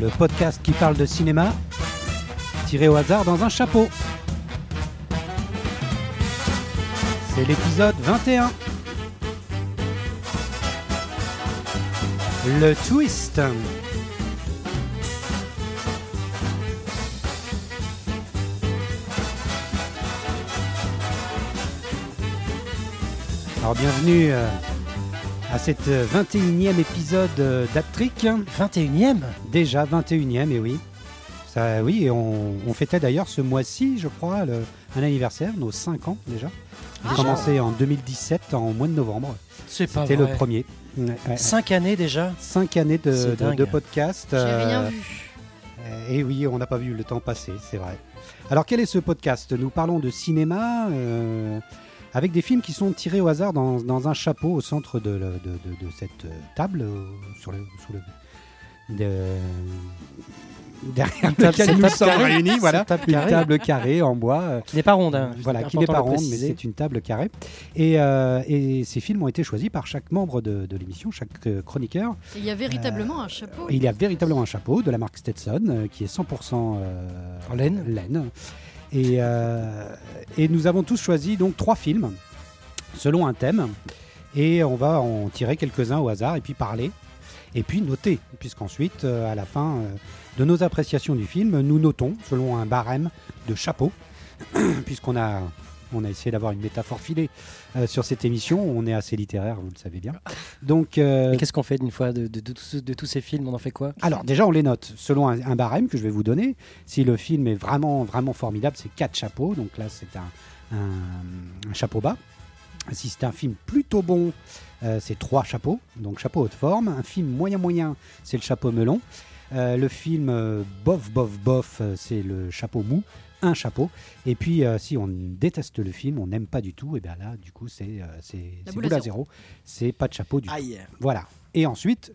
Le podcast qui parle de cinéma, tiré au hasard dans un chapeau. C'est l'épisode 21. Le twist. Alors bienvenue euh, à cette 21e épisode euh, d'Aptrick. 21e Déjà 21e, et oui. Ça, oui, on, on fêtait d'ailleurs ce mois-ci, je crois, le- un anniversaire, nos 5 ans déjà. On a Ah. commencé en 2007, en mois de novembre. C'est pas C'était le premier. Ouais, ouais. 5 années déjà Cinq années de, podcast. J'ai rien euh, vu. euh, Et oui, on n'a pas vu le temps passer, c'est vrai. Alors quel est ce podcast? Nous parlons de cinéma euh, avec des films qui sont tirés au hasard dans, dans un chapeau au centre de, le- de- de- de cette euh, table, euh, sur le, sous le, de- derrière table- laquelle cette nous table sommes carrée. réunis. Voilà, table une table carrée en bois. euh, Qui n'est pas ronde. hein. voilà, qui n'est pas ronde, mais c'est une table carrée. Et, euh, et ces films ont été choisis par chaque membre de, de l'émission, chaque euh, chroniqueur. Et Il y a véritablement un chapeau. Il y a véritablement un chapeau de la marque Stetson euh, qui est 100% euh, En laine. laine. Et, euh, et nous avons tous choisi donc trois films selon un thème. Et on va en tirer quelques-uns au hasard et puis parler. Et puis noter, puisqu'ensuite, euh, à la fin euh, de nos appréciations du film, nous notons selon un barème de chapeau, puisqu'on a, on a essayé d'avoir une métaphore filée euh, sur cette émission. On est assez littéraire, vous le savez bien. Donc, euh, qu'est-ce qu'on fait d'une fois de, de- de tous- de tous ces films? On en fait quoi? Alors déjà, on les note selon un, un barème que je vais vous donner. Si le film est vraiment, vraiment formidable, c'est quatre chapeaux. Donc là, c'est un, un- un chapeau bas. Si c'est un film plutôt bon, euh, c'est trois chapeaux. Donc chapeau haute forme. Un film moyen moyen, c'est le chapeau melon. Euh, le film euh, bof bof bof, c'est le chapeau mou. Un chapeau. Et puis, euh, si on déteste le film, on n'aime pas du tout, et bien là, du coup, c'est euh, c'est boule à zéro. C'est pas de chapeau du tout. Voilà. Et ensuite,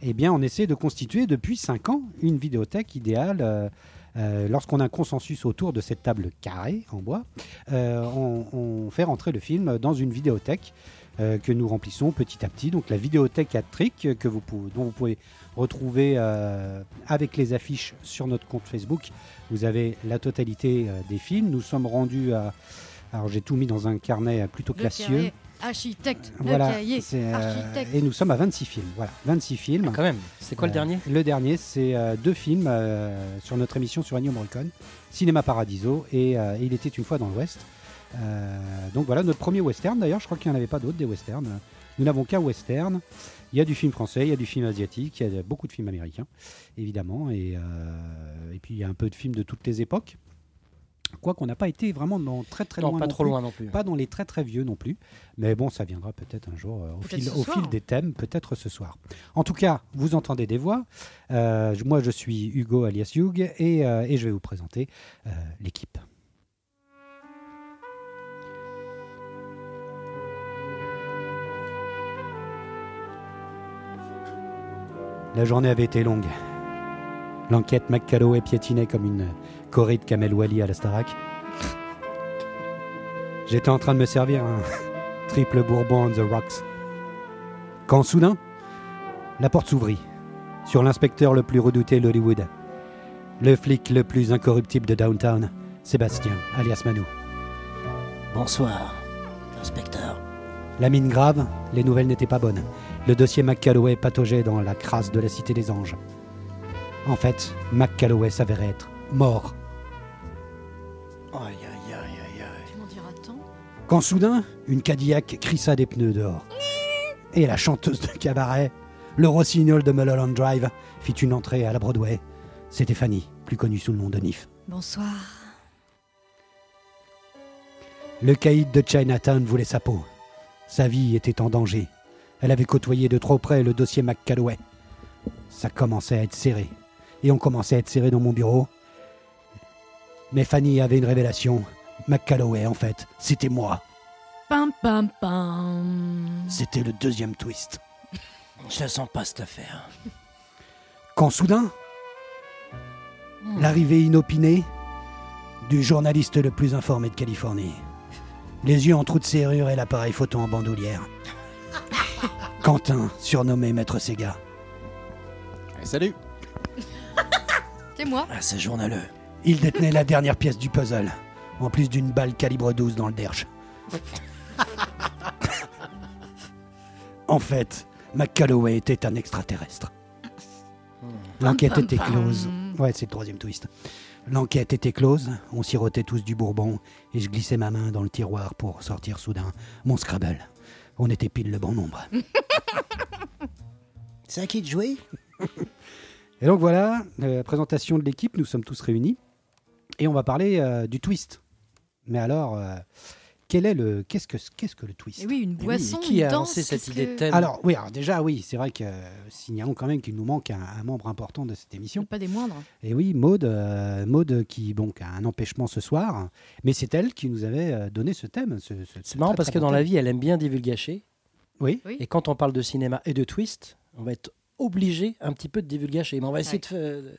eh bien, on essaie de constituer depuis 5 ans une vidéothèque idéale. euh, euh, Lorsqu'on a un consensus autour de cette table carrée en bois, euh, on, on fait rentrer le film dans une vidéothèque euh, que nous remplissons petit à petit. Donc la vidéothèque à trick que vous pouvez, dont vous pouvez retrouver euh, avec les affiches sur notre compte Facebook. Vous avez la totalité euh, des films. Nous sommes rendus à... Alors j'ai tout mis dans un carnet plutôt Le classieux. architecte, Voilà, c'est, euh, architecte. et nous sommes à 26 films. Voilà, 26 films. Ah, Quand même. C'est quoi le Euh, dernier? Le dernier, c'est euh, deux films euh, sur notre émission sur Ennio Morricone, Cinéma Paradiso et euh, Il était une fois dans l'Ouest. Euh, donc voilà, notre premier western. D'ailleurs, je crois qu'il n'y en avait pas d'autres des westerns. Nous n'avons qu'un western. Il y a du film français, il y a du film asiatique, il y a beaucoup de films américains, évidemment. Et, euh, et puis il y a un peu de films de toutes les époques. Quoi qu'on n'a pas été vraiment dans très très Non, loin. pas non trop plus. loin non plus. Pas dans les très très vieux non plus. Mais bon, ça viendra peut-être un jour euh, au, Peut-être fil, au des thèmes, peut-être ce soir. En tout cas, vous entendez des voix. Euh, moi, je suis Hugo alias Hugh et, euh, et je vais vous présenter euh, l'équipe. La journée avait été longue. L'enquête McCalloway piétinait comme une corée de Kamel Wally à la Starac. J'étais en train de me servir un triple bourbon on the rocks. Quand soudain, la porte s'ouvrit sur l'inspecteur le plus redouté d'Hollywood, le flic le plus incorruptible de Downtown, Sébastien, alias Manu. Bonsoir, inspecteur. La mine grave, les nouvelles n'étaient pas bonnes. Le dossier McCalloway pataugeait dans la crasse de la Cité des Anges. En fait, McCalloway s'avérait être mort. Aïe, aïe, aïe, aïe, aïe. Tu m'en diras tant Quand soudain, une Cadillac crissa des pneus dehors. Et la chanteuse de cabaret, le rossignol de Mulholland Drive, fit une entrée à la Broadway. C'était Fanny, plus connue sous le nom de Nif. Bonsoir. Le caïd de Chinatown voulait sa peau. Sa vie était en danger. Elle avait côtoyé de trop près le dossier McCalloway. Ça commençait à être serré. Et on commençait à être serré dans mon bureau. Mais Fanny avait une révélation. McCalloway, en fait, c'était moi. Pam pam pam. C'était le deuxième twist. Je la sens pas cette affaire. Quand soudain, l'arrivée inopinée du journaliste le plus informé de Californie. Les yeux en trou de serrure et l'appareil photo en bandoulière. Quentin, surnommé Maître Sega. Eh, salut C'est moi. Ah, c'est journaleux. Il détenait la dernière pièce du puzzle, en plus d'une balle calibre 12 dans le derche. en fait, McCalloway était un extraterrestre. L'enquête Pam, était close. Ouais, c'est le troisième twist. L'enquête était close, on sirotait tous du bourbon, et je glissais ma main dans le tiroir pour sortir soudain mon Scrabble. On était pile le bon nombre. C'est à qui de jouer? Et donc voilà, euh, présentation de l'équipe, nous sommes tous réunis. Et on va parler euh, du twist. Mais alors, euh, quel est le, qu'est-ce, que, qu'est-ce que le twist Et oui, une oui, boisson, qui a danse. lancé cette idée que- de thème Alors oui, alors déjà oui, c'est vrai que euh, signalons quand même qu'il nous manque un, un membre important de cette émission. Pas des moindres. Et oui, Maude, euh, Maude qui bon, qui a un empêchement ce soir, mais c'est elle qui nous avait euh, donné ce thème. ce- ce- C'est marrant très, parce très que bon dans la vie, elle aime bien divulgacher. Oui. Oui. Et quand on parle de cinéma et de twist, on va être obligé un petit peu de divulgacher. Mais on va essayer de, de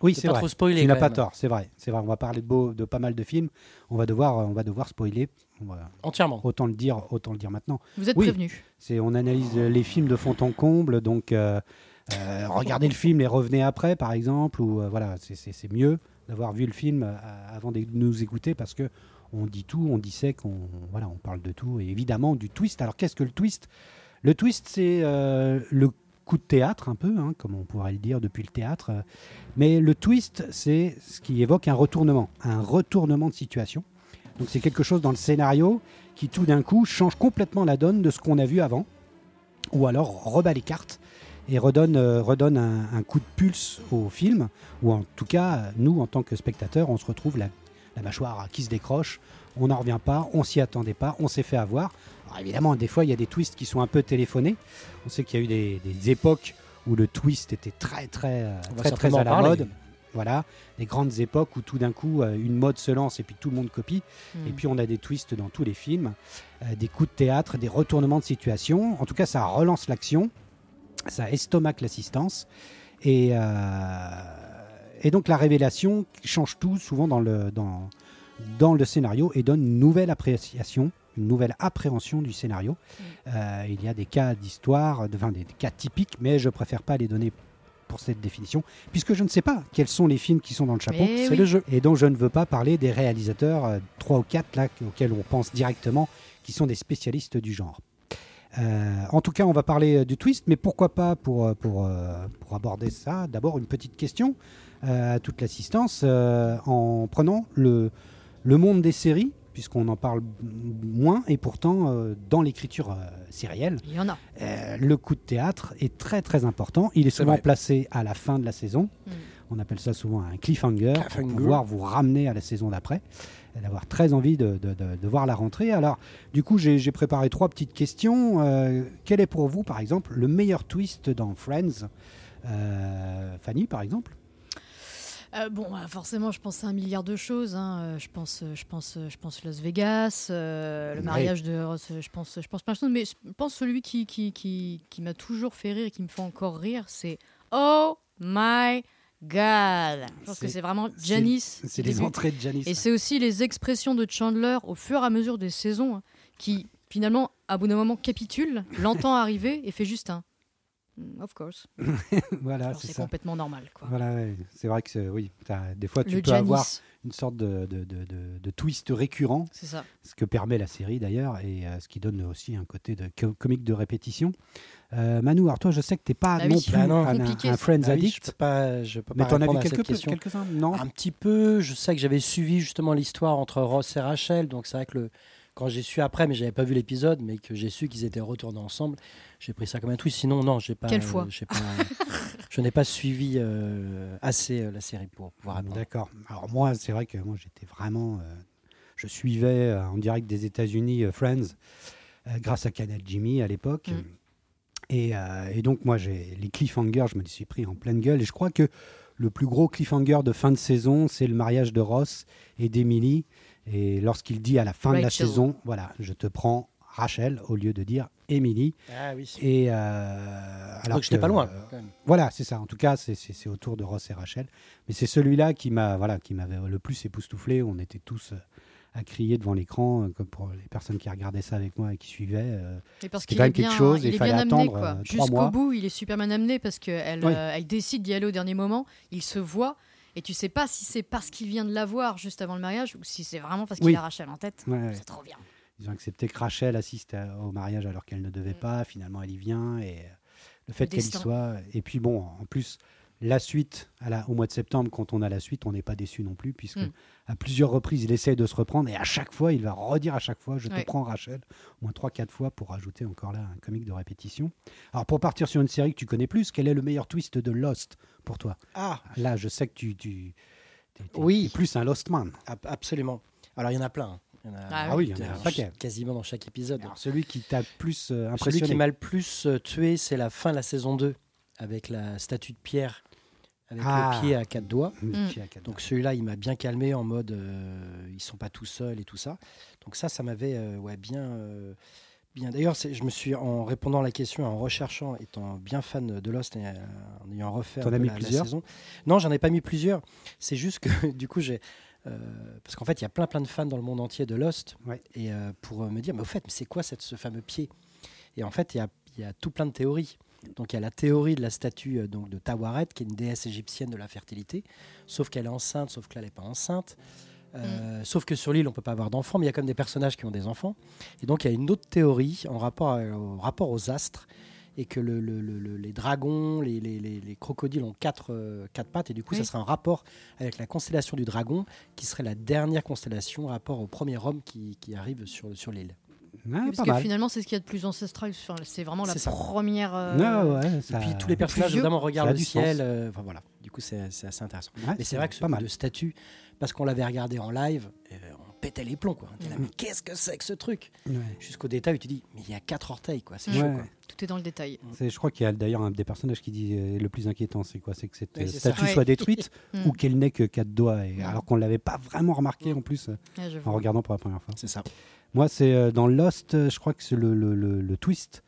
Oui, c'est pas vrai. trop spoiler. Tu n'as pas tort, c'est vrai. C'est vrai. On va parler de, beau, de pas mal de films. On va devoir, on va devoir spoiler. On va- Entièrement. autant le dire, autant le dire maintenant. Vous êtes Oui. prévenus. C'est, on analyse les films de fond en comble, donc euh, euh, regardez le film et revenez après, par exemple, ou euh, voilà, c'est, mieux d'avoir vu le film euh, avant de nous écouter parce que on dit tout, on dissèque, on voilà, on parle de tout et évidemment du twist. Alors qu'est-ce que le twist? Le twist, c'est euh, le coup de théâtre un peu, hein, comme on pourrait le dire depuis le théâtre. Mais le twist, c'est ce qui évoque un retournement, un retournement de situation. Donc c'est quelque chose dans le scénario qui tout d'un coup change complètement la donne de ce qu'on a vu avant, ou alors rebat les cartes et redonne, euh, redonne un, un coup de pulse au film, ou en tout cas, nous, en tant que spectateurs, on se retrouve la, la mâchoire qui se décroche, on n'en revient pas, on s'y attendait pas, on s'est fait avoir. Alors évidemment, des fois, il y a des twists qui sont un peu téléphonés. On sait qu'il y a eu des, des époques où le twist était très, très, euh, très, très à la parler. mode. Voilà, des grandes époques où tout d'un coup, euh, une mode se lance et puis tout le monde copie. Et Hmm. puis on a des twists dans tous les films, euh, des coups de théâtre, des retournements de situation. En tout cas, ça relance l'action, ça estomaque l'assistance. Et, euh, et donc la révélation change tout souvent dans le, dans, dans le scénario et donne une nouvelle appréciation, une nouvelle appréhension du scénario. Euh, il y a des cas d'histoire, de- enfin des, des cas typiques, mais je préfère pas les donner pour cette définition, puisque je ne sais pas quels sont les films qui sont dans le chapeau. Eh C'est oui. le jeu. Et donc je ne veux pas parler des réalisateurs, euh, trois ou quatre là, auxquels on pense directement, qui sont des spécialistes du genre. Euh, en tout cas, on va parler euh, du twist, mais pourquoi pas pour, euh, pour, pour aborder ça, d'abord une petite question à toute l'assistance, en prenant le, le monde des séries, puisqu'on en parle moins, et pourtant euh, dans l'écriture euh, sérielle, Il y en a. euh, le coup de théâtre est très très important. Il est souvent vrai. placé à la fin de la saison. Mm. On appelle ça souvent un cliffhanger, pour Cliffhanger. pouvoir vous ramener à la saison d'après, et d'avoir très envie de, de- de- de voir la rentrée. Alors, du coup, j'ai j'ai préparé trois petites questions. Euh, quel est pour vous, par exemple, le meilleur twist dans Friends? Euh, Fanny, par exemple? Euh, bon, bah, forcément, je pense à un milliard de choses. hein. Je pense, je pense, je pense Las Vegas, euh, le mariage de Ross. Je pense, je pense plein de choses. Mais je pense celui qui, qui, qui, qui m'a toujours fait rire et qui me fait encore rire, c'est Oh my God. Je pense que C'est- vraiment Janice. C'est les entrées de Janice. Et c'est aussi les expressions de Chandler au fur et à mesure des saisons hein, qui, finalement, à bout d'un moment, capitule, l'entend arriver et fait juste un Of course. voilà, c'est complètement normal. Quoi. Voilà, ouais. c'est vrai que c'est- oui, des fois tu Le peux avoir une sorte de, de, de- de- de twist récurrent c'est ça. ce que permet la série d'ailleurs, et euh, ce qui donne aussi un côté de co- comique de répétition. Euh, Manu, alors toi, je sais que t'es pas Bah non oui. plus Bah non. un, un. Friends Ah oui, je addict, peux pas, je peux mais pas t'en as vu quelques peu, question. quelques-uns? Non? Un petit peu. Je sais que j'avais suivi justement l'histoire entre Ross et Rachel. Donc c'est vrai que le, quand j'ai su après, mais j'avais pas vu l'épisode, mais que j'ai su qu'ils étaient retournés ensemble, j'ai pris ça comme un twist. Sinon, non, j'ai pas. Quelle fois pas- Je n'ai pas suivi euh, assez euh, la série pour pouvoir. D'accord. Alors moi, c'est vrai que moi, j'étais vraiment... euh, je suivais euh, en direct des États-Unis euh, Friends, euh, grâce à Canal Jimmy à l'époque. Mm. Et, euh, et donc moi, j'ai les cliffhangers, je me les suis pris en pleine gueule. Et je crois que le plus gros cliffhanger de fin de saison, c'est le mariage de Ross et d'Emily. Et lorsqu'il dit à la fin de la saison, voilà, je te prends Rachel au lieu de dire Emily. Ah oui. Et euh, alors Donc j'étais que, pas loin. euh, voilà, c'est ça. En tout cas, c'est- c'est c'est autour de Ross et Rachel. Mais c'est celui-là qui m'a voilà, qui m'avait le plus époustouflé. On était tous euh, à crier devant l'écran, euh, comme pour les personnes qui regardaient ça avec moi et qui suivaient. euh, Et parce qu'il quand est même quelque bien, chose, il il est fallait bien amené attendre, quoi. Jusqu'au mois. bout, il est super bien amené parce qu'elle Oui. elle décide d'y aller au dernier moment. Il se voit et tu sais pas si c'est parce qu'il vient de la voir juste avant le mariage ou si c'est vraiment parce qu'il Oui. a Rachel en tête. ouais. C'est trop bien. Ils ont accepté que Rachel assiste à- au mariage alors qu'elle ne devait Mm. pas. Finalement, elle y vient. Et euh, le fait qu'elle y soit. Et puis bon, en plus, la suite, à la- au mois de septembre, quand on a la suite, on n'est pas déçu non plus, puisque Mm. À plusieurs reprises, il essaie de se reprendre. Et à chaque fois, il va redire à chaque fois Je te prends Rachel. Au moins 3-4 fois pour rajouter encore là un comique de répétition. Alors, pour partir sur une série que tu connais plus, quel est le meilleur twist de Lost pour toi? Ah, Là, je sais que tu. tu t'es- Oui. plus un Lost Man. ab- absolument. Alors il y en a plein. hein. Il y en a, Ah Ah oui, il y en a un paquet. quasiment dans chaque épisode. Alors, celui qui t'a plus euh, Celui impressionné qui m'a le plus euh, tué, c'est la fin de la saison 2, avec la statue de pierre, avec Ah. le pied à quatre doigts. Mm. Donc celui-là, il m'a bien calmé en mode euh, ils sont pas tout seuls et tout ça. Donc ça, ça m'avait euh, ouais, bien. euh, bien. D'ailleurs, je me suis, en répondant à la question, en recherchant, étant bien fan de Lost et euh, en ayant refait as mis la, la plusieurs saison. Non, j'en ai pas mis plusieurs. C'est juste que du coup, j'ai. euh, parce qu'en fait, il y a plein plein de fans dans le monde entier de Lost. Ouais. Et euh, pour me dire, mais au fait, mais c'est quoi cette, ce fameux pied? Et en fait, il y a, il y a tout plein de théories. Donc il y a la théorie de la statue euh, donc, de Tawaret, qui est une déesse égyptienne de la fertilité, sauf qu'elle est enceinte, sauf que là, elle n'est pas enceinte. Euh, Sauf que sur l'île, on peut pas avoir d'enfants, mais il y a quand même des personnages qui ont des enfants. Et donc, il y a une autre théorie en rapport, à- au rapport aux astres, et que le- le- le- le- les dragons, les, les- les- les crocodiles ont quatre, euh, quatre pattes, et du coup, Oui. ça serait un rapport avec la constellation du dragon, qui serait la dernière constellation, rapport au premier homme qui, qui arrive sur, sur l'île. Ah, Parce que mal. finalement, c'est ce qu'il y a de plus ancestral. Enfin, C'est vraiment la ça. première. euh, Ah ouais, Et puis tous les personnages, notamment, regardent le du ciel. euh, Enfin voilà, du coup, c'est assez intéressant. Ouais, Mais c'est vrai que ce pas mal. de statut, parce qu'on l'avait regardé en live, euh, on pétait les plombs. Quoi. On était là, Mm. mais qu'est-ce que c'est que ce truc Ouais. Jusqu'au détail où tu dis, mais il y a quatre orteils, quoi. C'est Mm. chaud, quoi. Tout est dans le détail. C'est- Je crois qu'il y a d'ailleurs un des personnages qui dit euh, le plus inquiétant, c'est quoi? C'est que cette statue Ouais. soit détruite Mm. ou qu'elle n'ait que quatre doigts, Mm. alors qu'on ne l'avait pas vraiment remarqué en plus j'avoue. en regardant pour la première fois. C'est ça. Moi, c'est euh, dans Lost, euh, je crois que c'est le, le- le- le twist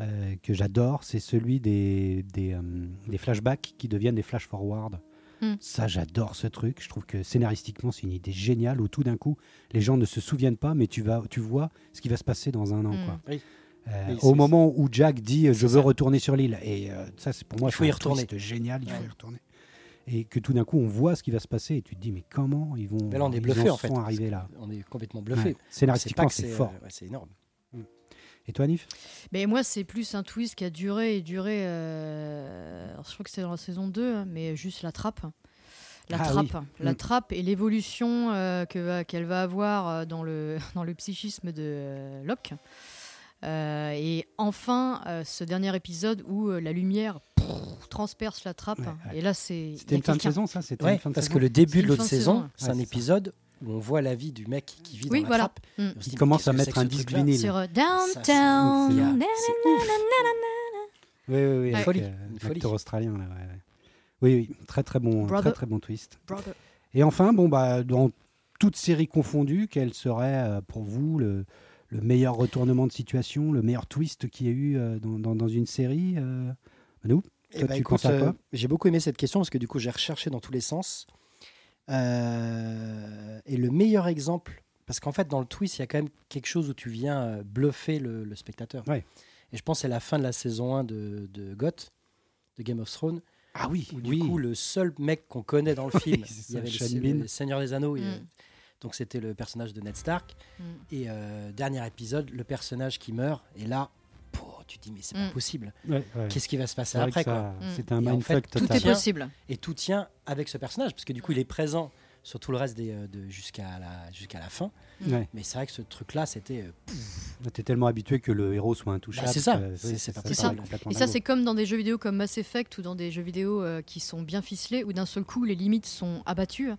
euh, que j'adore, c'est celui des, des, euh, des flashbacks qui deviennent des flash forward. Mm. Ça, j'adore ce truc. Je trouve que scénaristiquement, c'est une idée géniale où tout d'un coup, les gens ne se souviennent pas, mais tu, vas, tu vois ce qui va se passer dans un an. Mm. Quoi. Oui. Euh, Oui, au c'est- moment où Jack dit je C'est veux ça. retourner sur l'île, et euh, ça, c'est pour moi, Il faut c'est y retourner. twist génial, il faut y retourner. Et que tout d'un coup, on voit ce qui va se passer, et tu te dis mais comment ils vont Mais là, on est bluffé, en en fait. sont arrivés là On est complètement Ouais. bluffé. C'est Scénaristiquement, c'est fort. euh, ouais, c'est énorme. Et toi, Nif Mais moi, c'est plus un twist qui a duré et duré. euh, alors, je crois que c'était dans la saison 2, hein, mais juste la trappe. La Ah trappe, oui. la Mm. trappe et l'évolution euh, va- qu'elle va avoir dans le, dans le psychisme de euh, Locke. Euh, et enfin, euh, ce dernier épisode où euh, la lumière pff, transperce la trappe. Ouais, ouais. Et là, c'est. C'était une fin de saison, ça C'était Ouais, une fin de parce saison que le début de l'autre saison, saison, ouais. c'est un épisode où on voit la vie du mec qui vit Oui, dans la voilà. trappe. Mm. Il commence à mettre un disque vinyle. Sur Downtown. Oui, oui, oui. Une folie. L'acteur australien, là. Oui, oui, très très bon, Brother. très très bon twist. Brother. Et enfin, bon bah, dans toute série confondue, quel serait euh, pour vous le, le meilleur retournement de situation, le meilleur twist qu'il y a eu euh, dans, dans- dans une série euh, Eh Toi, ben, tu écoute, penses à quoi euh, J'ai beaucoup aimé cette question parce que du coup, j'ai recherché dans tous les sens. Euh, et le meilleur exemple, parce qu'en fait, dans le twist, il y a quand même quelque chose où tu viens bluffer le, le spectateur. Ouais. Et je pense que c'est la fin de la saison 1 de, de GOT, de Game of Thrones, Ah oui, où du coup, le seul mec qu'on connaît dans le film, c'est il y avait le, le Seigneur des Anneaux, Mm. Donc c'était le personnage de Ned Stark. Mm. Et euh, dernier épisode, le personnage qui meurt, et là, tu te dis, mais c'est Mm. pas possible. Ouais, ouais. Qu'est-ce qui va se passer C'est après quoi Mm. C'était un en mindfuck fait, Tout est possible. et tout tient avec ce personnage parce que du coup il est présent sur tout le reste des, euh, de, jusqu'à la jusqu'à la fin Ouais. mais c'est vrai que ce truc là c'était euh, T'es tellement habitué que le héros soit intouchable. Bah, c'est ça. C'est- c'est pas ça possible. Et ça, c'est comme dans des jeux vidéo comme Mass Effect ou dans des jeux vidéo euh, qui sont bien ficelés, où d'un seul coup, les limites sont abattues.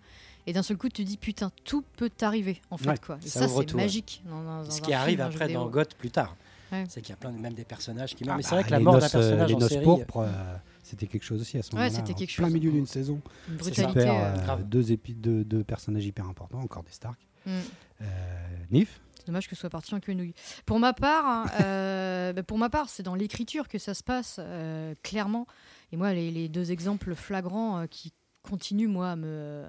Et d'un seul coup, tu te dis, putain, tout peut t'arriver, en fait. Ouais, quoi. Et ça c'est magique. Dans, dans- dans ce qui arrive film, après dans GOT plus tard Ouais. c'est qu'il y a plein de, même des personnages qui meurent Ah mais c'est bah, vrai que la mort d'un noces, euh, personnage les en noces série pourpres, euh, c'était quelque chose aussi à ce Ouais, moment-là. c'était en quelque plein chose. milieu d'une saison. Une brutalité. euh, euh, grave. deux, deux, deux personnages hyper importants, encore des Stark. mm. Euh, Nif C'est dommage que ce soit parti en quenouille. Pour ma part, hein, euh, bah, pour ma part, c'est dans l'écriture que ça se passe euh, clairement. Et moi, les, les deux exemples flagrants euh, qui continuent moi à me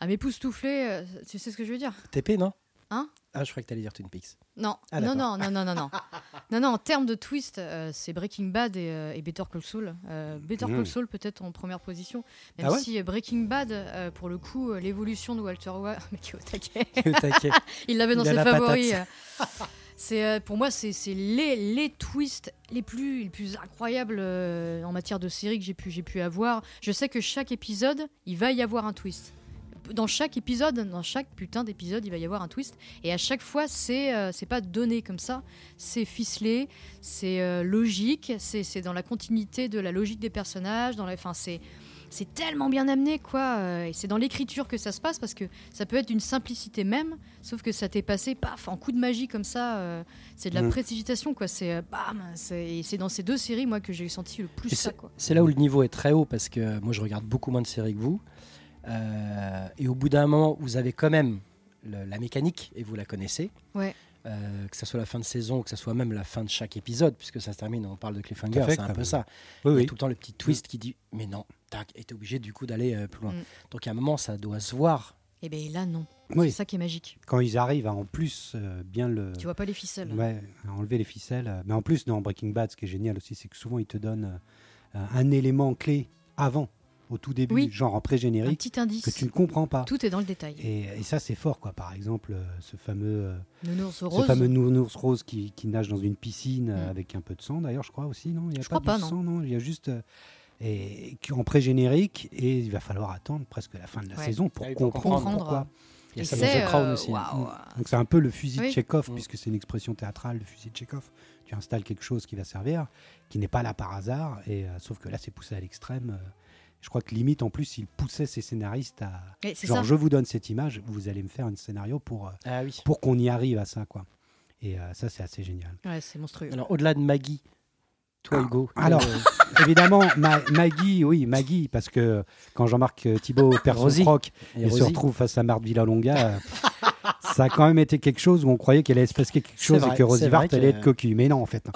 À m'époustoufler, euh, tu sais ce que je veux dire TP, non Hein Ah, je croyais que t'allais dire Twin Peaks. Non, Ah, non, non, non, non, non, non. non, non, en termes de twist, euh, c'est Breaking Bad et, euh, et Better Call Saul. Euh, Better. Call Saul peut-être en première position, même Ah ouais si Breaking Bad, euh, pour le coup, l'évolution de Walter White, mais qui est au taquet. Au taquet. il l'avait dans Il a ses la favoris. C'est pour moi, c'est c'est les, les twists les plus, les plus incroyables euh, en matière de série que j'ai pu, j'ai pu avoir. Je sais que chaque épisode, il va y avoir un twist. Dans chaque épisode, dans chaque putain d'épisode, il va y avoir un twist. Et à chaque fois, c'est euh, c'est pas donné comme ça. C'est ficelé, c'est euh, logique, c'est dans la continuité de la logique des personnages. Dans la, enfin, c'est c'est tellement bien amené, quoi. euh, Et c'est dans l'écriture que ça se passe parce que ça peut être d'une simplicité même, sauf que ça t'est passé, paf, en coup de magie comme ça. euh, c'est de la Mm. précipitation, quoi. C'est bam. Et c'est dans ces deux séries, moi, que j'ai senti le plus Et ça, quoi. C'est là où le niveau est très haut parce que moi je regarde beaucoup moins de séries que vous. Euh, et au bout d'un moment, vous avez quand même le- la mécanique et vous la connaissez. Ouais. Euh, que ce soit la fin de saison ou que ce soit même la fin de chaque épisode, puisque ça se termine, on parle de cliffhanger, c'est un peu ça. Oui, Il y a oui. tout le temps le petit twist qui dit mais non, tac, et t'es obligé du coup d'aller euh, plus loin. Mm. Donc à un moment, ça doit se voir. Et bien là, non. Oui. C'est ça qui est magique. Quand ils arrivent à en plus euh, bien le. Tu vois pas les ficelles. Ouais, à enlever les ficelles. Mais en plus, dans Breaking Bad, ce qui est génial aussi, c'est que souvent, ils te donnent euh, un élément clé avant, au tout début, Oui. genre en Un pré-générique, petit indice. que tu ne comprends pas. Tout est dans le détail. Et, et ça, c'est fort, quoi. Par exemple, euh, ce fameux, euh, Nounours ce rose. fameux nounours rose qui, qui nage dans une piscine euh, Mm. avec un peu de sang, d'ailleurs, je crois aussi, non? Il y a Je pas crois du pas, sang, non? Il y a juste. euh, et, en pré-générique, et il va falloir attendre presque la fin de la Ouais. saison pour Ah oui, pour comprendre comprendre. pourquoi. Il y a ça c'est, dans The Crown euh, aussi. hein. waouh. Donc c'est un peu le fusil de Oui. Tchekhov, Mm. puisque c'est une expression théâtrale, le fusil de Tchekhov. Tu installes quelque chose qui va servir, qui n'est pas là par hasard, et euh, sauf que là c'est poussé à l'extrême. euh, je crois que limite en plus il poussait ses scénaristes à genre ça. je vous donne cette image, vous allez me faire un scénario pour euh, Ah oui. pour qu'on y arrive à ça quoi. Et euh, ça c'est assez génial. Ouais, c'est monstrueux. Alors au-delà de Maggie, toi Ah, Hugo, alors, euh, Évidemment Ma- Maggie, oui Maggie, parce que quand Jean-Marc Thibault perd son Rosie. froc et et se retrouve face à Marthe Villalonga, ça a quand même été quelque chose où on croyait qu'elle allait se passer quelque chose vrai, et que Rosie Vart allait que- être cocu. Mais non, en fait.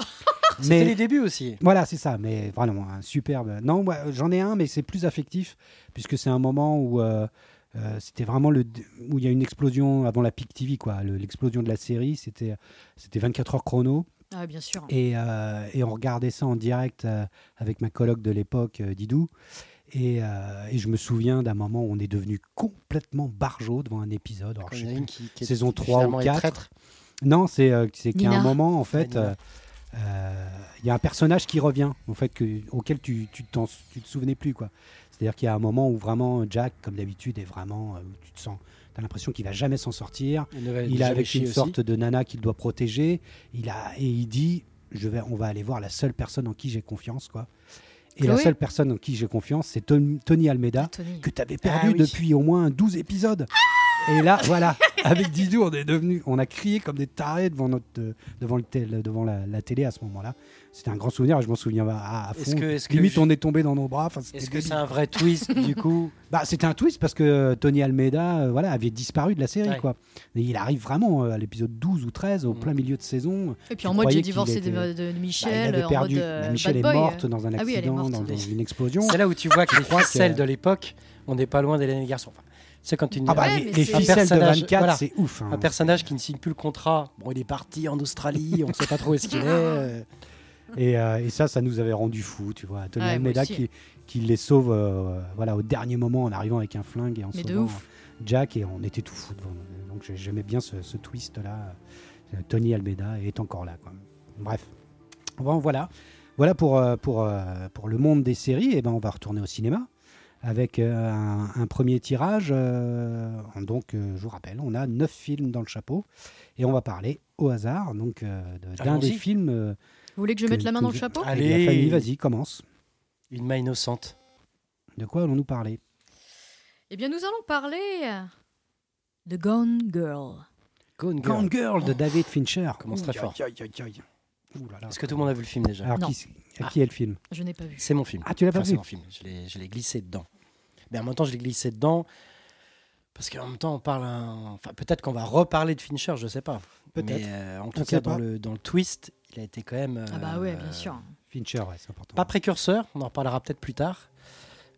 C'était les débuts aussi. voilà, c'est ça. Mais vraiment, un superbe. Non, moi, j'en ai un, mais c'est plus affectif, puisque c'est un moment où. euh, euh, c'était vraiment le où il y a une explosion avant la Peak TV quoi Le- l'explosion de la série c'était c'était 24 heures chrono Ah, bien sûr. et, euh, et on regardait ça en direct euh, avec ma coloc de l'époque, euh, Didou. Et, euh, et je me souviens d'un moment où on est devenu complètement barjot devant un épisode. Alors, je sais plus. qui, qui saison qui 3 ou finalement est 4. traître. Non, c'est euh, c'est qu'il y a un moment, en fait. Euh, euh, il y a un personnage qui revient, en fait, que, auquel tu, tu, te souvenais plus. quoi. C'est-à-dire qu'il y a un moment où vraiment Jack, comme d'habitude, est vraiment. euh, où tu te sens. Tu as l'impression qu'il va jamais s'en sortir. Il est avec une aussi. sorte de nana qu'il doit protéger. Il a, et il dit je vais, on va aller voir la seule personne en qui j'ai confiance. quoi. Et la seule personne en qui j'ai confiance, c'est Ton- Tony Almeida, Ah, Tony. que tu avais perdu Ah oui. depuis au moins 12 épisodes. Et là, voilà, avec Didou, on est devenu, on a crié comme des tarés devant notre, euh, devant le tel- devant la, la télé à ce moment-là. C'était un grand souvenir. Je m'en souviens à, à Est-ce fond. que- est-ce que Limite, je- on est tombé dans nos bras. Enfin, Est-ce que c'est un vrai twist du coup Bah, c'était un twist parce que euh, Tony Almeida euh, voilà, avait disparu de la série. Ouais. Quoi. Et il arrive vraiment euh, à l'épisode 12 ou 13, au Mm. plein milieu de saison. Et puis en mode j'ai divorcé était- de, de Bah, il Michel, avait en mode euh, Michel est boy. morte dans un Ah oui, accident, morte. dans, dans une explosion. C'est là où tu vois que les crois que ficelles c'est- de l'époque, on n'est pas loin d'Hélène Garçon. Enfin, c'est quand une, Ah bah, Ouais, les, ficelles de personnage- 24, voilà. c'est ouf. hein. un personnage qui ne signe plus le contrat. Bon, il est parti en Australie, on ne sait pas trop où est-ce qu'il est. euh, Et, euh, et ça, ça nous avait rendu fous, tu vois. Tony Ouais, Almeida qui, qui les sauve euh, voilà, au dernier moment en arrivant avec un flingue et en Mais sauvant ouf. Jack et on était tout fou devant. Donc j'ai- j'aimais bien ce, ce twist-là. Tony Almeida est encore là. Quoi. Bref. Bon, voilà. Voilà pour, pour, pour le monde des séries. Et ben, on va retourner au cinéma avec euh, un, un premier tirage. euh, donc, euh, je vous rappelle, on a neuf films dans le chapeau et on va parler au hasard donc euh, d'un des films. euh, Vous voulez que je que- mette la main dans le chapeau Allez. Fanny, vas-y, commence. Une main innocente. De quoi allons-nous parler? Eh bien, nous allons parler de Gone Girl. Gone Girl. Gone Girl de David Fincher. commence très fort. Est-ce que tout le monde a vu le film déjà? Alors, Non. qui, est le film? Je n'ai pas vu. C'est mon film. Ah, tu l'as pas Enfin, c'est vu mon film. Je l'ai glissé dedans. Mais en même temps, je l'ai glissé dedans parce qu'en même temps, on parle. un- Enfin, peut-être qu'on va reparler de Fincher, je sais pas. Peut-être. Mais euh, en tout cas, dans le, dans le twist, il a été quand même. Ah bah ouais, euh, bien sûr. Fincher, ouais, c'est important. Pas précurseur, on en reparlera peut-être plus tard.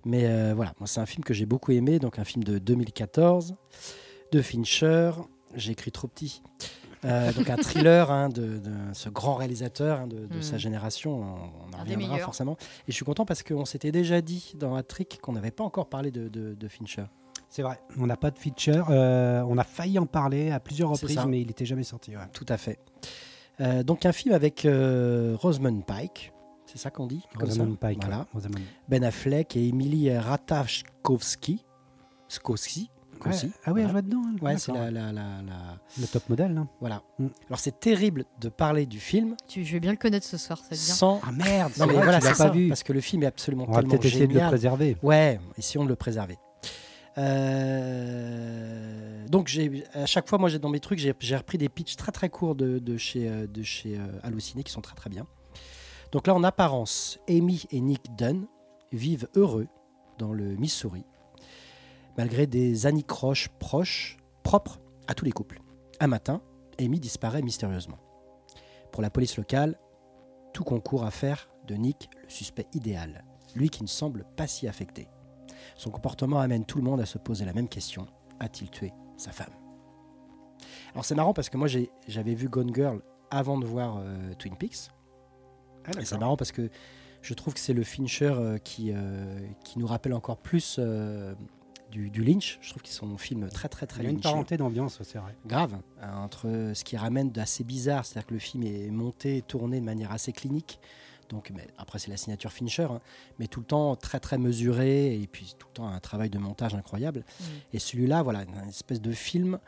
Mais euh, voilà, moi c'est un film que j'ai beaucoup aimé, donc un film de 2014 de Fincher. J'ai écrit trop petit. Euh, donc un thriller hein, de, de ce grand réalisateur hein, de, de Mm. sa génération, on, on en reviendra forcément. Et je suis content parce qu'on s'était déjà dit dans un trick qu'on n'avait pas encore parlé de, de- de Fincher. C'est vrai. On n'a pas de feature. euh, on a failli en parler à plusieurs reprises, mais il n'était jamais sorti. ouais. Tout à fait. Euh, donc un film avec euh, Rosamund Pike, c'est ça qu'on dit? Rosamund Pike. Voilà. ouais, Rosamund. Ben Affleck et Emily Ratajkowski. Skowski. Ouais. aussi. Ah oui, elle Voilà. jouait dedans. elle. Ouais, c'est D'accord. la, la, la, la- Le top modèle. hein. Voilà. Mm. Alors c'est terrible de parler du film Tu, je vais bien le connaître ce soir, ça sans. Ah merde, Non mais vrai, voilà, tu l'as c'est pas ça, vu. parce que le film est absolument On va tellement peut-être essayer de le préserver. Ouais, essayons de le préserver. Euh, donc j'ai à chaque fois, moi, j'ai dans mes trucs, j'ai repris des pitchs très très courts de, de chez euh, de chez euh, Allociné qui sont très très bien. Donc là, en apparence, Amy et Nick Dunn vivent heureux dans le Missouri, malgré des anicroches proches propres à tous les couples. Un matin, Amy disparaît mystérieusement. Pour la police locale, tout concourt à faire de Nick le suspect idéal, lui qui ne semble pas si affecté. Son comportement amène tout le monde à se poser la même question. A-t-il tué sa femme? Alors c'est marrant parce que moi j'avais vu Gone Girl avant de voir euh, Twin Peaks. Et c'est marrant parce que je trouve que c'est le Fincher euh, qui, euh, qui nous rappelle encore plus du, du Lynch. Je trouve qu'ils sont un film très très très Il y a une parenté d'ambiance, c'est vrai. grave hein, entre ce qui ramène d'assez bizarre, c'est-à-dire que le film est monté, tourné de manière assez clinique. Donc, mais après, c'est la signature Fincher, hein, mais tout le temps très très mesuré et puis tout le temps un travail de montage incroyable. Mm. Et celui-là, voilà, une espèce de film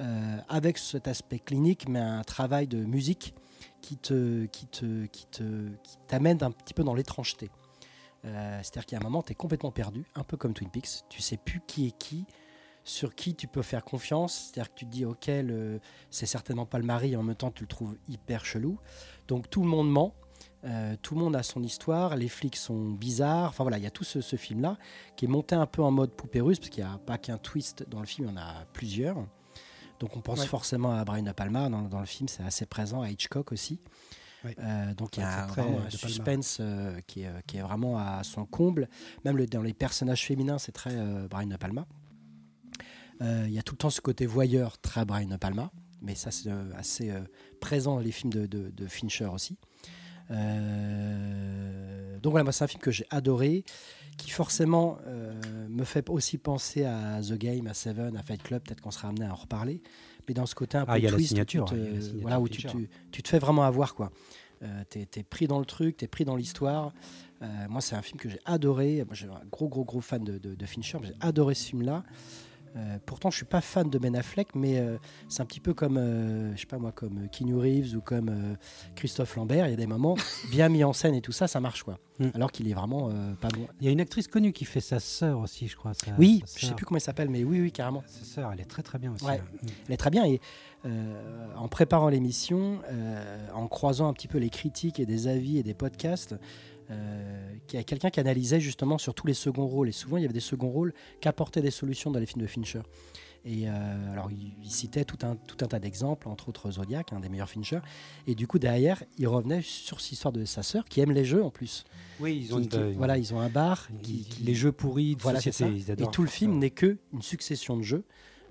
euh, avec cet aspect clinique, mais un travail de musique qui te, qui te, qui te, qui t'amène un petit peu dans l'étrangeté. Euh, c'est-à-dire qu'il y a un moment, tu es complètement perdu, un peu comme Twin Peaks. Tu sais plus qui est qui, sur qui tu peux faire confiance. C'est-à-dire que tu te dis, ok, c'est certainement pas le mari, et en même temps, tu le trouves hyper chelou. Donc tout le monde ment. euh, tout le monde a son histoire, les flics sont bizarres. Enfin voilà, il y a tout ce, ce film-là qui est monté un peu en mode poupée russe, parce qu'il n'y a pas qu'un twist dans le film, il y en a plusieurs. Donc on pense Ouais. forcément à Brian De Palma dans, dans le film, c'est assez présent, à Hitchcock aussi. Euh, donc il y a vraiment un suspense euh, qui, est, euh, qui est vraiment à son comble. Même le- dans les personnages féminins, c'est très Brian De Palma. Il y a tout le temps ce côté voyeur, très Brian De Palma. Mais ça, c'est assez présent dans les films de, de- de Fincher aussi. Donc voilà, moi, c'est un film que j'ai adoré, qui forcément me fait aussi penser à The Game, à Seven, à Fight Club. Peut-être qu'on sera amené à en reparler. Mais dans ce côté un peu Ah, il y a la twist, où tu te- la signature voilà, où tu, tu- tu te fais vraiment avoir. quoi. Euh, t'es, t'es pris dans le truc, t'es pris dans l'histoire. Euh, moi, c'est un film que j'ai adoré. Moi, j'ai un gros, gros, gros fan de, de, de Fincher. J'ai adoré ce film-là. Euh, pourtant, je suis pas fan de Ben Affleck, mais euh, c'est un petit peu comme, euh, je sais pas moi, comme Keanu Reeves ou comme euh, Christophe Lambert. Il y a des moments bien mis en scène et tout ça, ça marche quoi. Mm. Alors qu'il est vraiment euh, pas bon. Il y a une actrice connue qui fait sa sœur aussi, je crois. sa- Oui, sa je sais plus comment il s'appelle, mais oui, oui, carrément. Sa sœur, elle est très très bien aussi. Ouais. hein. Elle est très bien et euh, en préparant l'émission, euh, en croisant un petit peu les critiques et des avis et des podcasts, euh, qu'il y a quelqu'un qui analysait justement sur tous les seconds rôles. Et souvent, il y avait des seconds rôles qui apportaient des solutions dans les films de Fincher. Et euh, alors, il, il citait tout un, tout un tas d'exemples, entre autres Zodiac, un des meilleurs Fincher. Et du coup, derrière, il revenait sur cette histoire de sa sœur, qui aime les jeux en plus. Oui, ils ont Qui- une- qui- voilà, ils ont un bar. Qui, qui- les jeux pourris de voilà, société, Et tout le film ça. n'est que une succession de jeux,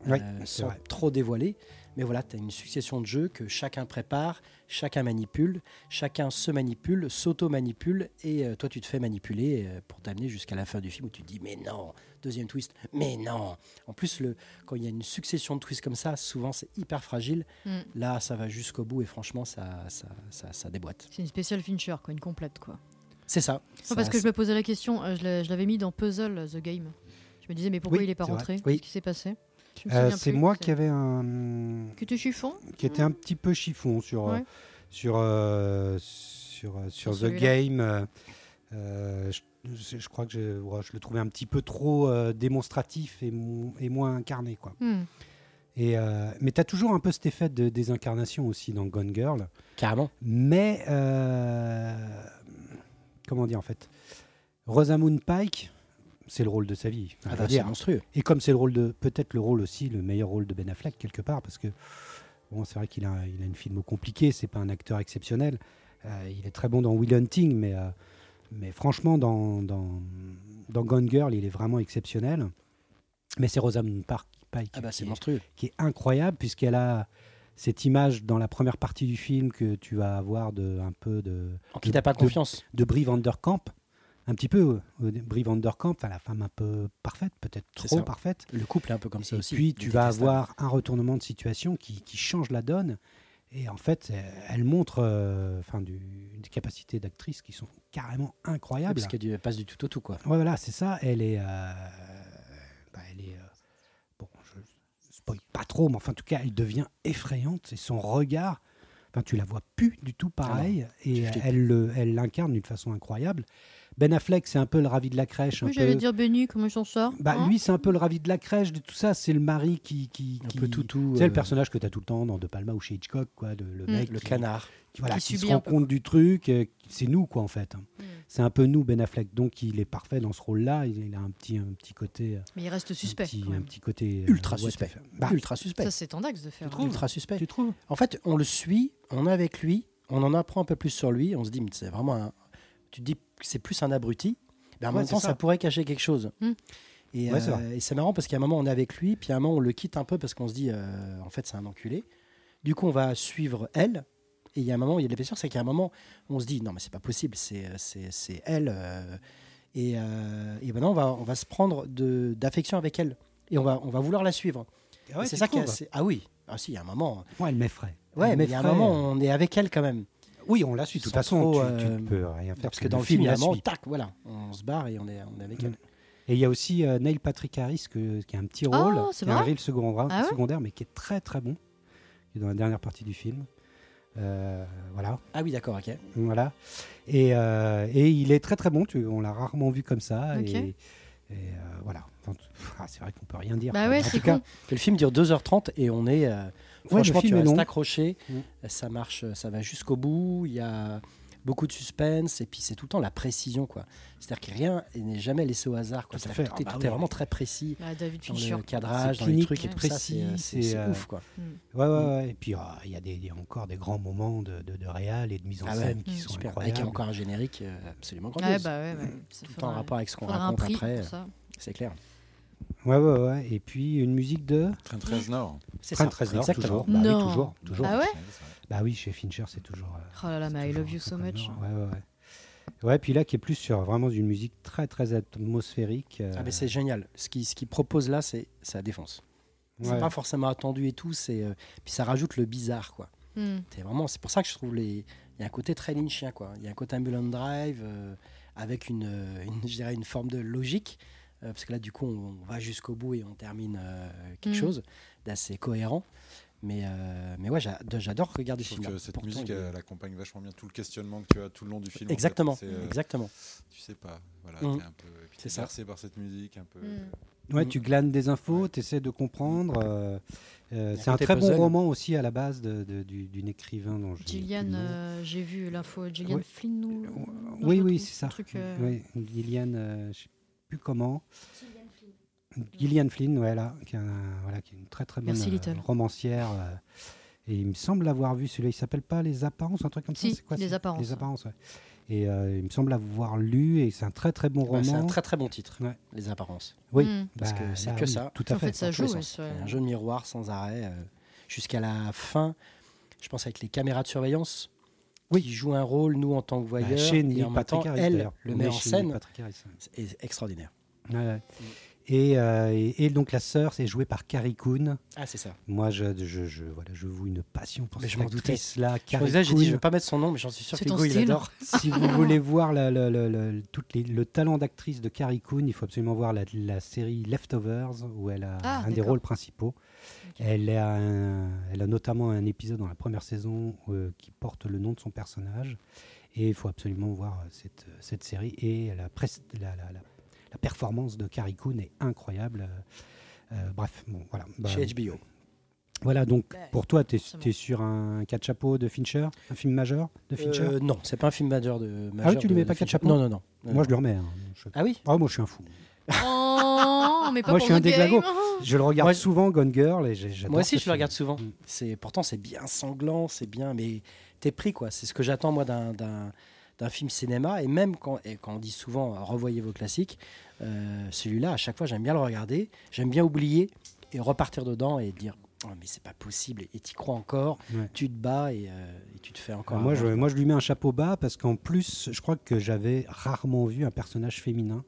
euh, sans vrai. trop dévoiler. Mais voilà, tu as une succession de jeux que chacun prépare, chacun manipule, chacun se manipule, s'auto-manipule, et euh, toi tu te fais manipuler euh, pour t'amener jusqu'à la fin du film où tu te dis mais non, deuxième twist, mais non. En plus, le, quand il y a une succession de twists comme ça, souvent c'est hyper fragile. Mm. Là, ça va jusqu'au bout et franchement, ça, ça, ça, ça déboîte. C'est une spéciale Fincher, quoi, une complète, quoi. C'est ça. Non, parce que je me posais la question, euh, je l'avais mis dans Puzzle, The Game. Je me disais, mais pourquoi Oui, il est pas rentré? Oui. Qu'est-ce qui s'est passé? Euh, c'est moi qui avais un Qui était chiffon qui était un petit peu chiffon sur euh, Ouais. sur euh, sur sur Sur The. Game. euh, je, je- je crois que je, ouais, je le trouvais un petit peu trop euh, démonstratif et, mo- et moins incarné quoi. Hmm. Et euh, mais tu as toujours un peu cet effet de désincarnation aussi dans Gone Girl. Carrément. Mais euh, comment dire en fait, Rosamund Pike, c'est le rôle de sa vie. Ah bah, c'est monstrueux. Et comme c'est le rôle de, peut-être le rôle aussi, le meilleur rôle de Ben Affleck quelque part, parce que bon, c'est vrai qu'il a, il a une film compliquée, c'est pas un acteur exceptionnel. Euh, il est très bon dans Will Hunting, mais, euh, mais franchement, dans, dans, dans Gone Girl, il est vraiment exceptionnel. Mais c'est Rosamund Park Pike Ah bah qui, c'est est, monstrueux. qui est incroyable puisqu'elle a cette image dans la première partie du film que tu vas avoir de un peu de En qui pas de- confiance. de Brie Vanderkamp, un petit peu euh, Brie Vanderkamp, enfin la femme un peu parfaite, peut-être trop parfaite. Le couple est un peu comme ça et aussi. puis tu vas avoir un retournement de situation qui, qui change la donne. Et en fait, elle montre euh, enfin, des capacités d'actrice qui sont carrément incroyables. Parce qu'elle passe du tout au tout quoi. Ouais, voilà, c'est ça. Elle est. euh, bah, elle est. euh, bon, je spoil pas trop, mais enfin, en tout cas, elle devient effrayante. Et son regard, enfin, tu la vois plus du tout pareil. et tu flippes. elle le- elle l'incarne d'une façon incroyable. Ben Affleck, c'est un peu le ravi de la crèche. un Oui, j'allais peu- dire Benny, comment il s'en sort Bah, hein lui, c'est un peu le ravi de la crèche de tout ça. C'est le mari qui. qui, Un qui- peu toutou. Tu sais, euh, le personnage que tu as tout le temps dans De Palma ou chez Hitchcock, quoi, le, le Mm. mec Le qui, canard. qui, voilà, Qui qui se un rend compte du truc. euh, C'est nous, quoi, en fait. Mm. C'est un peu nous, Ben Affleck. Donc, il est parfait dans ce rôle-là. Il a un petit, un petit côté. euh, Mais il reste suspect. Un petit, un petit côté. Ultra suspect. Bah, Ultra suspect. Ça, c'est tendax de faire. Ultra suspect. tu trouves En fait, on le suit, on est avec lui, on en apprend un peu plus sur lui, on se dit, mais c'est vraiment un. Tu te dis c'est plus un abruti, mais en Ouais, même temps, ça. ça. pourrait cacher quelque chose. Et, Ouais, c'est euh, et c'est marrant parce qu'à un moment, on est avec lui, puis à un moment, on le quitte un peu parce qu'on se dit, euh, en fait, c'est un enculé. Du coup, on va suivre elle. Et il y a un moment, il y a l'épaisseur, c'est qu'à un moment, on se dit, non, mais c'est pas possible, c'est, c'est, c'est elle. euh, et, euh, et maintenant, on va, on va se prendre de, d'affection avec elle. Et on va, on va vouloir la suivre. Ah ouais, c'est ça qui est trouves assez- Ah oui, ah si, il y a un moment. Moi, elle m'effraie. Ouais, mais il y a un moment, on est avec elle quand même. Oui, on la suit. De toute façon, trop, tu, euh, tu ne peux rien faire. Parce que dans le film, tac, voilà, on se barre et on est, on est avec Mm. elle. Et il y a aussi euh, Neil Patrick Harris que- qui a un petit Oh, rôle, c'est qui a un vrai rôle secondaire, Ah ouais secondaire, mais qui est très très bon, qui est dans la dernière partie du film. Euh, voilà, Ah oui, d'accord, ok. voilà. Et, euh, et il est très très bon. Tu, on l'a rarement vu comme ça. Ok. Et, et, euh, voilà. Enfin, ah, c'est vrai qu'on peut rien dire. Bah ouais, en c'est tout cas, con. Le film dure 2h30 et on est. franchement, film tu est restes accroché. Mm. Ça marche, ça va jusqu'au bout. Il y a beaucoup de suspense et puis c'est tout le temps la précision, quoi. C'est-à-dire que rien n'est jamais laissé au hasard, quoi. Tout fait. est, Ah bah tout est ouais. vraiment très précis Bah, David dans Fincher. le cadrage, dans les trucs et ouais. tout précis, C'est euh, ouf, quoi. Mm. ouais, ouais, ouais. Et puis ah, il y, a y encore des grands moments de, de, de réal et de mise en Ah ouais, scène qui Mm. sont Super. incroyables. Avec encore un générique euh, absolument Ouais, grandiose. bah ouais, ouais. Tout le temps en rapport avec ce qu'on raconte après, c'est clair. Ouais, ouais, ouais. Et puis une musique de Train 13 Nord. C'est ça, Reznor, exactement. toujours. Bah oui, toujours, toujours. Ah ouais Bah oui, chez Fincher, c'est toujours. euh, Oh là là, c'est mais I love you so much. Nord. Ouais, ouais, ouais. Ouais, puis là, qui est plus sur vraiment une musique très, très atmosphérique. euh, Ah, mais c'est génial. Ce qu'il ce qu'il propose là, c'est ça défonce. C'est ouais. pas forcément attendu et tout. C'est euh, puis ça rajoute le bizarre, quoi. Hmm. C'est vraiment, c'est pour ça que je trouve les. Il y a un côté très lynchien, quoi. Il y a un côté Ambulance Drive euh, avec une, une, je dirais une forme de logique, euh, parce que là, du coup, on, on va jusqu'au bout et on termine euh, quelque Mm. chose d'assez cohérent. Mais, euh, mais ouais, j'a- j'adore regarder ce film. que cette musique, elle accompagne vachement bien tout le questionnement que tu as tout le long du film. en fait. Exactement, euh, exactement. Tu sais pas. Voilà, Mhm. t'es un peu et puis C'est t'es ça. bercé par cette musique un peu. Hmm. Ouais, Mm. tu glanes des infos, tu essaies de comprendre. euh, euh, c'est un très bon roman aussi à la base de- de- du- d'une écrivain dont Gillian, euh, j'ai vu l'info. Gillian Ouais. Flynn ou. Oui, oui, c'est ça. Truc, euh, Oui, Gillian, euh, je sais plus comment. Gillian Flynn, ouais, là, qui, est un- voilà, qui est une très très bonne Merci, euh, Little. romancière. euh, et il me semble l'avoir vu celui-là. Il s'appelle pas Les Apparences, un truc comme Si, ça. C'est quoi Les c'est Apparences. Les Apparences, ouais. Et euh, il me semble l'avoir lu et c'est un très très bon Ouais, roman. c'est un très très bon titre, Ouais. Les apparences. Oui, Hmm. Parce bah, que c'est là, que oui, ça. Tout à En fait. fait, ça dans tous les joue, ouais, sens. sur- Un jeu de miroir sans arrêt euh, jusqu'à la fin. Je pense avec les caméras de surveillance. Oui. Qui jouent un rôle, nous, en tant que Bah, voyeurs. et en Patrick temps, Harris, elle le met en scène. C'est extraordinaire. Ouais, ouais. Et, euh, et, et donc la sœur, c'est jouée par Carrie Coon. Ah, c'est ça. Moi, je, je, je, voilà, je voue une passion pour Mais je cette m'en doutais. actrice-là. Je Carrie disais, j'ai dit, je Coon. vais pas mettre son nom, mais j'en suis sûr C'est que ton Hugo, il adore. si vous voulez voir la- la- la- la- toutes les- le talent d'actrice de Carrie Coon, il faut absolument voir la, la série Leftovers, où elle a Ah, un des rôles principaux. Elle, a un- elle a notamment un épisode dans la première saison euh, qui porte le nom de son personnage. Et il faut absolument voir euh, cette, cette série. Et la, pres- la, la- la- la performance de Carrie Coon est incroyable. Euh, euh, bref, bon, voilà. Bah, Chez HBO. voilà, donc Ouais, pour toi, tu es, sur un 4 chapeaux de Fincher? Un film majeur de Fincher? Euh, non, c'est pas un film majeur de. Ah oui, tu lui mets pas de quatre Fincher. chapeaux? Non, non, non. Moi, je le remets. hein. Je- Ah oui? Ah, moi, je suis un fou. Oh, mais pas Moi, pour je suis un déglingo. Je le regarde Moi, souvent, Gone Girl, et j'ai- j'adore Moi aussi, ce je le film. regarde souvent. Mm. C'est pourtant c'est bien sanglant, c'est bien, mais t'es pris quoi. C'est ce que j'attends moi d'un d'un d'un film cinéma. Et même quand, et quand on dit souvent euh, revoyez vos classiques, euh, celui-là, à chaque fois, j'aime bien le regarder. J'aime bien oublier et repartir dedans et dire Oh, mais c'est pas possible. Et tu crois encore, Ouais. tu te bats et, euh, et tu te fais encore. moi, je, moi, je lui mets un chapeau bas parce qu'en plus, je crois que j'avais rarement vu un personnage féminin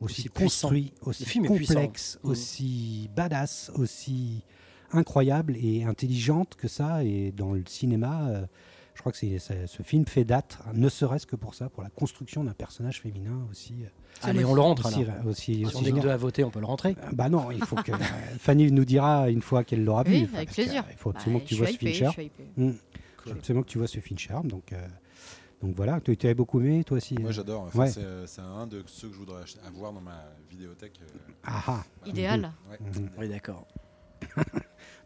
aussi, Aussi puissant. construit, aussi complexe. Mhm. aussi badass, aussi incroyable et intelligente que ça. Et dans le cinéma, euh, je crois que c'est, c'est- ce film fait date, ne serait-ce que pour ça, pour la construction d'un personnage féminin aussi. euh, Allez, on le rentre. aussi, alors. aussi, Si aussi on est que deux à voter, on peut le rentrer. Euh, Bah non, il faut que euh, Fanny nous dira une fois qu'elle l'aura Oui, vu. avec plaisir. euh, Il faut Bah, absolument que tu vois ce Fincher. je suis hypée. Mm. Cool. Absolument que tu vois ce Fincher. Donc, euh, donc voilà, tu tu avais beaucoup aimé toi aussi. Moi euh j'adore. Enfin, Ouais. C'est un de ceux que je voudrais avoir dans ma vidéothèque. euh, Ah ah. voilà. Idéal. Ouais. Mhm. Oui, d'accord.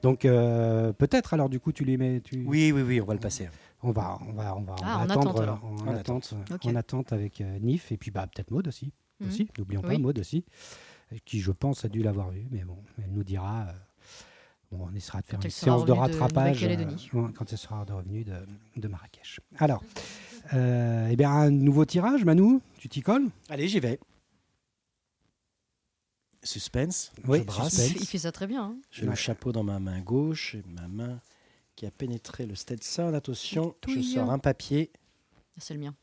Donc euh, peut-être alors du coup tu lui mets. Tu... Oui, oui, oui, on va le passer. On va, on va, on va, Ah, attendre, attente, alors. en, En attente, en attente avec euh, Nif et puis bah peut-être Maud aussi, Mhm. aussi. N'oublions pas. Maud aussi, qui je pense a dû l'avoir vu, mais bon, elle nous dira. euh, bon, on essaiera de faire Quand une séance de rattrapage euh, quand elle sera de revenue de, de Marrakech. Alors, eh bien un nouveau tirage, Manu, tu t'y colles? Allez, j'y vais. Suspense. Oui, je brasse. Il, suspense. fait- il fait ça très bien. hein. J'ai le chapeau dans ma main gauche et ma main qui a pénétré le Stetson. Attention, je sors un papier. C'est le mien.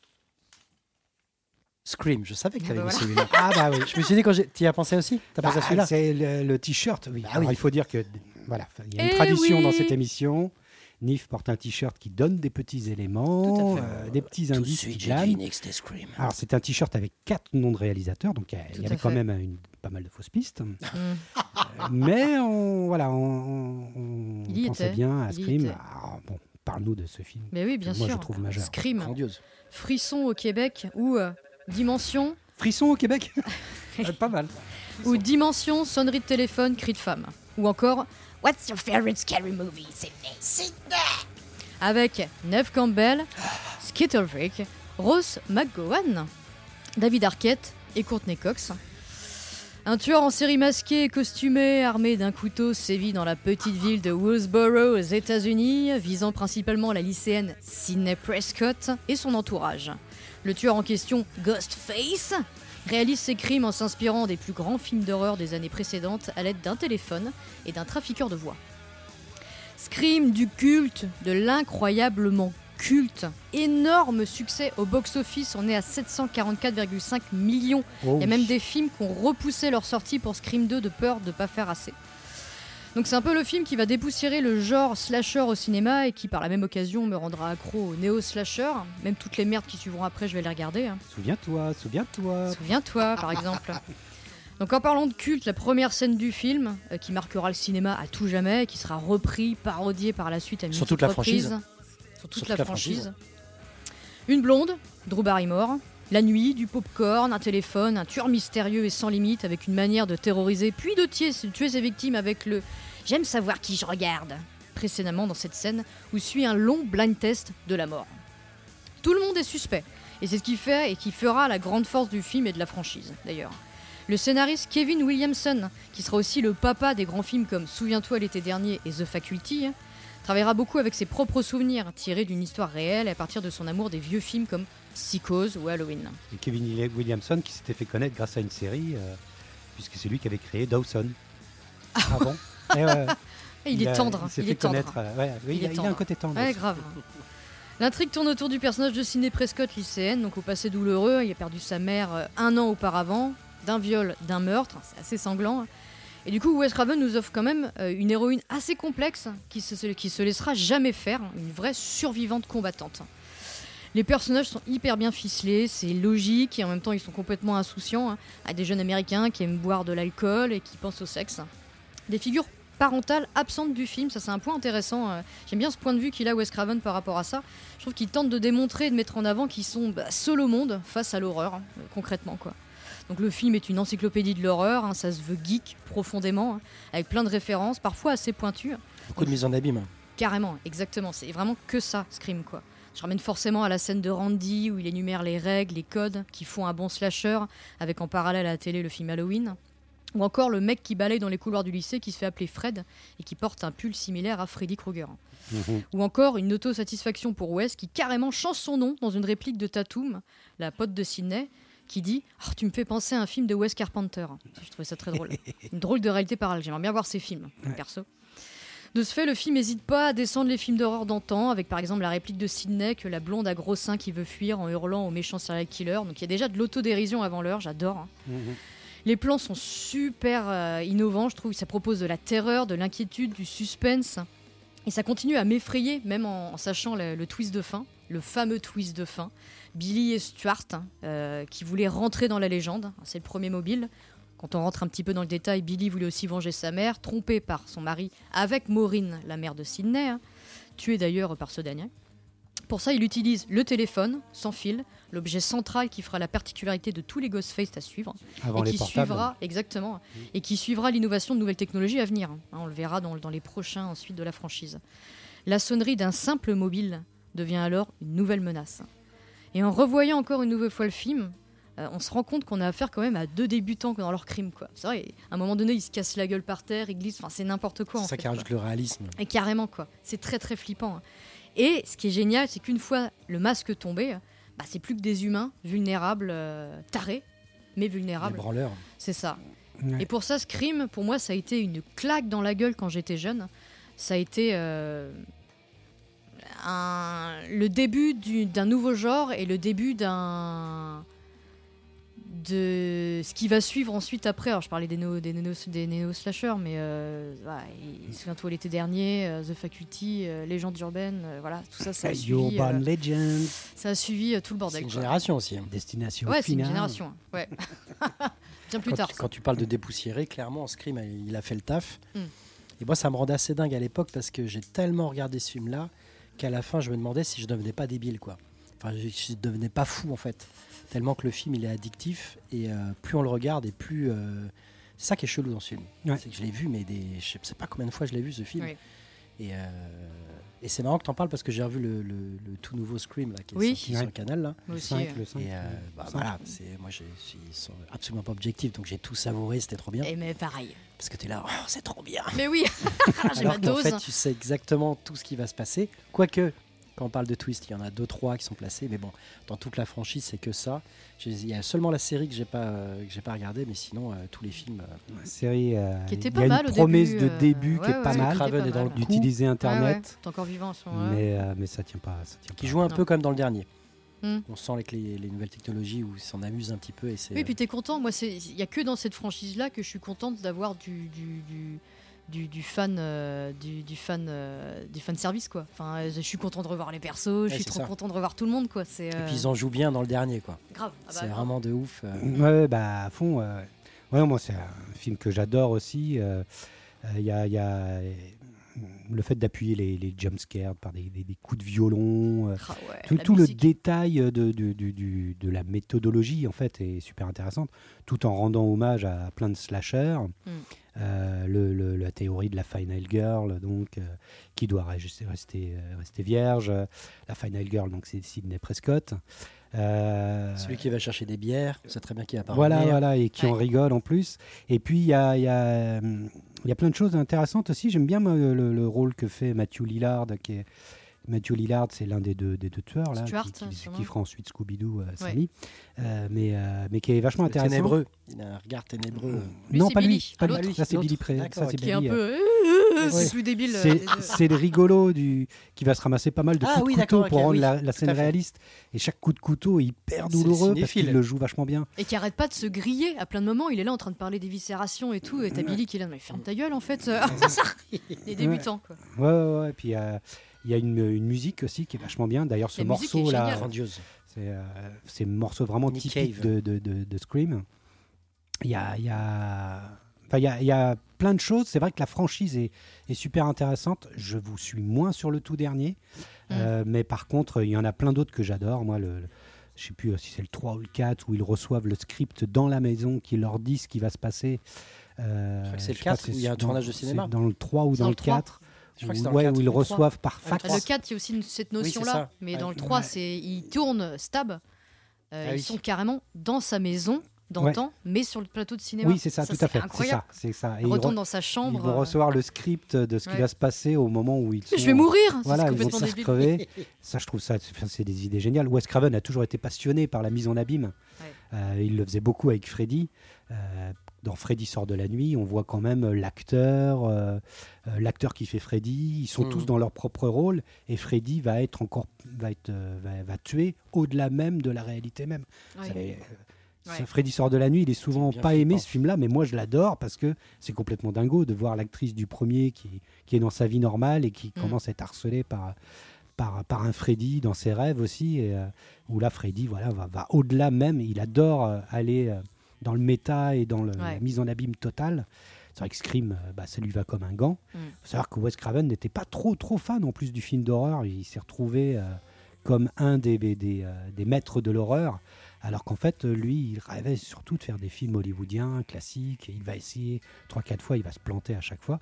Scream, je savais que tu avais Ah bah mis voilà. celui-là. Ah bah oui. Je me suis dit, quand tu y as pensé aussi? T'as pensé à Bah, celui-là? C'est le, le t-shirt, oui. Bah Alors, oui. il faut dire que voilà, il y a une Eh tradition dans cette émission. Nif porte un t-shirt qui donne des petits éléments, Tout à fait. euh, des petits Tout indices suite, qui. Alors c'est un t-shirt avec quatre noms de réalisateurs, donc euh, il y à avait quand fait. même une, pas mal de fausses pistes. Mm. Euh, mais on, voilà, on, on- Il pensait était. bien à Scream. Alors, bon, parle-nous de ce film. Mais oui, bien Moi, sûr. je trouve majeur. Scream, Grandiose. Frisson au Québec ou euh, Dimension Frisson au Québec Pas mal. ou Dimension, sonnerie de téléphone, cri de femme. Ou encore What's your favorite scary movie, Sydney? Sydney! avec Neve Campbell, Skittlefrick, Ross McGowan, David Arquette et Courtney Cox. Un tueur en série masqué costumé, armé d'un couteau, sévit dans la petite ville de Woodsboro aux États-Unis, visant principalement la lycéenne Sidney Prescott et son entourage. Le tueur en question, Ghostface, réalise ses crimes en s'inspirant des plus grands films d'horreur des années précédentes à l'aide d'un téléphone et d'un trafiqueur de voix. Scream du culte, de l'incroyablement culte. Énorme succès au box-office, on est à 744,5 millions. Oh, Il y a même des films qui ont repoussé leur sortie pour Scream 2 de peur de ne pas faire assez. Donc c'est un peu le film qui va dépoussiérer le genre slasher au cinéma et qui par la même occasion me rendra accro au néo-slasher. Même toutes les merdes qui suivront après, je vais les regarder. hein. Souviens-toi, souviens-toi. Souviens-toi, par exemple. Donc en parlant de culte, la première scène du film, euh, qui marquera le cinéma à tout jamais, et qui sera repris, parodié par la suite à Sur toute la multiples reprises. franchise. Sur toute Sur la toute la franchise. franchise. Une blonde, Drew Barrymore. La nuit, du popcorn, un téléphone, un tueur mystérieux et sans limite, avec une manière de terroriser, puis de tuer, ses victimes avec le J'aime savoir qui je regarde. Précédemment dans cette scène, où suit un long blind test de la mort. Tout le monde est suspect. Et c'est ce qui fait et qui fera la grande force du film et de la franchise, d'ailleurs. Le scénariste Kevin Williamson, qui sera aussi le papa des grands films comme Souviens-toi l'été dernier et The Faculty, travaillera beaucoup avec ses propres souvenirs tirés d'une histoire réelle à partir de son amour des vieux films comme Psychose ou Halloween. Et Kevin Williamson qui s'était fait connaître grâce à une série, euh, puisque c'est lui qui avait créé Dawson. Ah, bon Eh ouais, il, est tendre, Il il fait est tendre. connaître. euh, ouais, oui, Il il, a, un côté tendre. Ouais, grave. L'intrigue tourne autour du personnage de Sidney Prescott, lycéenne, donc au passé douloureux. Il a perdu sa mère euh, un an auparavant, d'un viol, d'un meurtre. C'est assez sanglant. Et du coup, Wes Craven nous offre quand même euh, une héroïne assez complexe qui se, qui se laissera jamais faire, une vraie survivante combattante. Les personnages sont hyper bien ficelés, c'est logique et en même temps ils sont complètement insouciants hein, à des jeunes américains qui aiment boire de l'alcool et qui pensent au sexe. Des figures parentales absentes du film, ça c'est un point intéressant. euh, J'aime bien ce point de vue qu'il a Wes Craven par rapport à ça. Je trouve qu'il tente de démontrer et de mettre en avant qu'ils sont bah, seuls au monde face à l'horreur, hein, euh, concrètement quoi. Donc le film est une encyclopédie de l'horreur, hein, ça se veut geek profondément, hein, avec plein de références, parfois assez pointues. Beaucoup de mise en abîme. Carrément, exactement. C'est vraiment que ça, Scream, quoi. Je ramène forcément à la scène de Randy où il énumère les règles, les codes qui font un bon slasher, avec en parallèle à la télé le film Halloween. Ou encore le mec qui balaye dans les couloirs du lycée qui se fait appeler Fred et qui porte un pull similaire à Freddy Krueger. Mhm. Ou encore une autosatisfaction pour Wes qui carrément change son nom dans une réplique de Tatum, la pote de Sydney, qui dit Oh, Tu me fais penser à un film de Wes Carpenter. Je trouvais ça très drôle. Une drôle de réalité parallèle. J'aimerais bien voir ces films, perso. De ce fait, le film n'hésite pas à descendre les films d'horreur d'antan, avec par exemple la réplique de Sydney que la blonde à gros seins qui veut fuir en hurlant au méchant serial killer. Donc il y a déjà de l'autodérision avant l'heure, j'adore. hein. Mhm. Les plans sont super euh, innovants, je trouve. Ça propose de la terreur, de l'inquiétude, du suspense. Et ça continue à m'effrayer, même en, en sachant le, le twist de fin, le fameux twist de fin. Billy et Stuart, hein, euh, qui voulaient rentrer dans la légende. C'est le premier mobile. Quand on rentre un petit peu dans le détail, Billy voulait aussi venger sa mère, trompé par son mari avec Maureen, la mère de Sydney, hein, tuée d'ailleurs par ce dernier. Pour ça, il utilise le téléphone, sans fil, l'objet central qui fera la particularité de tous les Ghostface à suivre Avant et qui suivra exactement et qui suivra l'innovation de nouvelles technologies à venir. hein. on le verra dans, dans les prochains ensuite de la franchise. La sonnerie d'un simple mobile devient alors une nouvelle menace. Et en revoyant encore une nouvelle fois le film, on se rend compte qu'on a affaire quand même à deux débutants dans leur crime. quoi. C'est vrai, à un moment donné, ils se cassent la gueule par terre, ils glissent, enfin c'est n'importe quoi. C'est ça fait, qui quoi. rajoute le réalisme. Et carrément, quoi. C'est très, très flippant. hein. Et ce qui est génial, c'est qu'une fois le masque tombé, bah, c'est plus que des humains vulnérables, euh, tarés, mais Les vulnérables. branleurs. C'est ça. Ouais. Et pour ça, Scream, pour moi, ça a été une claque dans la gueule quand j'étais jeune. Ça a été euh, un- le début du- d'un nouveau genre et le début d'un de ce qui va suivre ensuite après. Alors, je parlais des néo, des néo, des néo-slashers, mais euh, voilà, il- souviens-toi l'été dernier, euh, The Faculty, euh, Légende urbaine, euh, voilà, tout ça, ça a suivi, Urban euh, Legend, ça a suivi tout le C'est bordel. une quoi. génération aussi. hein. Destination Ouais, c'est une génération. hein. Ouais. Bien plus quand, tard. tu, quand tu parles de dépoussiérer, clairement, Scream, il a fait le taf. Mm. Et moi, ça me rendait assez dingue à l'époque parce que j'ai tellement regardé ce film-là qu'à la fin, je me demandais si je devenais pas débile, quoi. Enfin, je, je devenais pas fou, en fait. Tellement que le film, il est addictif et euh, plus on le regarde et plus. euh, c'est ça qui est chelou dans ce film. Ouais. C'est que je l'ai vu, mais des, je sais pas combien de fois je l'ai vu ce film. Oui. Et, euh, et c'est marrant que tu en parles parce que j'ai revu le, le- le tout nouveau Scream là, qui est Oui. sorti Ouais. sur le canal. Là. Le aussi, 5, euh. le 5. Et euh, bah, voilà, c'est, moi je suis sont absolument pas objectif, donc j'ai tout savouré, c'était trop bien. Et mais pareil. Parce que tu es là, oh, c'est trop bien. Mais oui, j'ai ma dose. fait, tu sais exactement tout ce qui va se passer. Quoique, quand on parle de twist, il y en a deux, trois qui sont placés, mais bon, dans toute la franchise, c'est que ça. Il y a seulement la série que j'ai pas, euh, que j'ai pas regardé, mais sinon, euh, tous les films. euh, La série, euh, Qui était il pas y a mal une au promesse début, de euh, début qui ouais, est ouais, pas mal, Craven est dans le d'utiliser Internet, ouais, t'es encore vivant moment-là. mais, euh, mais ça tient pas. Ça tient qui pas. jouent un Non. peu comme dans le dernier. Hmm. On sent avec les, les nouvelles technologies où ils s'en amusent un petit peu. Et c'est, Oui, puis t'es content. Moi, c'est il y a que dans cette franchise-là que je suis contente d'avoir du du, du, du, du fan euh, du, du fan euh, du fan service quoi. Enfin, euh, je suis content de revoir les persos. Je suis trop ça. content de revoir tout le monde quoi. C'est Et euh, puis ils en jouent bien dans le dernier, quoi. grave. Ah bah, c'est vraiment de ouf. euh. Ouais, bah à fond. euh, Ouais, moi, c'est un film que j'adore aussi. euh, euh, Il y, a, il y a, euh, le fait d'appuyer les, les jumpscares par des, des- des coups de violon. euh, Ah ouais, tout le détail de, de, du- du- de la méthodologie, en fait, est super intéressante, tout en rendant hommage à plein de slashers. Mm. Euh, le- le- la théorie de la Final Girl, donc, euh, qui doit rester, rester, euh, rester vierge. La Final Girl, donc, c'est Sidney Prescott. Euh, Celui qui va chercher des bières, c'est très bien qu'il va pas voilà, voilà, et qui en Ouais. rigole rigole en plus. Et puis, il y a, il y, a, y a plein de choses intéressantes aussi. J'aime bien moi, le, le rôle que fait Matthew Lillard, qui est... Matthew Lillard, c'est l'un des deux, des deux tueurs là, Stuart, qui, qui- sûrement. qui fera ensuite Scooby-Doo, euh, Ouais. Sally, Euh, mais, euh, mais qui est vachement Le intéressant. ténébreux. Il a un regard ténébreux. Lui, non, pas Billy. lui, pas Ah, lui. Ça c'est. Billy Pré. Ça, c'est qui est un peu euh, euh, Ouais. c'est plus débile. euh, C'est des le rigolo du qui va se ramasser pas mal de Ah coups oui, de couteau pour rendre oui, la, scène à réaliste. Et chaque coup de couteau est hyper douloureux parce qu'il le joue vachement bien. Et qui arrête pas de se griller à plein de moments. Il est là en train de parler d'éviscération et tout. Et t'as Billy qui est là, mais ferme ta gueule en fait. Les débutants quoi. Ouais, ouais, ouais. Puis euh, il y a une, une musique aussi qui est vachement bien. D'ailleurs, ce La musique morceau est là, géniale. Grandiose. c'est euh, morceau vraiment Nick typique de, de, de, de Scream. Il y a, il y, a, enfin, il y, a, il y a plein de choses. C'est vrai que la franchise est, est super intéressante. Je vous suis moins sur le tout dernier. Mm. Euh, mais par contre, il y en a plein d'autres que j'adore. Moi, le, le- je sais plus si c'est le 3 ou le 4 où ils reçoivent le script dans la maison qui leur dit ce qui va se passer. Euh, c'est le je sais pas 4 si où il y a un tournage de cinéma. Dans le 3 ou dans, dans le le 3. 4. Je crois que où- c'est dans le ouais, 4 où ils le 3. reçoivent par fax. le 4, il y a aussi une- cette notion-là. mais Ouais. dans le 3, Ouais. c'est ils tournent stab. Euh, Ah ils oui. sont carrément dans sa maison d'antan, mais sur le plateau de cinéma. Oui, c'est ça, tout à fait. C'est Incroyable. ça, c'est ça. Et Il ils, retourne re- dans sa ils chambre. vont euh, recevoir le script de ce qui Ouais. va se passer au moment où ils sont. Je vais mourir ça, Voilà, ils vont se faire crever. Ça, je trouve ça, c'est c'est des idées géniales. Wes Craven a toujours été passionné par la mise en abîme. Ouais. Euh, il le faisait beaucoup avec Freddy. Euh, dans Freddy sort de la nuit, on voit quand même l'acteur, euh, euh, l'acteur qui fait Freddy. Ils sont tous dans leur propre rôle et Freddy va être encore, va être, euh, va, va tuer au-delà même de la réalité même. Euh, Ouais. ce Freddy sort de la nuit, il est souvent pas aimé ce film-là, mais moi je l'adore parce que c'est complètement dingo de voir l'actrice du premier qui, qui est dans sa vie normale et qui Mm. commence à être harcelée par, par, par un Freddy dans ses rêves aussi, et, euh, où là Freddy voilà, va, va au-delà même, il adore euh, aller euh, dans le méta et dans le- la mise en abîme totale. C'est vrai que Scream, euh, bah, ça lui va comme un gant. Mm. faut savoir que Wes Craven n'était pas trop trop fan en plus du film d'horreur, il s'est retrouvé euh, comme un des, des, des, euh, des maîtres de l'horreur. Alors qu'en fait, lui, il rêvait surtout de faire des films hollywoodiens, classiques. Et il va essayer trois, quatre fois, il va se planter à chaque fois.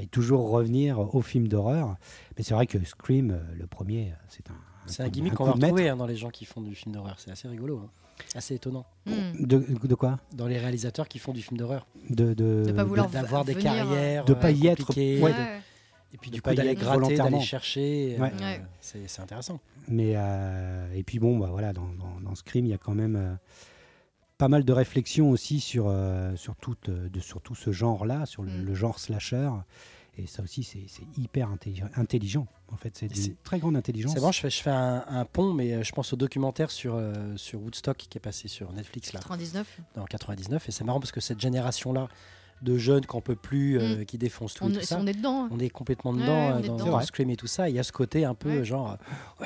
et toujours revenir au film d'horreur. Mais c'est vrai que Scream, le premier, c'est un. C'est un gimmick un qu'on va retrouver hein, dans les gens qui font du film d'horreur. C'est assez rigolo. hein. Assez étonnant. Hmm. De, de quoi? Dans les réalisateurs qui font du film d'horreur. de, de, De pas vouloir D'avoir des euh, carrières. de pas y être, ouais, de- Ouais. Et puis de du coup d'aller être gratter, d'aller chercher. euh, Ouais. C'est c'est intéressant. Mais euh, et puis bon, bah voilà, dans, dans, dans Scream, il y a quand même euh, pas mal de réflexions aussi sur euh, sur tout euh, de sur tout ce genre-là, sur le, Mm. le genre slasher. Et ça aussi, c'est c'est hyper intelligent, intelligent. En fait, c'est C'est- très grande intelligence. C'est bon, je fais, je fais un, un pont, mais euh, je pense au documentaire sur, euh, sur Woodstock qui est passé sur Netflix là, 99. en 99. Et c'est marrant parce que cette génération-là de jeunes qu'on peut plus, euh, qui défoncent tout On, et tout est- ça, on est dedans. hein. on est complètement Ouais, dedans ouais, on euh, est dans, dedans. Scream et tout ça. Il y a ce côté un peu Ouais. genre euh,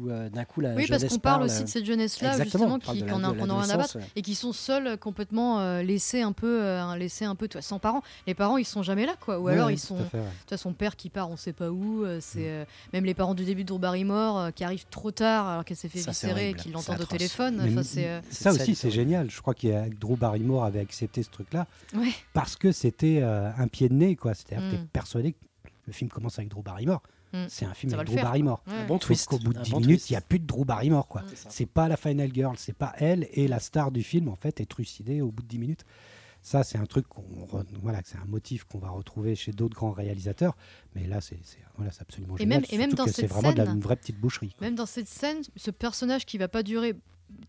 où euh, d'un coup la Oui, parce jeunesse qu'on parle aussi de cette jeunesse-là, justement, qui qu'on a, qu'on a rien à l'adolescence, battre et qui sont seuls, complètement euh, laissés un peu, euh, laissés un peu, toi, sans parents. Les parents, ils sont jamais là, quoi. Ou Ouais, alors ouais, ils sont, ouais. tu vois, son père qui part, on sait pas où. euh, Mm. c'est euh, même les parents du début de Drew Barrymore euh, qui arrivent trop tard alors qu'elle s'est fait viscérer et qu'ils l'entendent au téléphone. Ça aussi, c'est génial. Je crois que Drew Barrymore avait accepté ce truc-là ouais. Parce que c'était euh, un pied de nez, quoi. C'est-à-dire que Mm. t'es persuadé que le film commence avec Drew Barrymore. Mm. C'est un film Ça avec Drew faire, Barrymore. Ouais. un bon twist. qu'au bout de un 10 bon minutes, il n'y a plus de Drew Barrymore. quoi. Mm. C'est pas la Final Girl, c'est pas elle et la star du film en fait est trucidée au bout de 10 minutes. Ça, c'est un truc qu'on re- voilà, c'est un motif qu'on va retrouver chez d'autres grands réalisateurs, mais là, c'est voilà, c'est absolument Et génial. même- et même dans que c'est cette vraiment de la- une vraie petite boucherie. quoi. Même dans cette scène, ce personnage qui va pas durer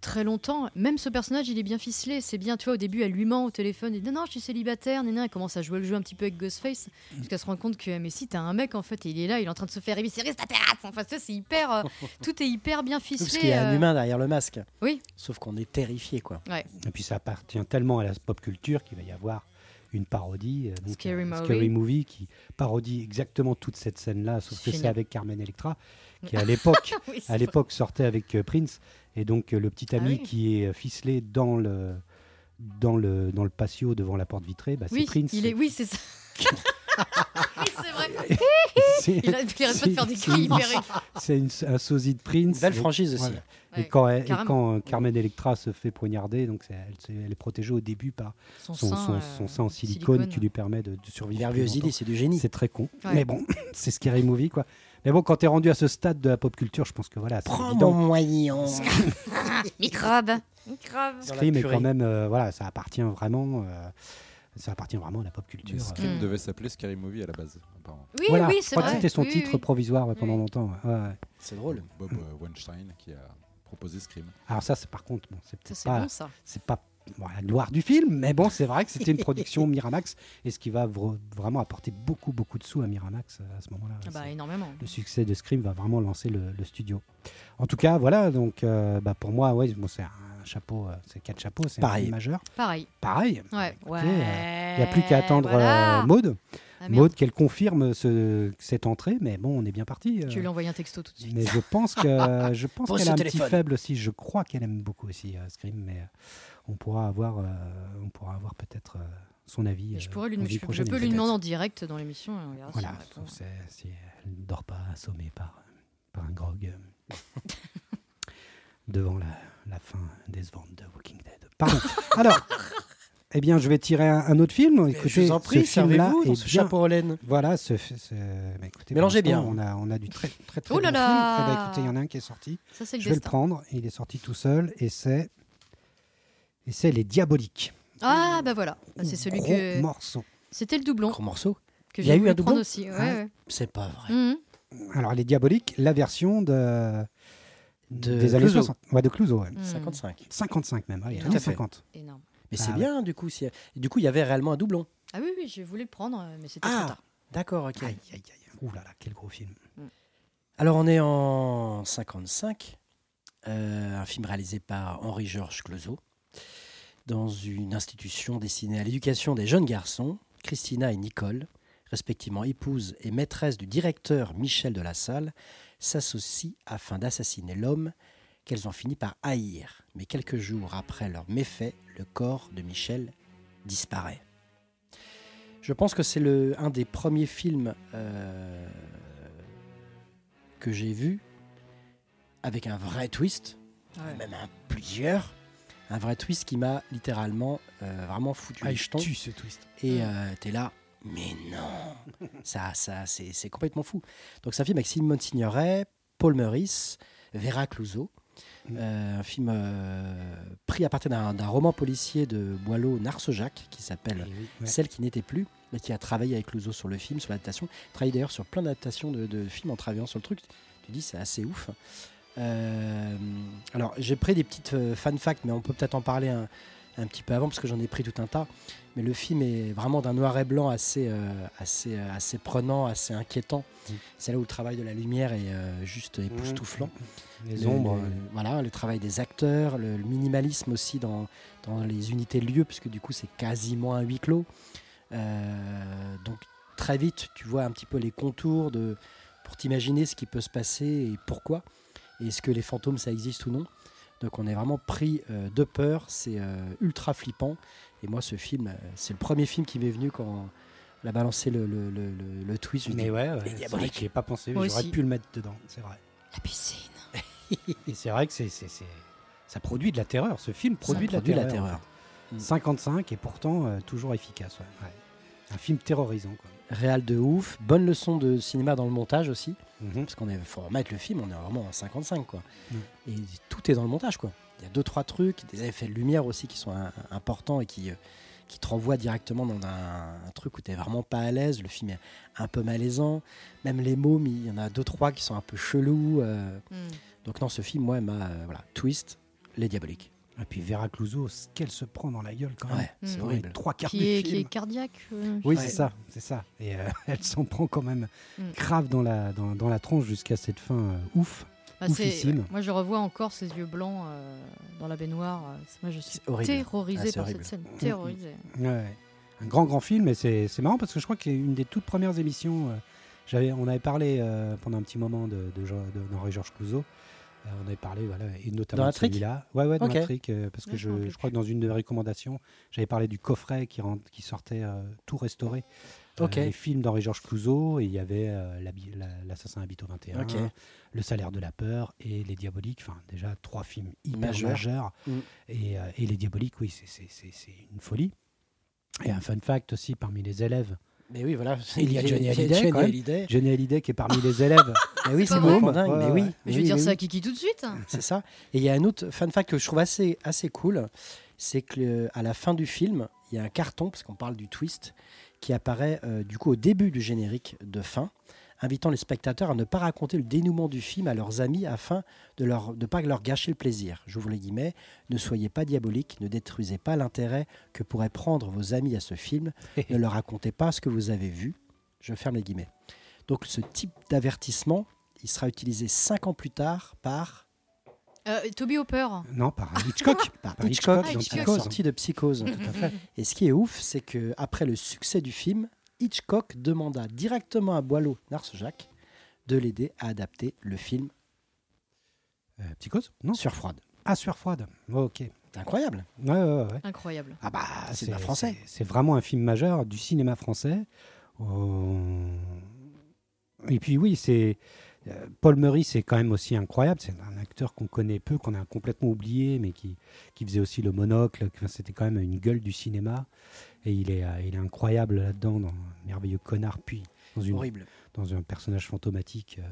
très longtemps, même ce personnage, il est bien ficelé. C'est bien, tu vois, au début, elle lui ment au téléphone. Et dit, non, non, je suis célibataire. Nana, elle commence à jouer le jeu un petit peu avec Ghostface. Jusqu'à se rendre compte que, mais si, t'as un mec, en fait, et il est là, il est en train de se faire éviscérer ta terrasse. Enfin, ça, c'est hyper. euh, tout est hyper bien Oui, Parce ficelé. qu'il y a un euh, humain derrière le masque. Oui. Sauf qu'on est terrifié, quoi. Et puis ça appartient tellement à la pop culture qu'il va y avoir une parodie, euh, donc, Scary euh, Movie. Scary Movie, qui parodie exactement toute cette scène-là, sauf que c'est avec Carmen Electra, qui à l'époque Oui, à l'époque sortait avec euh, Prince et donc euh, le petit ami Ah oui. qui est euh, ficelé dans le dans le dans le patio devant la porte vitrée bah, Oui, c'est Prince il est, oui, c'est ça. oui, c'est vrai. c'est Il arrête il arrête pas de faire des c'est- cris c'est un sosie de Prince Belle franchise aussi. voilà. et quand, elle- et quand euh, Carmen Electra se fait poignarder donc elle, est protégée au début par Son, son, sein, son, euh, son sein en silicone, silicone. qui lui permet de, de survivre idée, c'est du génie. c'est très con Ouais. mais bon c'est Scary Movie quoi mais bon quand tu es rendu à ce stade de la pop culture je pense que voilà c'est Prends évident mon moyen. Microbe. Microbe. Scream est quand même euh, voilà ça appartient vraiment euh, ça appartient vraiment à la pop culture Mais Scream Mm. devait s'appeler Scary Movie à la base, apparemment. Oui, voilà, oui, je c'est crois vrai. que c'était son Oui, titre oui. provisoire ouais, pendant Oui. longtemps. ouais. Ouais, ouais. C'est drôle. Bob euh, Weinstein qui a proposé Scream. Alors ça, c'est par contre, bon, c'est Ça, peut-être c'est pas, bon, ça. c'est pas bon, la gloire du film, mais bon, c'est vrai que c'était une production Miramax et ce qui va vra- vraiment apporter beaucoup, beaucoup de sous à Miramax euh, à ce moment-là. Ah bah, énormément. le succès de Scream va vraiment lancer le, le studio. En tout cas, voilà, donc euh, bah, pour moi, ouais, bon, c'est un chapeau, euh, c'est quatre chapeaux, c'est un Pareil. film majeur. Pareil. Pareil. Ouais. Écoutez, ouais. Il n'y a plus qu'à attendre voilà. euh, Maude, Ah. Maude qu'elle confirme ce- cette entrée, mais bon, on est bien parti. Tu lui as envoyé un texto tout de suite. Mais je pense que je pense qu'elle a un petit faible aussi. Je crois qu'elle aime beaucoup aussi Scream, mais on pourra avoir, euh, on pourra avoir peut-être euh, son avis. Et je euh, pourrais lui, je, je peux lui demander en direct dans l'émission. si Voilà, c'est- si elle ne dort pas assommée par, par un grog devant la, la fin des ventes de Walking Dead. Pardon. Alors, eh bien, je vais tirer un, un autre film. Écoutez, je vous en prie, ce film-là servez-vous dans est ce bien- chapeau en laine. Voilà, ce, ce- bah, écoutez, Mélangez bien. On a, on a du très très très Oh là bon là film. Eh ben, écoutez, il y en a un qui est sorti. Ça, c'est le Je vais le prendre. Il est sorti tout seul et c'est Et c'est Les Diaboliques. Ah, bah voilà. Bah, c'est celui Gros que. morceau. C'était le doublon Gros morceau. que Il y a j'ai eu un doublon prendre aussi. Ouais, Ah. ouais. C'est pas vrai. Mhm. Alors, Les Diaboliques, la version de. De des années Clouseau. 60. Ouais, de Clouseau, ouais. Mhm. 55. 55 même. ouais, Tout à fait. 50. Énorme. Mais Ah c'est ouais. bien, du coup. si- Du coup, il y avait réellement un doublon. Ah oui, oui, j'ai voulu le prendre, mais c'était trop Ah, tard. d'accord, ok. Aïe, aïe, aïe. Ouh là là, quel gros film. Alors, on est en 55. euh, un film réalisé par Henri-Georges Clouzot. Dans une institution destinée à l'éducation des jeunes garçons, Christina et Nicole, respectivement épouse et maîtresse du directeur Michel de la Salle, s'associent afin d'assassiner l'homme qu'elles ont fini par haïr. Mais quelques jours après leur méfait, le corps de Michel disparaît. Je pense que c'est le, un des premiers films euh, que j'ai vu avec un vrai twist, Ouais. même un plusieurs, un vrai twist qui m'a littéralement euh, vraiment foutu Ah, les il jetons. tue ce twist. Et euh, t'es là, mais non, ça, ça, c'est complètement fou. Donc c'est un film avec Simone Signoret, Paul Meurice, Vera Clouseau. Mm. Euh, un film euh, pris à partir d'un roman policier de Boileau Narcejac qui s'appelle oui, ouais. Celle qui n'était plus, mais qui a travaillé avec Clouseau sur le film, sur l'adaptation. Il travaille d'ailleurs sur plein d'adaptations de, de films en travaillant sur le truc. Tu dis, c'est assez ouf. Euh, alors, j'ai pris des petites euh, fan facts, mais on peut peut-être en parler un, un petit peu avant, parce que j'en ai pris tout un tas. Mais le film est vraiment d'un noir et blanc assez, euh, assez, assez prenant, assez inquiétant. Mm. C'est là où le travail de la lumière est euh, juste époustouflant. Les Le- ombres. le- voilà, le travail des acteurs, le, minimalisme aussi dans, dans les unités de lieu, puisque du coup c'est quasiment un huis clos. Donc très vite, tu vois un petit peu les contours de, pour t'imaginer ce qui peut se passer et pourquoi, est-ce que les fantômes ça existe ou non. Donc on est vraiment pris euh, de peur, c'est euh, ultra flippant. Et moi ce film, euh, c'est le premier film qui m'est venu quand on a balancé le, le, le, le- le twist. Je Mais dis, ouais, ouais, c'est vrai que pas pensé. J'aurais pu le mettre dedans, c'est vrai. La piscine. Et c'est vrai que c'est, ça produit de la terreur. Ce film produit, de, produit la la terreur. terreur. en fait. 55 et pourtant euh, toujours efficace. ouais, ouais. Un film terrorisant. Quoi. Réal de ouf, bonne leçon de cinéma dans le montage aussi. Mhm. Parce qu'on est, faut remettre le film, on est vraiment en 55 quoi. Mm. Et tout est dans le montage quoi. Il y a deux trois trucs, des effets de lumière aussi qui sont un- importants et qui euh, qui te renvoient directement dans un, un truc où tu es vraiment pas à l'aise. Le film est un peu malaisant. Même les mômes, il y en a deux trois qui sont un peu chelous. euh. Mhm. Donc non, ce film, moi, m'a euh, voilà, twist, les diaboliques. Et puis Vera Clouseau, ce qu'elle se prend dans la gueule quand même. Ouais, c'est Mm. Horrible. trois quarts Qui du est, qui film. est cardiaque. euh, Oui, c'est ça, c'est ça. Et euh, elle s'en prend quand même Mm. grave dans la, dans, dans la tronche jusqu'à cette fin euh, ouf. Bah, c'est- Oufissime. Moi, je revois encore ses yeux blancs euh, dans la baignoire. c'est- Moi, je suis C'est terrorisée Ah, c'est par horrible. cette scène. Terrorisée. Ouais. Un grand, grand film. Et c'est c'est marrant parce que je crois qu'une des toutes premières émissions, euh, j'avais, on avait parlé euh, pendant un petit moment de, de, Jean- de- d'Henri-Georges Clouzot. Euh, on avait parlé, voilà, et notamment Dans de celui-là. Ouais, ouais, dans Ok. la trique, euh, parce que je je, crois que dans une de mes recommandations, j'avais parlé du coffret qui, rentre, qui sortait euh, tout restauré. Euh, Ok. les films d'Henri-Georges Clouzot, et il y avait euh, l'habi- la- L'assassin habite au 21, Ok. Le salaire de la peur et Les Diaboliques. Enfin, déjà trois films hyper Majeurs. majeurs. Mm. Et, euh, et Les Diaboliques, oui, c'est une folie. Et un fun fact aussi parmi les élèves. Mais oui, voilà. Il y a Johnny Hallyday, Johnny quand même. Hallyday. Johnny Hallyday qui est parmi les élèves. Mais oui, C'est. Ouais, mais oui. Mais je vais oui, dire ça oui. à Kiki tout de suite. C'est ça. Et il y a un autre fun fact que je trouve assez, assez cool, c'est que à la fin du film, il y a un carton, parce qu'on parle du twist, qui apparaît euh, du coup au début du générique de fin, invitant les spectateurs à ne pas raconter le dénouement du film à leurs amis afin de ne de pas leur gâcher le plaisir. J'ouvre les guillemets. Ne soyez pas diabolique, ne détruisez pas l'intérêt que pourraient prendre vos amis à ce film. ne leur racontez pas ce que vous avez vu. Je ferme les guillemets. Donc ce type d'avertissement, il sera utilisé cinq ans plus tard par Euh, Toby Hopper. non, par Hitchcock. par Par Hitchcock, Hitchcock la Psychose. sortie de Psychose. Tout à fait. Et ce qui est ouf, c'est que après le succès du film, Hitchcock demanda directement à Boileau Narcejac de l'aider à adapter le film Euh, Psychose Non sur froide. Ah, sur froide. ok. C'est incroyable. Ouais, ouais, ouais. Incroyable. Ah bah, Cinéma français. c'est- C'est vraiment un film majeur du cinéma français. Euh, Et puis oui, c'est euh, Paul Murray, c'est quand même aussi incroyable. C'est un acteur qu'on connaît peu, qu'on a complètement oublié, mais qui, qui faisait aussi le monocle. Enfin, C'était quand même une gueule du cinéma. Et il est, euh, il est incroyable là-dedans, dans Merveilleux Connard, puis dans, une, Horrible. dans un personnage fantomatique. euh,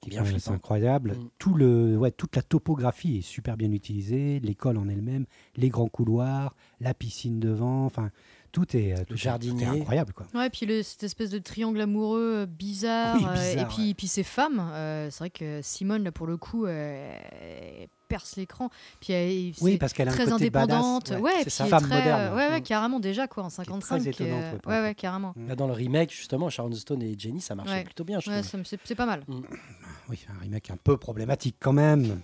qui Bien flippant. incroyable. Mm. Tout le, ouais, toute la topographie est super bien utilisée. L'école en elle-même, les grands couloirs, la piscine devant, enfin tout est, euh, tout est- tout est jardinier. incroyable quoi. Ouais, puis le- cette espèce de triangle amoureux euh, bizarre. Oui, euh, bizarre, et puis, puis ces femmes, euh, c'est vrai que Simone, là, pour le coup, euh, perce l'écran. Puis elle, Oui, parce qu'elle a un très indépendante. badass. ouais, c'est est Femme très, moderne. euh, ouais, ouais, Mm. carrément déjà quoi, en très 55. étonnante, euh, ouais, ouais, ouais, carrément. Là, dans le remake, justement, Sharon Stone et Jenny, ça marchait Ouais. plutôt bien, je Ouais, c'est pas mal. Oui, un remake un peu problématique quand même.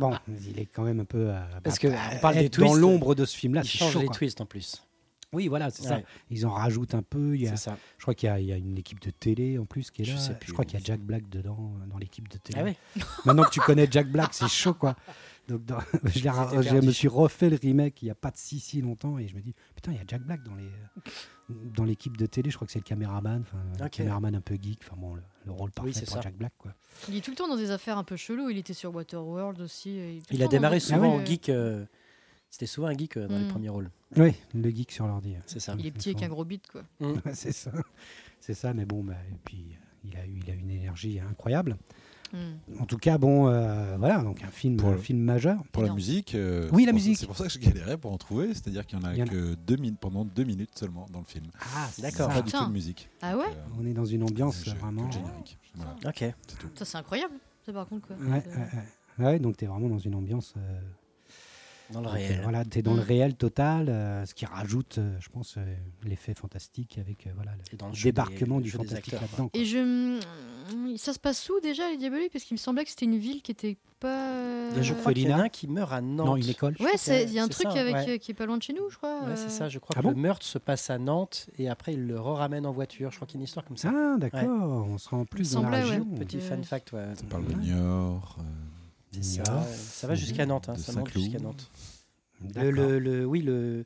Bon, il est quand même un peu. euh, Parce bah, que on parle être des twists, dans l'ombre de ce film-là, changent chaud. les quoi. twists en plus. Oui, voilà, c'est ça. Ils en rajoutent un peu. Il y a, ça. je crois qu'il y, a- il y a une équipe de télé en plus qui est Je là. sais Je, plus, crois qu'il y a Jack Black dedans euh, dans l'équipe de télé. Ah ouais Maintenant que tu connais Jack Black, c'est chaud quoi. Donc dans- je, je me suis refait le remake il n'y a pas de si si longtemps et je me dis putain il y a Jack Black dans les euh, dans l'équipe de télé. Je crois que c'est le caméraman, Ok. caméraman un peu geek. Enfin bon, le, le rôle parfait c'est pour ça. Jack Black quoi. Il est tout le temps dans des affaires un peu cheloues. Il était sur Waterworld aussi. le Il a démarré souvent trucs, en geek. euh, C'était souvent un geek euh, dans les Mm. premiers rôles. Oui, le geek sur l'ordi. C'est ça. Il est petit avec un gros bit quoi. Mm. Ouais, c'est ça, c'est ça. Mais bon, bah, et puis euh, il a eu, il a une énergie incroyable. Mm. En tout cas, bon, euh, voilà, donc un film, Pour un le- film majeur. Pour la Énorme. musique. euh, Oui, c'est la pour- musique. C'est pour ça que je galérais pour en trouver. C'est-à-dire qu'il n'y en a Il y en a- que deux pendant deux minutes seulement dans le film. Ah, D'accord. Pas du Putain. tout de musique. Ah ouais Donc, euh, On est dans une ambiance j'ai que vraiment. le générique. Voilà, Ok. c'est tout. Ça c'est incroyable. Ça par contre quoi. Ouais, ouais, ouais. Ouais, donc tu es vraiment dans une ambiance. euh, Dans le donc, euh, réel. Voilà, tu es dans le Mm. réel total, euh, ce qui rajoute, euh, je pense, euh, l'effet fantastique avec euh, voilà, le dans débarquement des- du fantastique là-dedans. Et je. Ça se passe où déjà les Diaboliques Parce qu'il me semblait que c'était une ville qui était pas. Là, je crois qu'il y en a un qui meurt à Nantes. Non, une école. Ouais, il y a un truc ça, avec, ouais. qui est pas loin de chez nous, je crois. Ouais, c'est ça. Je crois Ah que le meurtre se passe à Nantes et après il le ramène en voiture. Je crois qu'il y a une histoire comme ça. Ah, d'accord, on sera en plus Il dans la semblait, région. Petit Euh, fun fact, ouais. Ça parle de. Niort. Euh, C'est ça. Va jusqu'à Nantes, hein, ça monte jusqu'à Nantes. Le, D'accord. le, le- oui, le,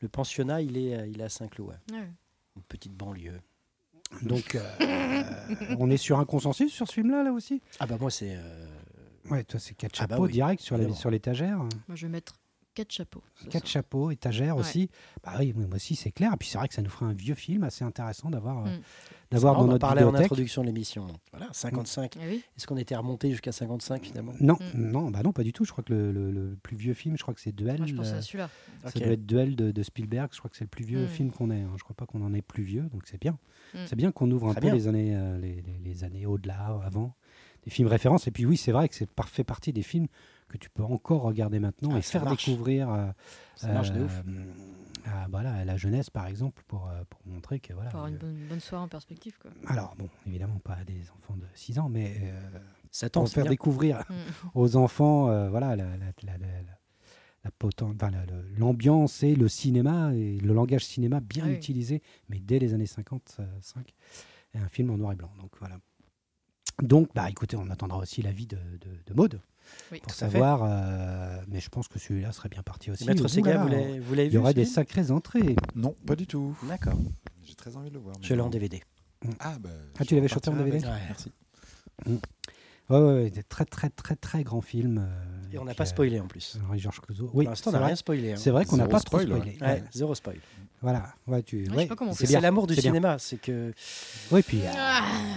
le pensionnat, il est, euh, il est à Saint-Cloud, ouais. Ouais. une petite banlieue. Donc, euh, on est sur un consensus sur ce film-là, là aussi? Ah bah moi c'est euh, Ouais, toi, c'est quatre Ah bah chapeaux oui, direct sur la- sur l'étagère. Moi, je vais mettre quatre chapeaux. Quatre chapeaux, étagère Ouais. aussi. Bah oui, moi aussi, c'est clair. Et puis, c'est vrai que ça nous ferait un vieux film assez intéressant d'avoir euh, Mm. D'avoir on dans en notre parlait en introduction de l'émission. Voilà, 55. Ah oui. Est-ce qu'on était remonté jusqu'à 55 finalement? Non, Mm. non, bah non, pas du tout. Je crois que le, le- le plus vieux film, je crois que c'est Duel. Moi, je pense euh, à celui-là. Ça doit être Duel de, de Spielberg. Je crois que c'est le plus vieux Mm. film qu'on ait. hein. Je crois pas qu'on en ait plus vieux, donc c'est bien. Mm. C'est bien qu'on ouvre un Très peu bien. les années, euh, les, les- les années au-delà, avant, des films références. Et puis oui, c'est vrai que c'est fait partie des films que tu peux encore regarder maintenant Ah, et faire marche. découvrir euh, Ça marche de ouf. À, voilà, à la jeunesse, par exemple, pour, euh, pour montrer que voilà. Pour avoir une le- bonne, bonne soirée en perspective. Quoi. Alors bon, évidemment pas à des enfants de 6 ans, mais euh, Ça pour faire bien. découvrir Mm. aux enfants, euh, voilà, la, la, la- la- la- la poten- enfin, la- le- l'ambiance et le cinéma et le langage cinéma bien oui. utilisé, mais dès les années 55, et un film en noir et blanc. Donc voilà. Donc, bah écoutez, on attendra aussi l'avis de, de, de Maud Oui. pour savoir, euh, mais je pense que celui-là serait bien parti aussi. Maître Sega, vous l'avez l'avez Il vu y aurait ce des sacrées entrées. Non, pas du tout. D'accord. J'ai très envie de le voir. Je l'ai en. DVD. Ah, bah, Ah, tu l'avais chopé en. DVD? Ouais. Merci. Ouais, ouais, ouais, des très très très très grands films. euh, Et on n'a pas euh, spoilé en plus. Henri Georges Clouzot. Oui, Pour l'instant, on n'a rien spoilé. hein. C'est vrai qu'on n'a pas trop spoil, spoilé. Ouais, Ouais. zéro spoil. Voilà, ouais, tu. je ouais, sais pas comment c'est l'amour du cinéma, c'est que Oui, puis euh,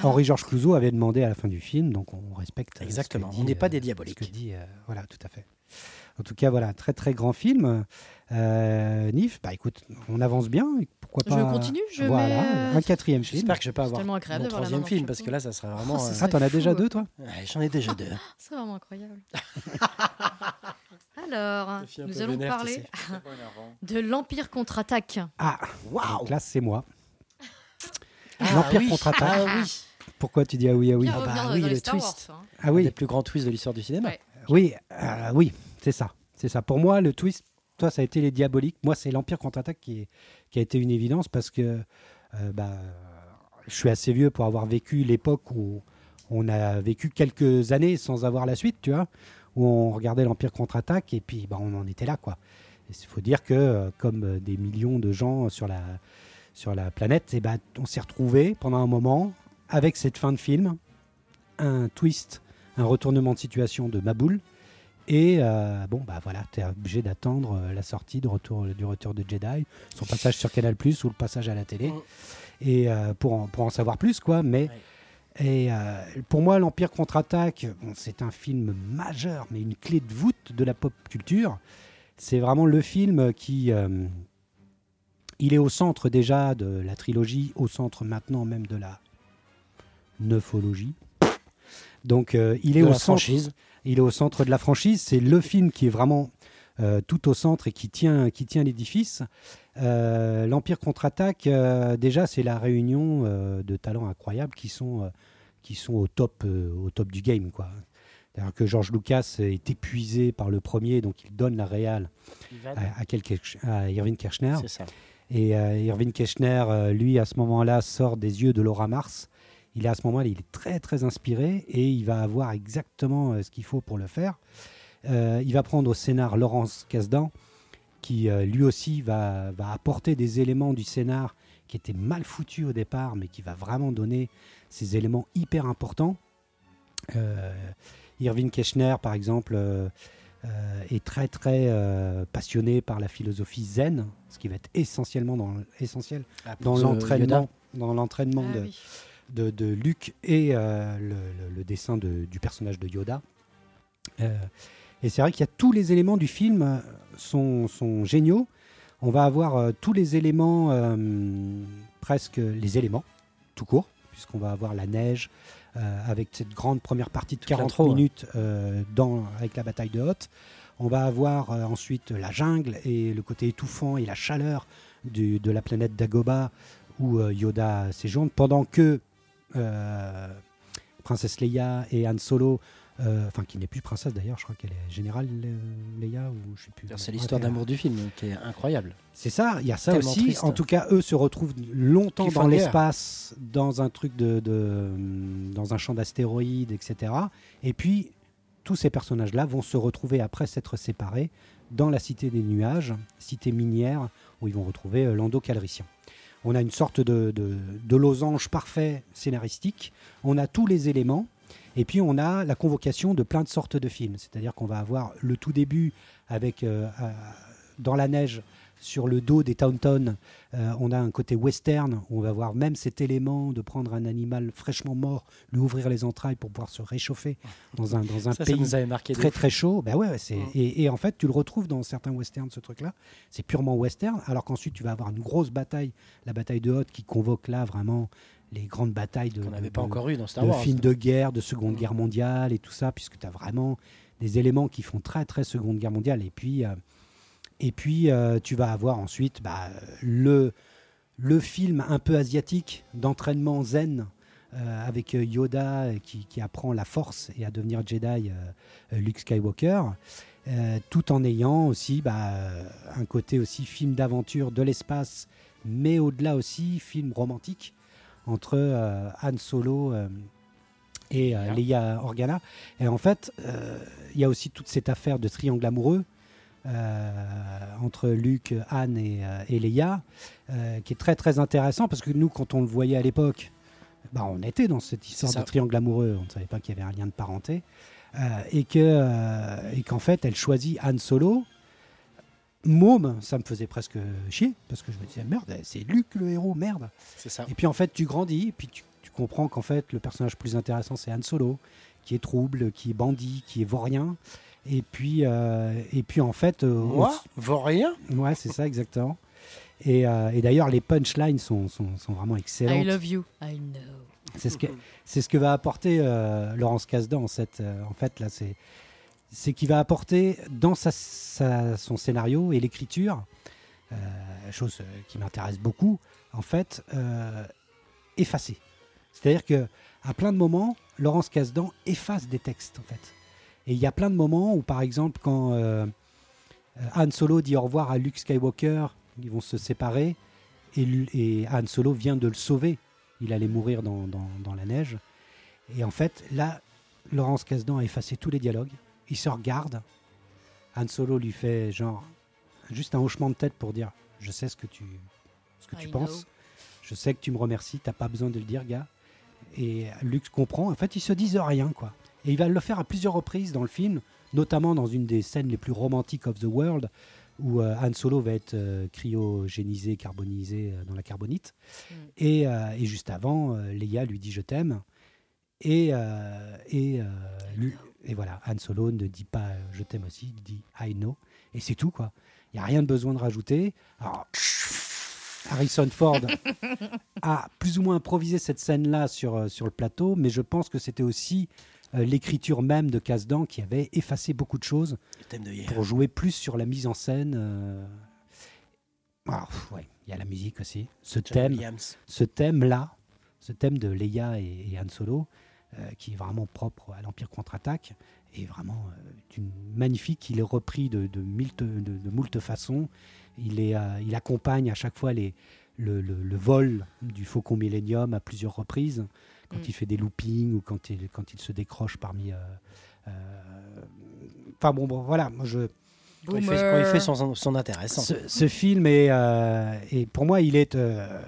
Henri Georges Clouzot avait demandé à la fin du film, donc on respecte. euh, ce que Exactement, dit, on n'est pas des diaboliques. Ce que dit, euh, voilà, tout à fait. En tout cas, voilà, très très grand film. Euh, Nif, bah écoute, on avance bien. Pourquoi Je pas continue, je Voilà, mets- un quatrième film. j'espère que je vais pas C'est avoir tellement agréable mon troisième film parce que là, ça sera vraiment. Oh, euh, Ah, t'en as déjà deux, toi ouais, J'en ai déjà deux. C'est vraiment incroyable. Alors, un nous allons vénère, tu parler sais. de l'Empire contre-attaque. Ah, Waouh là c'est moi. Ah L'Empire oui. contre-attaque. Ah oui Pourquoi tu dis ah oui, ah oui Ah bah oui, le twist. Wars, hein. Ah Un oui, des plus grands twists de l'histoire du cinéma. Ouais. oui, euh, oui, c'est ça. C'est ça. Pour moi, le twist, toi, ça a été les diaboliques. Moi, c'est l'Empire contre-attaque qui, a été une évidence parce que euh, bah, je suis assez vieux pour avoir vécu l'époque où on a vécu quelques années sans avoir la suite, tu vois, où on regardait l'Empire contre-attaque et puis bah, on en était là, quoi. Il faut dire que, euh, comme euh, des millions de gens sur la, sur la planète, eh ben, on s'est retrouvés pendant un moment avec cette fin de film, un twist, un retournement de situation de Maboul. Et euh, bon, bah voilà, tu es obligé d'attendre euh, la sortie de retour, du retour de Jedi, son passage sur Canal Plus ou le passage à la télé, Mm. et euh, pour, en, pour en savoir plus, quoi. Mais Ouais. Et euh, pour moi, l'Empire contre-attaque, bon, c'est un film majeur, mais une clé de voûte de la pop culture. C'est vraiment le film qui. il est au centre déjà de la trilogie, au centre maintenant même de la neufologie. Donc, il est De au la centre. franchise. Il est au centre de la franchise. C'est le film qui est vraiment euh, tout au centre et qui tient, qui tient l'édifice. Euh, L'Empire contre-attaque, euh, déjà, c'est la réunion de talents incroyables qui sont, qui sont au, top, au top du game. quoi. C'est-à-dire que George Lucas est épuisé par le premier, donc il donne la réal à, à, quel- à Irving Kirchner. Ça. Et Irving Kirchner, lui, à ce moment-là, sort des yeux de Laura Mars. Il est à ce moment-là, il est très très inspiré et il va avoir exactement euh, ce qu'il faut pour le faire. Euh, il va prendre au scénar Laurence Kasdan, qui euh, lui aussi va, va apporter des éléments du scénar qui étaient mal foutus au départ, mais qui va vraiment donner ces éléments hyper importants. Euh, Irving Kirchner, par exemple, est très très euh, passionné par la philosophie zen, ce qui va être essentiellement dans, essentiel Ah, dans l'entraînement, dans l'entraînement Ah de, oui. De, de Luke et euh, le, le- le dessin de- du personnage de Yoda. Euh, et c'est vrai qu'il y a tous les éléments du film sont, sont géniaux. On va avoir euh, tous les éléments, presque les éléments, tout court, puisqu'on va avoir la neige avec cette grande première partie de 40 l'intro, ouais. minutes dans, avec la bataille de Hoth. On va avoir euh, ensuite la jungle et le côté étouffant et la chaleur du- de la planète Dagobah où euh, Yoda séjourne, pendant que Princesse Leia et Han Solo, euh, enfin qui n'est plus princesse d'ailleurs, je crois qu'elle est générale euh, Leia ou je sais plus. C'est l'histoire d'amour du film qui est incroyable. c'est ça, il y a ça Tellement aussi. triste. En tout cas, eux se retrouvent longtemps dans l'espace, dans un truc de, de- dans un champ d'astéroïdes, etc. Et puis, tous ces personnages-là vont se retrouver après s'être séparés dans la cité des nuages, cité minière, où ils vont retrouver euh, Lando Calrissian. On a une sorte de, losange parfait scénaristique. On a tous les éléments. Et puis on a la convocation de plein de sortes de films. C'est-à-dire qu'on va avoir le tout début avec euh, euh, dans la neige sur le dos des Taunton, euh, on a un côté western. où On va voir même cet élément de prendre un animal fraîchement mort, lui ouvrir les entrailles pour pouvoir se réchauffer dans un, dans un Ça, pays marqué. de très très chaud. Ben ouais, ouais, c'est Mm. et, et en fait tu le retrouves dans certains westerns ce truc-là. C'est purement western. Alors qu'ensuite tu vas avoir une grosse bataille, la bataille de Hoth qui convoque là vraiment les grandes batailles de, n'avait de- pas encore eu dans Star de Wars. films de guerre, de Seconde Mm. Guerre mondiale et tout ça, puisque tu as vraiment des éléments qui font très très Seconde Guerre mondiale. Et puis, euh, et puis euh, tu vas avoir ensuite bah, le, le film un peu asiatique d'entraînement zen. euh, avec Yoda euh, qui, qui apprend la force et à devenir Jedi, euh, Luke Skywalker, tout en ayant aussi bah, un côté aussi film d'aventure de l'espace, mais au-delà aussi film romantique entre Han Solo et Leia Organa. Et en fait, il y a aussi toute cette affaire de triangle amoureux entre Luke, Han et, euh, et Leia, euh, qui est très très intéressant parce que nous, quand on le voyait à l'époque, bah, on était dans cette histoire de triangle amoureux. On ne savait pas qu'il y avait un lien de parenté. Euh, et que euh, et qu'en fait, elle choisit Han Solo. Môme, ça me faisait presque chier parce que je me disais merde, c'est Luke le héros, merde. C'est ça. Et puis en fait, tu grandis, et puis tu, tu comprends qu'en fait, le personnage plus intéressant, c'est Han Solo, qui est trouble, qui est bandit, qui est vaurien. Et puis, euh, et puis en fait, euh, Moi, vaurien ouais, c'est ça exactement. Et, euh, et d'ailleurs, les punchlines sont, sont, sont vraiment I excellentes. love you. I know. C'est ce que c'est ce que va apporter euh, Laurence Kasdan en, cette, euh, en fait là c'est c'est qu'il va apporter dans sa, sa- son scénario et l'écriture euh, chose qui m'intéresse beaucoup en fait euh, effacer. C'est-à-dire que à plein de moments Laurence Kasdan efface des textes en fait. Et il y a plein de moments où par exemple quand euh, Han Solo dit au revoir à Luke Skywalker, ils vont se séparer et, Han Solo vient de le sauver il allait mourir dans, dans- dans la neige. Et en fait, là, Laurence Kasdan a effacé tous les dialogues. Il se regarde. Han Solo lui fait genre juste un hochement de tête pour dire Je sais ce que tu, ce que tu I penses. Je sais que tu me remercies. T'as pas besoin de le dire, gars. Et Luke comprend. En fait, ils se disent rien, quoi. Et il va le faire à plusieurs reprises dans le film, notamment dans une des scènes les plus romantiques of the world, où euh, Han Solo va être euh, cryogénisé, carbonisé euh, dans la carbonite. Mm. Et, euh, et juste avant, euh, Leia lui dit je t'aime. Et, et, lui- et voilà, Han Solo ne dit pas je t'aime aussi, il dit I know. Et c'est tout, quoi. Il n'y a rien de besoin de rajouter. Alors, Harrison Ford a plus ou moins improvisé cette scène-là sur, sur le plateau, mais je pense que c'était aussi l'écriture même de Kasdan qui avait effacé beaucoup de choses thème de pour jouer plus sur la mise en scène. euh. Ah, ouais, il y a la musique aussi. Ce John thème, Williams. ce thème-là, ce thème de Leia et, et Han Solo, euh, qui est vraiment propre à l'Empire contre-attaque, est vraiment euh, magnifique. Il est repris de, de, mille, de, de moult façons. Il, est, euh, il accompagne à chaque fois les, le, le- le vol du Faucon Millennium à plusieurs reprises, quand Mm. il fait des loopings ou quand il, quand il se décroche parmi. euh, euh, Enfin bon, bon, voilà, moi je, Quand il fait, quand il fait son, son intéressant. ce, ce film est, euh, est- pour moi, il est euh,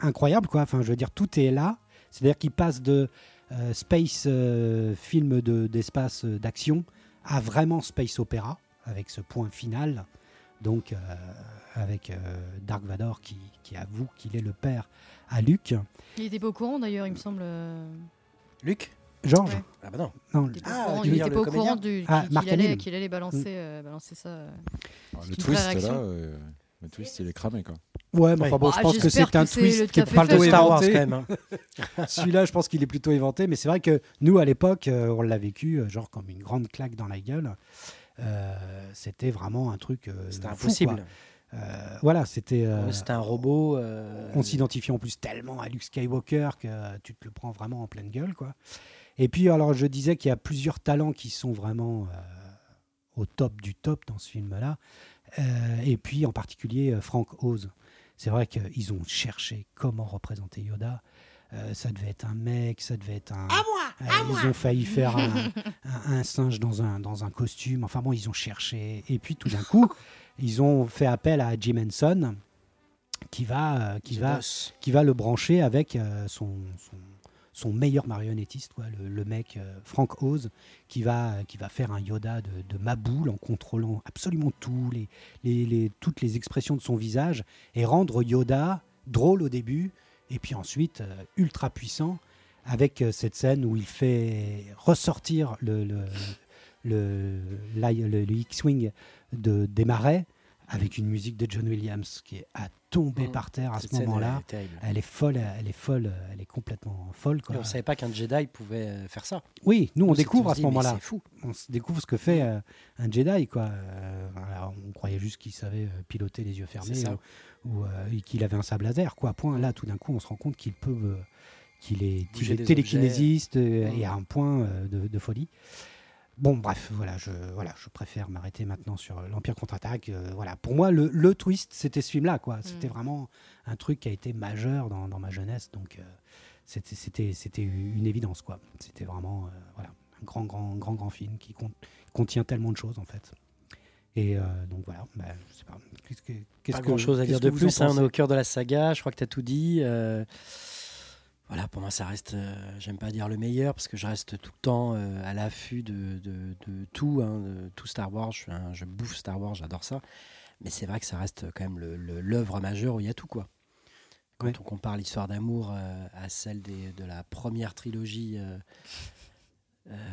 incroyable, quoi. Enfin, je veux dire, tout est là. C'est-à-dire qu'il passe de euh, space euh, film de- d'espace euh, d'action à vraiment space opéra avec ce point final. Donc, euh, avec euh, Dark Vador qui, qui avoue qu'il est le père à Luke. Il était pas au courant d'ailleurs, il me semble. euh, Luc Georges Ouais. Ah bah non. Non, Il était pas Ah, au courant, tu il était pas au courant du- Ah, qu'il allait, qu'il allait balancer, euh, balancer ça. euh. Alors, le twist, là, euh, le twist, il est cramé, quoi. Ouais, mais enfin bon, Ah, je pense que c'est un que twist qui plutôt fait. Star Wars quand éventé. même. hein. Celui-là, je pense qu'il est plutôt inventé, mais c'est vrai que nous, à l'époque, euh, on l'a vécu euh, genre comme une grande claque dans la gueule. Euh, c'était vraiment un truc. euh, C'était fou, impossible. quoi. Euh, voilà, c'était. euh, C'était un robot. euh, on s'identifiait en plus tellement à Luke Skywalker que tu te le prends vraiment en pleine gueule, quoi. Et puis, alors, je disais qu'il y a plusieurs talents qui sont vraiment euh, au top du top dans ce film-là. Euh, et puis, en particulier, euh, Frank Oz. C'est vrai qu'ils ont cherché comment représenter Yoda. Euh, ça devait être un mec, ça devait être un. Euh, ils ont failli faire un, un- un singe dans un, dans un costume. Enfin bon, ils ont cherché. Et puis tout d'un coup, ils ont fait appel à Jim Henson, qui va, euh, qui The va, Boss. qui va le brancher avec euh, son, son, son meilleur marionnettiste, quoi, le, le mec euh, Frank Oz, qui va, qui va faire un Yoda de, de Maboule en contrôlant absolument tout, les, les, les- toutes les expressions de son visage, et rendre Yoda drôle au début, et puis ensuite euh, ultra puissant, avec euh, cette scène où il fait ressortir le, le, le, le- le X-Wing de, des marais, avec une musique de John Williams qui est à tomber Mhm. par terre à Cette ce moment-là. elle est folle, elle est folle, elle est complètement folle. Et on savait pas qu'un Jedi pouvait euh, faire ça. Oui, nous on découvre à ce moment-là. C'est fou. On découvre ce que fait euh, un Jedi. Quoi. Euh, on croyait juste qu'il savait piloter les yeux fermés ou, ou, euh, qu'il avait un sable laser. Quoi. Point. Là, tout d'un coup, on se rend compte qu'il peut, qu'il est, télékinésiste euh, Mm. et à un point de, de folie. Bon, bref, voilà, je, voilà, je préfère m'arrêter maintenant sur l'Empire contre-attaque. euh, voilà, pour moi, le, le twist, c'était ce film-là, quoi. C'était Mm. vraiment un truc qui a été majeur dans, dans ma jeunesse, donc euh, c'était, c'était, c'était une évidence, quoi. C'était vraiment, euh, voilà, un grand, grand, grand, grand film qui con- contient tellement de choses, en fait. Et euh, donc voilà, bah, je sais pas. Qu'est-ce que, qu'est-ce Pas que- grand chose à dire que de plus. hein, on est au cœur de la saga. Je crois que tu as tout dit. euh, Voilà, pour moi, ça reste. euh, J'aime pas dire le meilleur parce que je reste tout le temps euh, à l'affût de, de- de tout, hein, de tout Star Wars. Je, suis un- je bouffe Star Wars, j'adore ça. Mais c'est vrai que ça reste quand même le- le- l'œuvre majeure où il y a tout, quoi. Quand Ouais. on compare l'histoire d'amour euh, à celle des- de la première trilogie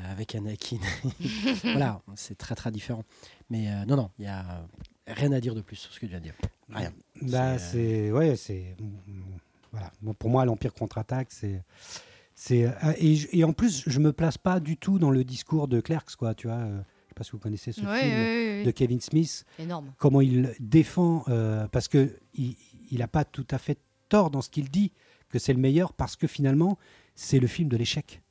avec Anakin, voilà, c'est très très différent. Mais non, non, il y a rien à dire de plus sur ce que tu viens de dire. Rien. Bah, c'est ouais, c'est voilà. Pour moi, l'Empire contre-attaque, c'est c'est euh, et, en plus, je me place pas du tout dans le discours de Clerks, quoi. Tu vois, euh, je sais pas si vous connaissez ce Ouais, film ouais, ouais, de Kevin Smith. Énorme. comment il défend euh, parce que il, il a pas tout à fait tort dans ce qu'il dit que c'est le meilleur parce que finalement, c'est le film de l'échec.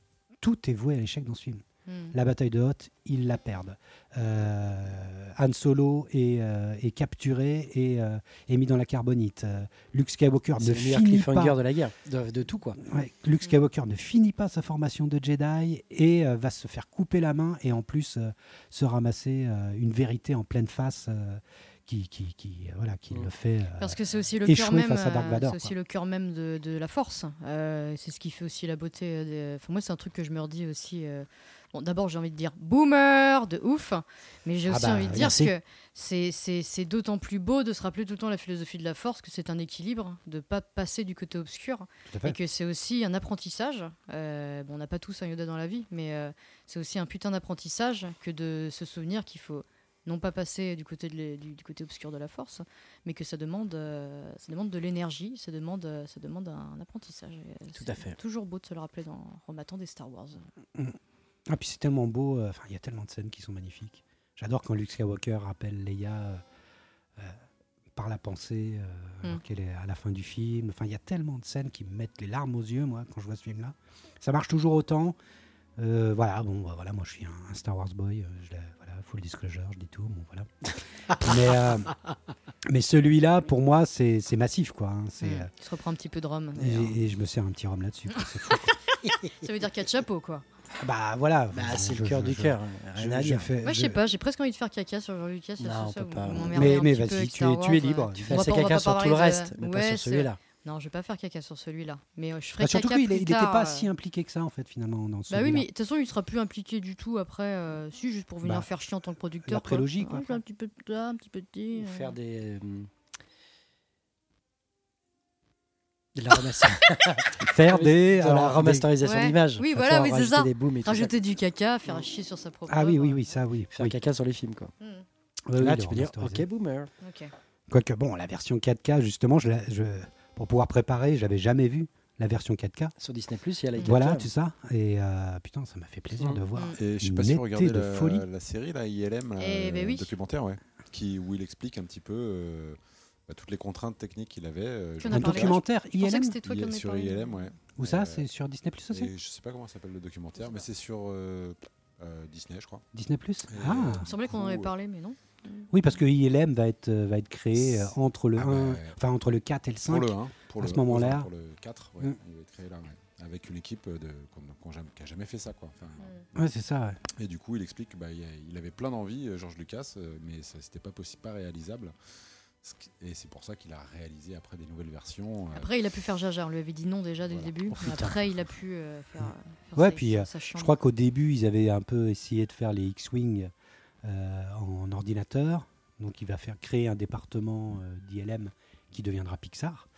Tout est voué à l'échec dans ce film. Mm. La bataille de Hoth, ils la perdent. Euh, Han Solo est, euh, est capturé et euh, est mis dans la carbonite. Euh, Luke Skywalker ne le finit cliffhanger pas. de la guerre, de, de tout quoi. Ouais, Luke Skywalker ne finit pas sa formation de Jedi et euh, va se faire couper la main et en plus euh, se ramasser euh, une vérité en pleine face euh, qui, qui, qui, voilà, qui le fait. euh, Parce que c'est aussi le échouer cœur même, face à Dark Vador, c'est aussi quoi. le cœur même de, de la force. Euh, c'est ce qui fait aussi la beauté. des- Enfin, moi, c'est un truc que je me redis aussi. euh, Bon, d'abord, j'ai envie de dire boomer de ouf, mais j'ai Ah aussi bah, envie de dire merci. que c'est- d'autant plus beau de se rappeler tout le temps la philosophie de la force, que c'est un équilibre, de pas passer du côté obscur, et que c'est aussi un apprentissage. Euh, bon, on n'a pas tous un Yoda dans la vie, mais euh, c'est aussi un putain d'apprentissage que de se souvenir qu'il faut non pas passer du côté, de du, du côté obscur de la force, mais que ça demande, euh, ça demande de l'énergie, ça demande, ça demande un, apprentissage. Et, Tout à fait. Toujours beau de se le rappeler dans, en matant des Star Wars. Ah, puis c'est tellement beau, euh, enfin, il y a tellement de scènes qui sont magnifiques. J'adore quand Luke Skywalker rappelle Leia euh, euh, par la pensée, euh, Mm. alors qu'elle est à la fin du film. Enfin, il y a tellement de scènes qui me mettent les larmes aux yeux, moi, quand je vois ce film-là. Ça marche toujours autant. Euh, voilà, bon, bah, voilà, moi je suis un, un Star Wars boy, euh, je voilà, full disclosure, je dis tout, bon, voilà. mais, mais celui-là, pour moi, c'est massif, quoi. hein, c'est, Mm. euh, Il se reprend un petit peu de rhum. et, et je me sers un petit rhum là-dessus. Ça veut dire qu'il y a de chapeau, quoi. Bah voilà. Bah, c'est je- le cœur du cœur. Rien je- à dire. Moi, je sais pas, j'ai presque envie de faire caca sur George Lucas. Non, on ça, peut pas. Mais- vas-y, tu es- tu es Wars, libre. euh, Tu fais caca sur tout le reste, mais pas sur celui-là. Non, je vais pas faire caca sur celui-là. Mais euh, je ferai Bah, surtout caca qu'il plus n'était pas euh. si impliqué que ça, en fait, finalement, dans Bah celui-là. oui, mais de toute façon, il sera plus impliqué du tout après. euh, si, juste pour venir Bah, faire chier en tant que producteur. la prélogie, quoi. quoi. Ouais, je fais un petit peu de ça, un petit peu de euh. faire des. euh, de la, remaster- Faire des. de la remasterisation Ouais. d'images. Oui, voilà, oui, c'est rajouter ça. Des booms et tout ça. Rajouter du caca, faire chier sur sa propre. Ah oui, oui, oui, ça, oui. Faire oui. caca sur les films, quoi. Hmm, Là, oui, tu peux dire, ok, boomer. Quoique, bon, la version 4K, justement, je, la- je- pour pouvoir préparer, j'avais jamais vu la version 4K. Sur Disney, il y a les Voilà, 4K. tu sais. Et euh, putain, ça m'a fait plaisir Mm. de voir. Et je sais pas si vous netteté regardez de la, folie. la série, là, ILM, Eh ben euh, oui. documentaire, ouais, qui, où il explique un petit peu euh, bah, toutes les contraintes techniques qu'il avait. euh, Tu en je- as Un documentaire Je ILM que toi qui sur parlé. ILM, ouais. Où ça C'est sur Disney Plus aussi je sais pas comment s'appelle le documentaire, mais c'est sur euh, euh, Disney, je crois. Disney Plus Et, Ah euh, Il me semblait qu'on en avait parlé, mais non. Oui, parce que ILM va être, va être créé entre le Ah 1, bah, enfin entre le 4 et le 5. Pour le 1, pour à le, ce moment-là. Pour le 4, ouais, Mm. il va être créé là, ouais, avec une équipe de, qui a jamais fait ça. Quoi. Enfin, Ouais, c'est ça. ouais. Et du coup, il explique qu'il il avait plein d'envie, euh, Georges Lucas, mais ça c'était pas possible, pas réalisable. Et c'est pour ça qu'il a réalisé après des nouvelles versions. euh, Après, il a pu faire Jaja. On lui avait dit non déjà dès Voilà. le début. Oh, après, il a pu euh, faire. euh, faire Ouais, sa- puis, Je crois qu'au début, ils avaient un peu essayé de faire les X-Wing euh, en ordinateur. Donc, il va faire créer un département euh, d'ILM qui deviendra Pixar,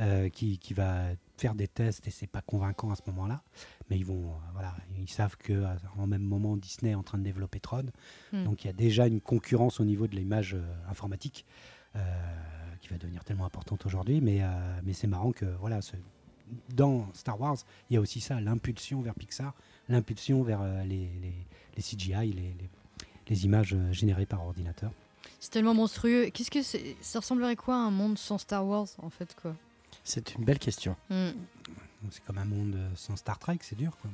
euh, qui, qui va faire des tests et c'est pas convaincant à ce moment-là. Mais ils vont, euh, voilà, ils savent que en même moment, Disney est en train de développer Tron. Hmm. Donc, il y a déjà une concurrence au niveau de l'image euh, informatique qui va devenir tellement importante aujourd'hui. Mais, euh, mais c'est marrant que voilà, ce- dans Star Wars, il y a aussi ça, l'impulsion vers Pixar, l'impulsion vers euh, les, les- les CGI, les, les- les images euh, générées par ordinateur. C'est tellement monstrueux. Qu'est-ce que c'est Ça ressemblerait quoi à un monde sans Star Wars en fait quoi? C'est une belle question. Hmm. C'est comme un monde euh, sans Star Trek, c'est dur. Quoi.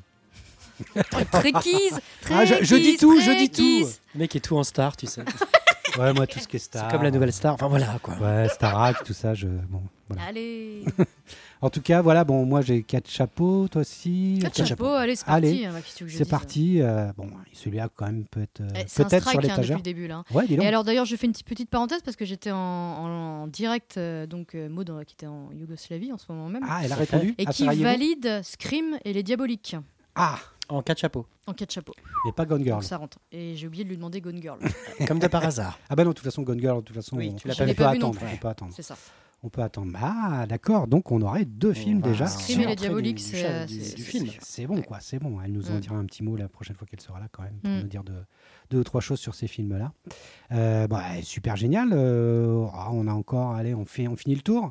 Trekkies, Ah, je- je dis tout, je dis tout. Le mec est tout en star, tu sais. Ouais, moi, tout ce qui est Star. C'est comme la nouvelle star. Enfin voilà, quoi. Ouais, Starac, tout ça. Je... Bon, voilà. Allez, En tout cas, voilà, bon, moi j'ai quatre chapeaux, toi aussi. quatre Quatre chapeaux, allez, c'est parti. Allez, hein, C'est parti. euh, bon, celui-là, quand même, peut être, euh, Eh, C'est un peut-être sur strike hein, depuis l'étagère. le début là. Ouais, dis donc. Et alors d'ailleurs, je fais une petite, parenthèse parce que j'étais en, en- en direct, euh, donc euh, Maud euh, qui était en Yougoslavie en ce moment même, Ah, elle a répondu et qui valide Scream et les Diaboliques Ah, En quatre chapeaux. en quatre chapeaux. mais pas Gone Girl. Donc ça rentre. Et j'ai oublié de lui demander Gone Girl. Comme de par hasard. Ah bah non, de toute façon, Gone Girl, de toute façon, Oui, on, tu l'as pas vu. pas attendre. On peut attendre. C'est ça. On peut attendre. Ah, d'accord. Donc on aurait deux films déjà. Scream et les Diaboliques, c'est, du- c'est- film. Bon, quoi. C'est bon. Elle nous en Mm. dira un petit mot la prochaine fois qu'elle sera là, quand même, pour Mm. nous dire deux, deux ou trois choses sur ces films-là. Euh, bah, super génial. Euh, ah, on a encore. Allez, on, fait, on finit le tour.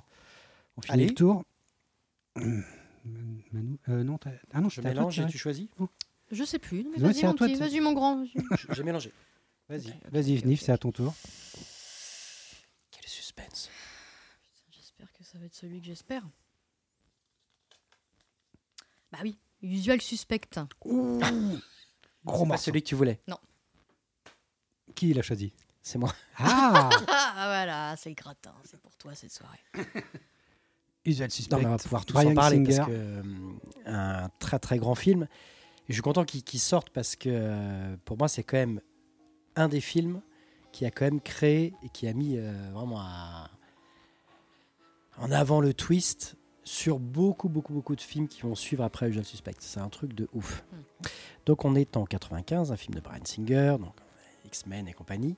On finit Allez. le tour. Manu, euh, non, t'as- ah non, Je toi mélange et tu choisis Je sais plus. Mais vas-y, mon toi petit, de- vas-y, mon grand. J'ai mélangé. Vas-y, vas-y, Nif, c'est à ton tour. Quel suspense. J'espère que ça va être celui que j'espère. Bah oui, Usual Suspect. Gros C'est pas morceau. celui que tu voulais. Qui l'a choisi? C'est moi. Ah Ah voilà, c'est le gratin, c'est pour toi cette soirée. Usual Suspect. Non, mais on va pouvoir tous Bryan en parler Singer. parce que euh, un très très grand film. Et je suis content qu'il sorte parce que euh, pour moi c'est quand même un des films qui a quand même créé et qui a mis euh, vraiment à- en avant le twist sur beaucoup, beaucoup, beaucoup de films qui vont suivre après Usual Suspect. C'est un truc de ouf. Donc on est en 95, un film de Brian Singer, donc X-Men et compagnie.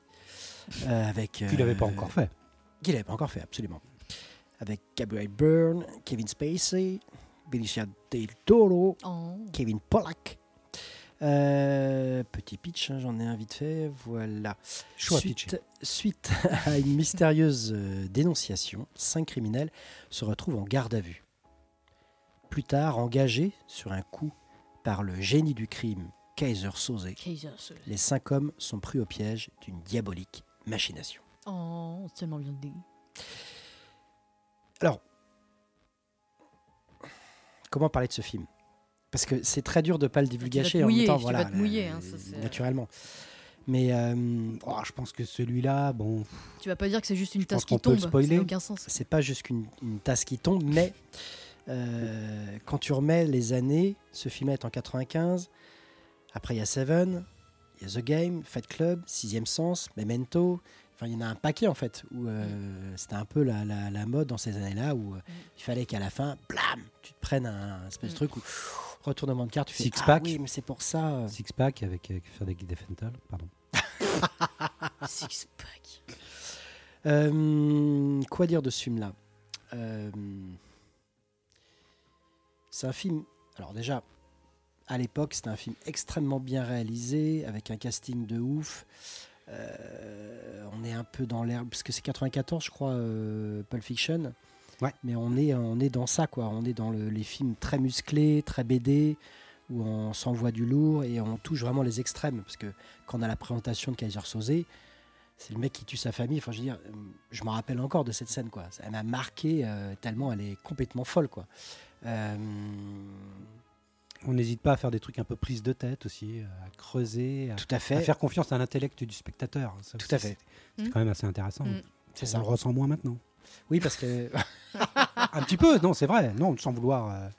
euh, avec, Qu'il n'avait pas euh, encore fait. Qu'il n'avait pas encore fait, absolument. Avec Gabriel Byrne, Kevin Spacey, Benicio del Toro, Oh. Kevin Pollack. Euh, petit pitch, hein, j'en ai un vite fait. Voilà. Choix suite, suite à une mystérieuse euh, dénonciation, cinq criminels se retrouvent en garde à vue. Plus tard, engagés sur un coup par le génie du crime, Kaiser Soze, Kaiser Soze. les cinq hommes sont pris au piège d'une diabolique machination. Oh, tellement bien dit. Alors, comment parler de ce film? Parce que c'est très dur de ne pas le divulgacher en même temps, voilà, te mouiller, euh, hein, ça, c'est- naturellement. Mais euh, Oh, je pense que celui-là, bon, Tu vas pas dire que c'est juste une tasse qui qu'on peut le tombe. Ça spoiler. n'a aucun sens. c'est pas juste qu'une une tasse qui tombe, mais euh, quand tu remets les années, ce film est en 95. Après, il y a Seven, il y a The Game, Fight Club, Sixième Sens, Memento. Enfin, il y en a un paquet en fait. Où euh, c'était un peu la, la- la mode dans ces années-là où euh, il fallait qu'à la fin, blam, tu te prennes un espèce de Mm. truc où retournement de carte, tu fais Six ah pack. oui, mais c'est pour ça. euh. Six Pack avec euh, Frédéric Defental, pardon. Six pack. Euh, quoi dire de ce film-là? Euh, C'est un film. Alors, déjà, à l'époque, c'était un film extrêmement bien réalisé, avec un casting de ouf. Euh, on est un peu dans l'air, parce que c'est 94, je crois, euh, Pulp Fiction. Ouais. Mais on est, on est dans ça, quoi. On est dans le- les films très musclés, très BD, où on s'envoie du lourd et on touche vraiment les extrêmes. Parce que quand on a la présentation de Kaiser Soze, c'est le mec qui tue sa famille. Enfin, je veux dire, euh, je me rappelle encore de cette scène, quoi. Elle m'a marqué euh, tellement elle est complètement folle, quoi. Euh, On n'hésite pas à faire des trucs un peu prise de tête aussi, euh, à creuser, à, tout à à fait. faire confiance à l'intellect du spectateur. Ça Tout aussi, à fait. C'est quand même assez intéressant. Mm. C'est On ça. le ressent moins maintenant. Oui, parce que un petit peu, non, c'est vrai. Non, sans vouloir. euh,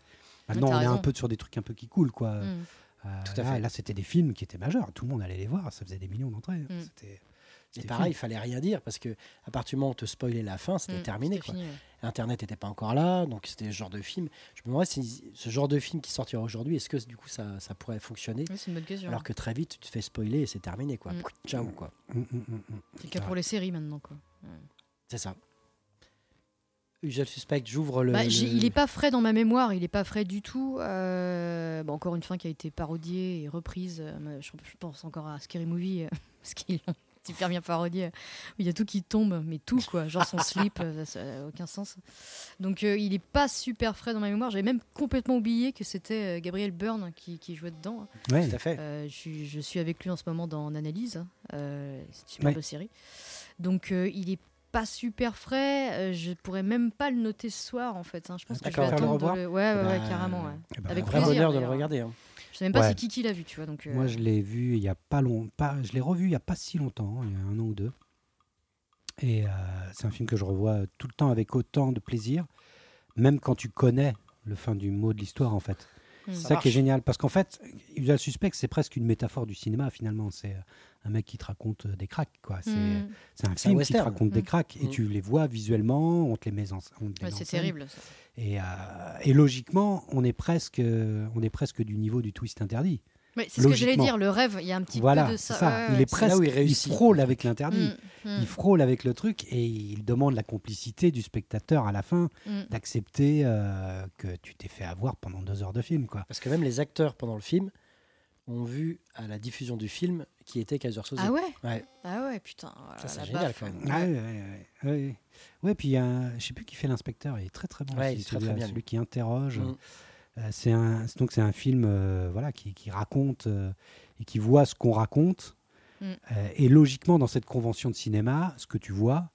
maintenant, on est un peu sur des trucs un peu qui coulent, quoi. Mm. Euh, Tout à là, fait. là, c'était des films qui étaient majeurs. Tout le monde allait les voir. Ça faisait des millions d'entrées. Mm. C'était. Et pareil, il fallait rien dire parce que à partir du moment où on te spoilait la fin, c'était Mm, terminé. quoi. fini, ouais. Internet n'était pas encore là, donc c'était ce genre de film. Je me demandais si ce genre de film qui sortira aujourd'hui, est-ce que du coup ça, ça pourrait fonctionner Oui, c'est une bonne question. alors que très vite tu te fais spoiler et c'est terminé quoi. Mm. Ciao quoi. Mm, mm. C'est le cas pour les séries maintenant. Quoi. C'est ça. Usual Suspect, j'ouvre le. Bah, le- Il est pas frais dans ma mémoire, il est pas frais du tout. Euh, bon, encore une fin qui a été parodiée et reprise. euh, Je, je pense encore à Scary Movie, euh, qu'ils l'ont super bien parodié. où Il y a tout qui tombe, mais tout quoi, genre son slip, euh, ça n'a aucun sens. Donc euh, il est pas super frais dans ma mémoire. J'avais même complètement oublié que c'était euh, Gabriel Byrne qui, qui jouait dedans. Ouais. Tout à fait. Euh, je, suis, je suis avec lui en ce moment dans En Analyse. Euh, c'est une superbe Ouais. série. Donc euh, il est pas super frais. euh, je pourrais même pas le noter ce soir en fait. hein. Je pense que je vais attendre le- Ouais, ouais, ouais, Bah, carrément. ouais. Ben, Avec Un vrai plaisir, bonheur de le d'ailleurs. regarder. hein. Je sais même pas Ouais. c'est qui qui l'a vu, tu vois. Donc, euh, Moi, je l'ai vu il y a pas longtemps. Pas, je l'ai revu il y a pas si longtemps, il y a un an ou deux. Et euh, c'est un film que je revois tout le temps avec autant de plaisir, même quand tu connais le fin du mot de l'histoire, en fait. hmm. C'est Ça ça qui est génial, parce qu'en fait, Usual Suspect, c'est presque une métaphore du cinéma, finalement. C'est un mec qui te raconte euh, des cracks, quoi. C'est c'est un C'est un film qui te raconte des Mm. cracks, et Mm. tu les vois visuellement, on te les met en, Ouais, c'est terrible. ça. Et, euh, et logiquement, on est, presque, on est presque du niveau du twist interdit. C'est ce que j'allais dire. Le rêve, il y a un petit voilà, peu de c'est ça. ça. Ouais, il est c'est- là presque, où il frôle avec l'interdit. Il frôle avec le truc et il demande la complicité du spectateur à la fin d'accepter euh, que tu t'es fait avoir pendant deux heures de film. Quoi. Parce que même les acteurs pendant le film ont vu à la diffusion du film qui était Kaiser Soze. Ah ouais Ouais. Ah ouais, putain. voilà, Ça, c'est génial, baffe. quand même. Ouais, ouais, ouais, ouais, ouais. Puis il y a un- je sais plus qui fait l'inspecteur, il est très très bon. Ouais, aussi, il est très, celui-là, très bien, Celui lui. qui interroge. Mm. Euh, c'est un, c'est- donc c'est un film euh, voilà, qui, qui raconte euh, et qui voit ce qu'on raconte. Mm. Euh, et logiquement, dans cette convention de cinéma, ce que tu vois,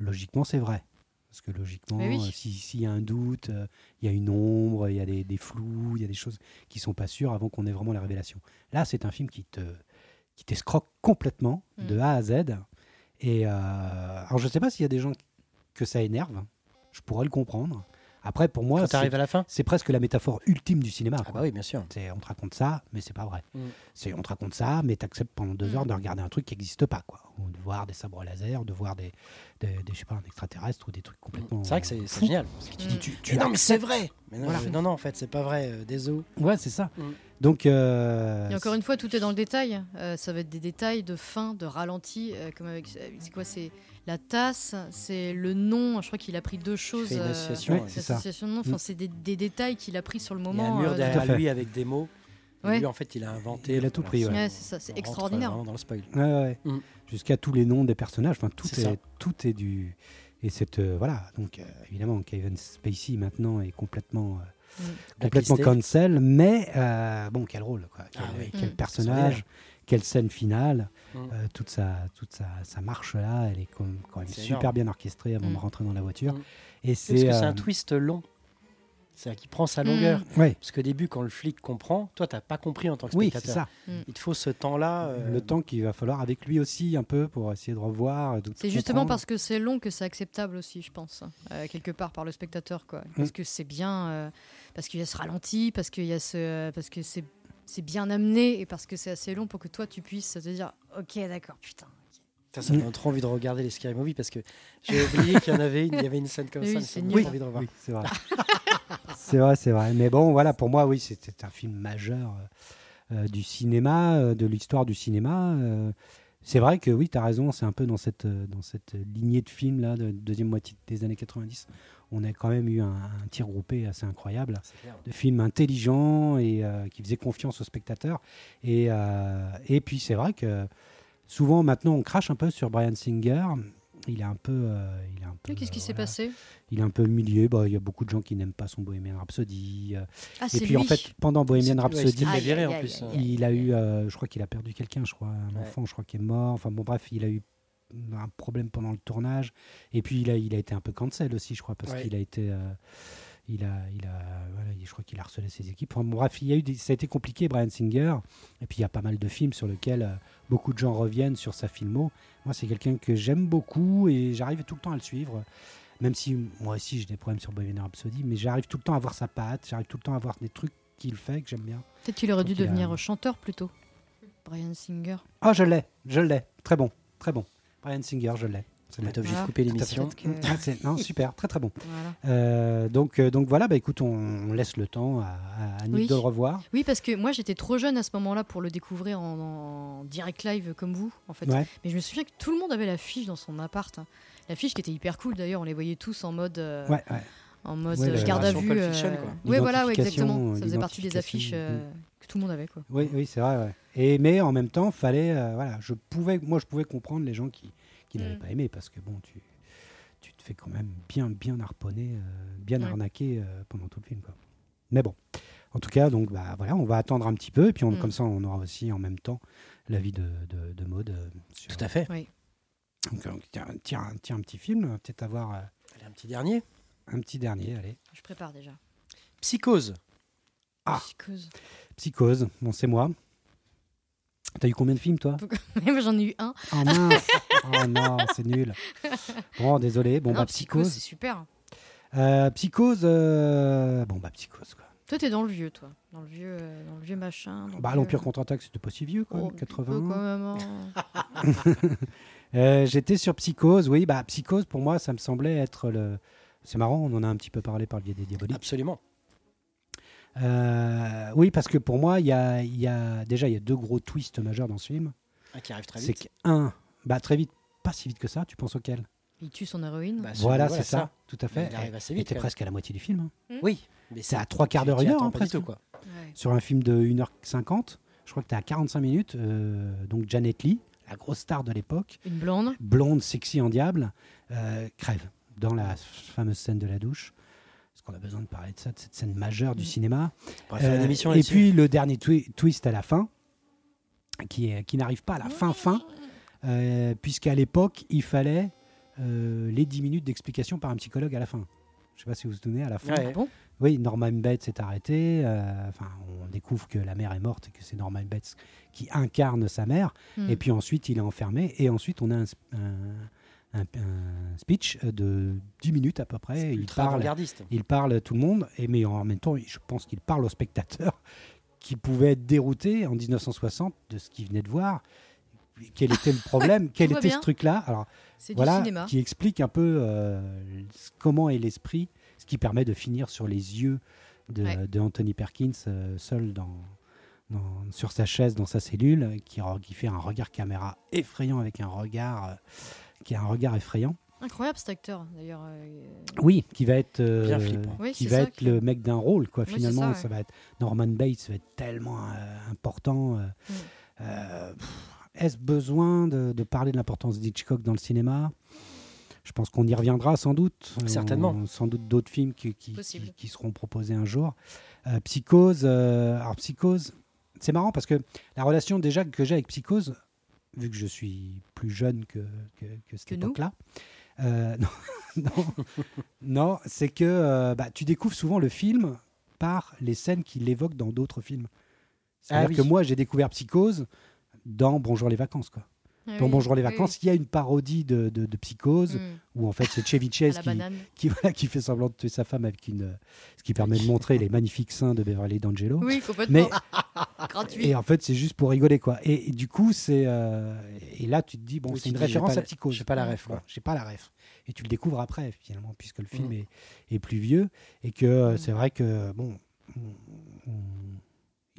logiquement, c'est vrai. Parce que logiquement, oui. euh, si- s'il y a un doute, euh, il y a une ombre, il y a des, des flous, il y a des choses qui sont pas sûres avant qu'on ait vraiment la révélation. Là, c'est un film qui te qui t'escroque complètement de Mm. A à Z. Et euh, alors, je sais pas s'il y a des gens que ça énerve. Je pourrais le comprendre. Après, pour moi, c'est arrives à la fin c'est presque la métaphore ultime du cinéma. Ah quoi. bah oui, bien sûr. C'est on te raconte ça, mais c'est pas vrai. Mm. C'est on te raconte ça, mais t'acceptes pendant deux Mm. heures de regarder un truc qui n'existe pas, quoi. Ou de voir des sabres laser, de voir des, des, des, je sais pas, un extraterrestre ou des trucs complètement. C'est vrai que c'est génial. Parce que tu dis, Mm. tu, tu mais non, mais c'est vrai. Mais non, Voilà. non, non, en fait, c'est pas vrai. euh, des os. Ouais, c'est ça. Mm. Donc. euh, Et encore une fois, tout est dans le détail. Euh, ça va être des détails de fin, de ralenti. euh, comme avec, c'est quoi C'est la tasse, c'est le nom. Je crois qu'il a pris deux choses. une euh, association, ouais, ouais, c'est ça. l'association de nom. Enfin, Mm. c'est des, des détails qu'il a pris sur le Il y a moment. un mur euh, derrière lui avec des mots. Et Ouais. Lui, en fait, il a inventé. Il a tout pris, ouais. Ouais, c'est ça, c'est rentre extraordinaire. vraiment dans le spoil. Ouais, ouais. Mm. Jusqu'à tous les noms des personnages. Enfin, tout est, tout est du. Et cette euh, voilà. Donc euh, évidemment, Kevin Spacey maintenant est complètement euh. Complètement cancel. Mais euh, bon, quel rôle quoi. Quel, Ah oui. quel Mm. personnage. Quelle scène finale. Mm. Euh, toute sa toute sa, sa marche là, elle est quand même, quand même C'est super énorme. bien orchestrée avant de rentrer dans la voiture. Et Parce c'est que c'est euh, un twist long. C'est-à-dire qu'il prend sa longueur. ouais. Parce qu'au début, quand le flic comprend, toi, t'as pas compris en tant que Oui, c'est spectateur. ça. Il te faut ce temps-là. euh, Le temps qu'il va falloir avec lui aussi un peu pour essayer de revoir. C'est justement parce que c'est long que c'est acceptable aussi, je pense, euh, quelque part par le spectateur, quoi. Parce que c'est bien, euh, parce qu'il y a ce ralenti, parce qu'il y a ce, parce que c'est c'est bien amené et parce que c'est assez long pour que toi tu puisses te dire, ok, d'accord, putain. Ça, ça me donne trop envie de regarder les Scary Movie parce que j'ai oublié qu'il y en avait une, il y avait une scène comme Oui, ça. c'est Oui, envie de revoir. oui, c'est vrai. c'est vrai, c'est vrai. Mais bon, voilà, pour moi, oui, c'était un film majeur euh, du cinéma, euh, de l'histoire du cinéma. euh. C'est vrai que oui, tu as raison, c'est un peu dans cette, euh, dans cette lignée de films là, de deuxième moitié des années 90. On a quand même eu un, un tir groupé assez incroyable de films intelligents et euh, qui faisaient confiance aux spectateurs. Et, euh, et puis c'est vrai que souvent maintenant on crache un peu sur Brian Singer. Il est un peu, euh, il est un peu. Qu'est-ce qui euh, s'est voilà. passé? Il est un peu milieu. Bah, il y a beaucoup de gens qui n'aiment pas son Bohemian Rhapsody. euh, Ah, et puis lui. en fait, pendant Bohemian ouais, Rhapsody, viré, en plus, hein. il a eu, euh, je crois qu'il a perdu quelqu'un, je crois, un Ouais. enfant, je crois qu'il est mort. Enfin bon, bref, il a eu un problème pendant le tournage. Et puis il a, il a été un peu cancel aussi, je crois, parce Ouais. qu'il a été, euh, il a, il a, voilà, je crois qu'il a harcelé ses équipes. Enfin bon, bref, il y a eu, des- ça a été compliqué, Brian Singer. Et puis il y a pas mal de films sur lesquels euh, beaucoup de gens reviennent sur sa filmo. Moi, c'est quelqu'un que j'aime beaucoup et j'arrive tout le temps à le suivre. Même si moi aussi j'ai des problèmes sur Bohemian Rhapsody, mais j'arrive tout le temps à voir sa patte, j'arrive tout le temps à voir des trucs qu'il fait que j'aime bien. Peut-être qu'il aurait dû Donc, il a- devenir chanteur plutôt. Brian Singer. Ah, je l'ai, je l'ai. Très bon, très bon. Brian Singer, je l'ai. Va être obligé de couper l'émission. Que- Ah, non, super, très très bon. Voilà. Euh, donc, euh, donc voilà, bah, écoute, on, on laisse le temps à, à Oui. de le revoir. Oui, parce que moi j'étais trop jeune à ce moment-là pour le découvrir en, en direct live comme vous, en fait. Ouais. Mais je me souviens que tout le monde avait l'affiche dans son appart. hein. L'affiche qui était hyper cool d'ailleurs, on les voyait tous en mode, euh, Ouais, ouais. en mode la garde à vue. Ouais, voilà, exactement. Ça faisait partie des affiches euh, que tout le monde avait. Quoi. Oui, oui, c'est vrai. Et mais en même temps, fallait, voilà, je pouvais, moi, je pouvais comprendre les gens qui, qui n'avaient Mm. pas aimé parce que bon, tu, tu te fais quand même bien, bien harponner, euh, bien Ouais. arnaquer euh, pendant tout le film, quoi. Mais bon, en tout cas, donc bah voilà, on va attendre un petit peu et puis on, Mm. comme ça, on aura aussi en même temps l'avis de, de, de Maud euh, sur. Tout à fait. Donc, tiens, tiens, tiens, un petit film, peut-être avoir euh, Allez, un petit dernier. un petit dernier, allez. Je prépare déjà. Psychose. Ah. Psychose. Psychose, bon, c'est moi. T'as eu combien de films, toi? Moi j'en ai eu un. Oh mince Oh non, c'est nul. Bon, désolé. Bon, Non, bah, Psychose, Psychose. c'est super. Euh, Psychose, euh, bon, bah, Psychose, quoi. Toi t'es dans le vieux, toi. Dans le vieux, euh, dans le vieux machin. dans Bah, l'Empire contre-attaque, c'était pas si vieux, Oh, peu, 80. quand même, hein. Euh, J'étais sur Psychose, oui, bah, Psychose, pour moi, ça me semblait être le. C'est marrant, on en a un petit peu parlé par le biais des diaboliques. Absolument. Euh, oui, parce que pour moi, il y a, il y a déjà il y a deux gros twists majeurs dans ce film. Un qui arrive très C'est vite. qu'un, bah, très vite, pas si vite que ça, tu penses auquel? Il tue son héroïne. Bah, Voilà, celui- c'est ça, tout à fait. Il arrive assez vite. presque à la moitié du film. hein. Oui. Mais C'est à trois quarts d'heure, une heure, hein, presque. tout, quoi. Ouais. sur un film de 1h50. Je crois que tu à 45 minutes. euh, donc Janet Lee, la grosse star de l'époque, Une blonde. blonde, sexy en diable, euh, crève dans la fameuse scène de la douche. Est-ce qu'on a besoin de parler de ça, de cette scène majeure du Mm. cinéma On va faire une Euh, émission Et puis le dernier twi- twist à la fin, qui, est- qui n'arrive pas à la fin fin, euh, puisqu'à l'époque, il fallait euh, les 10 minutes d'explication par un psychologue à la fin. Je sais pas si vous vous souvenez, à la fin. Ouais. Ah bon? Oui, Norman Bates s'est arrêté. euh, Enfin, on découvre que la mère est morte et que c'est Norman Bates qui incarne sa mère. Hmm. Et puis ensuite, il est enfermé. Et ensuite, on a un- un- un speech de 10 minutes à peu près. Il parle, il parle à tout le monde. Et mais en même temps, je pense qu'il parle aux spectateurs qui pouvaient être déroutés en 1960 de ce qu'ils venaient de voir. quel était le problème, quel était bien. ce truc-là. Alors C'est voilà, du cinéma. qui explique un peu euh, comment est l'esprit, ce qui permet de finir sur les yeux de, Ouais. de Anthony Perkins, euh, seul dans, dans- sur sa chaise, dans sa cellule, qui fait un regard caméra effrayant avec un regard, euh, qui a un regard effrayant. Incroyable cet acteur, d'ailleurs. euh, Oui, qui va être, euh, Bien flippant. Oui, qui va ça être qui- le mec d'un rôle, quoi. Oui, Finalement, ça, ça, va être Norman Bates va être tellement euh, important. euh, Mm. euh, Est-ce besoin de, de parler de l'importance d'Hitchcock dans le cinéma? Je pense qu'on y reviendra sans doute. Certainement. On- sans doute d'autres films qui, qui, Possible. qui- qui seront proposés un jour. Euh, Psychose, euh, alors Psychose, c'est marrant parce que la relation déjà que j'ai avec Psychose, vu que je suis plus jeune que, que, que cette époque-là, euh, non, non, non, c'est que euh, bah, tu découvres souvent le film par les scènes qu'il évoque dans d'autres films. C'est-à-dire Ah oui. que moi, j'ai découvert Psychose dans Bonjour les vacances. Quoi. Ah Dans oui, Bonjour les oui, vacances, il y a une parodie de, de- de Psychose. Mm. où en fait c'est Chevy qui, qui, voilà, qui fait semblant de tuer sa femme avec une. ce qui permet de montrer les magnifiques seins de Beverly D'Angelo. Oui, complètement. Mais Gratuit. et en fait, c'est juste pour rigoler quoi. Et, et du coup, c'est euh, et là tu te dis bon, Oui, c'est une dis, référence pas à Psychose. j'ai pas la ref, quoi. J'ai pas la ref. Et tu le découvres après finalement, puisque le film Mm. est, est plus vieux et que euh, Mm. c'est vrai que bon, on- on-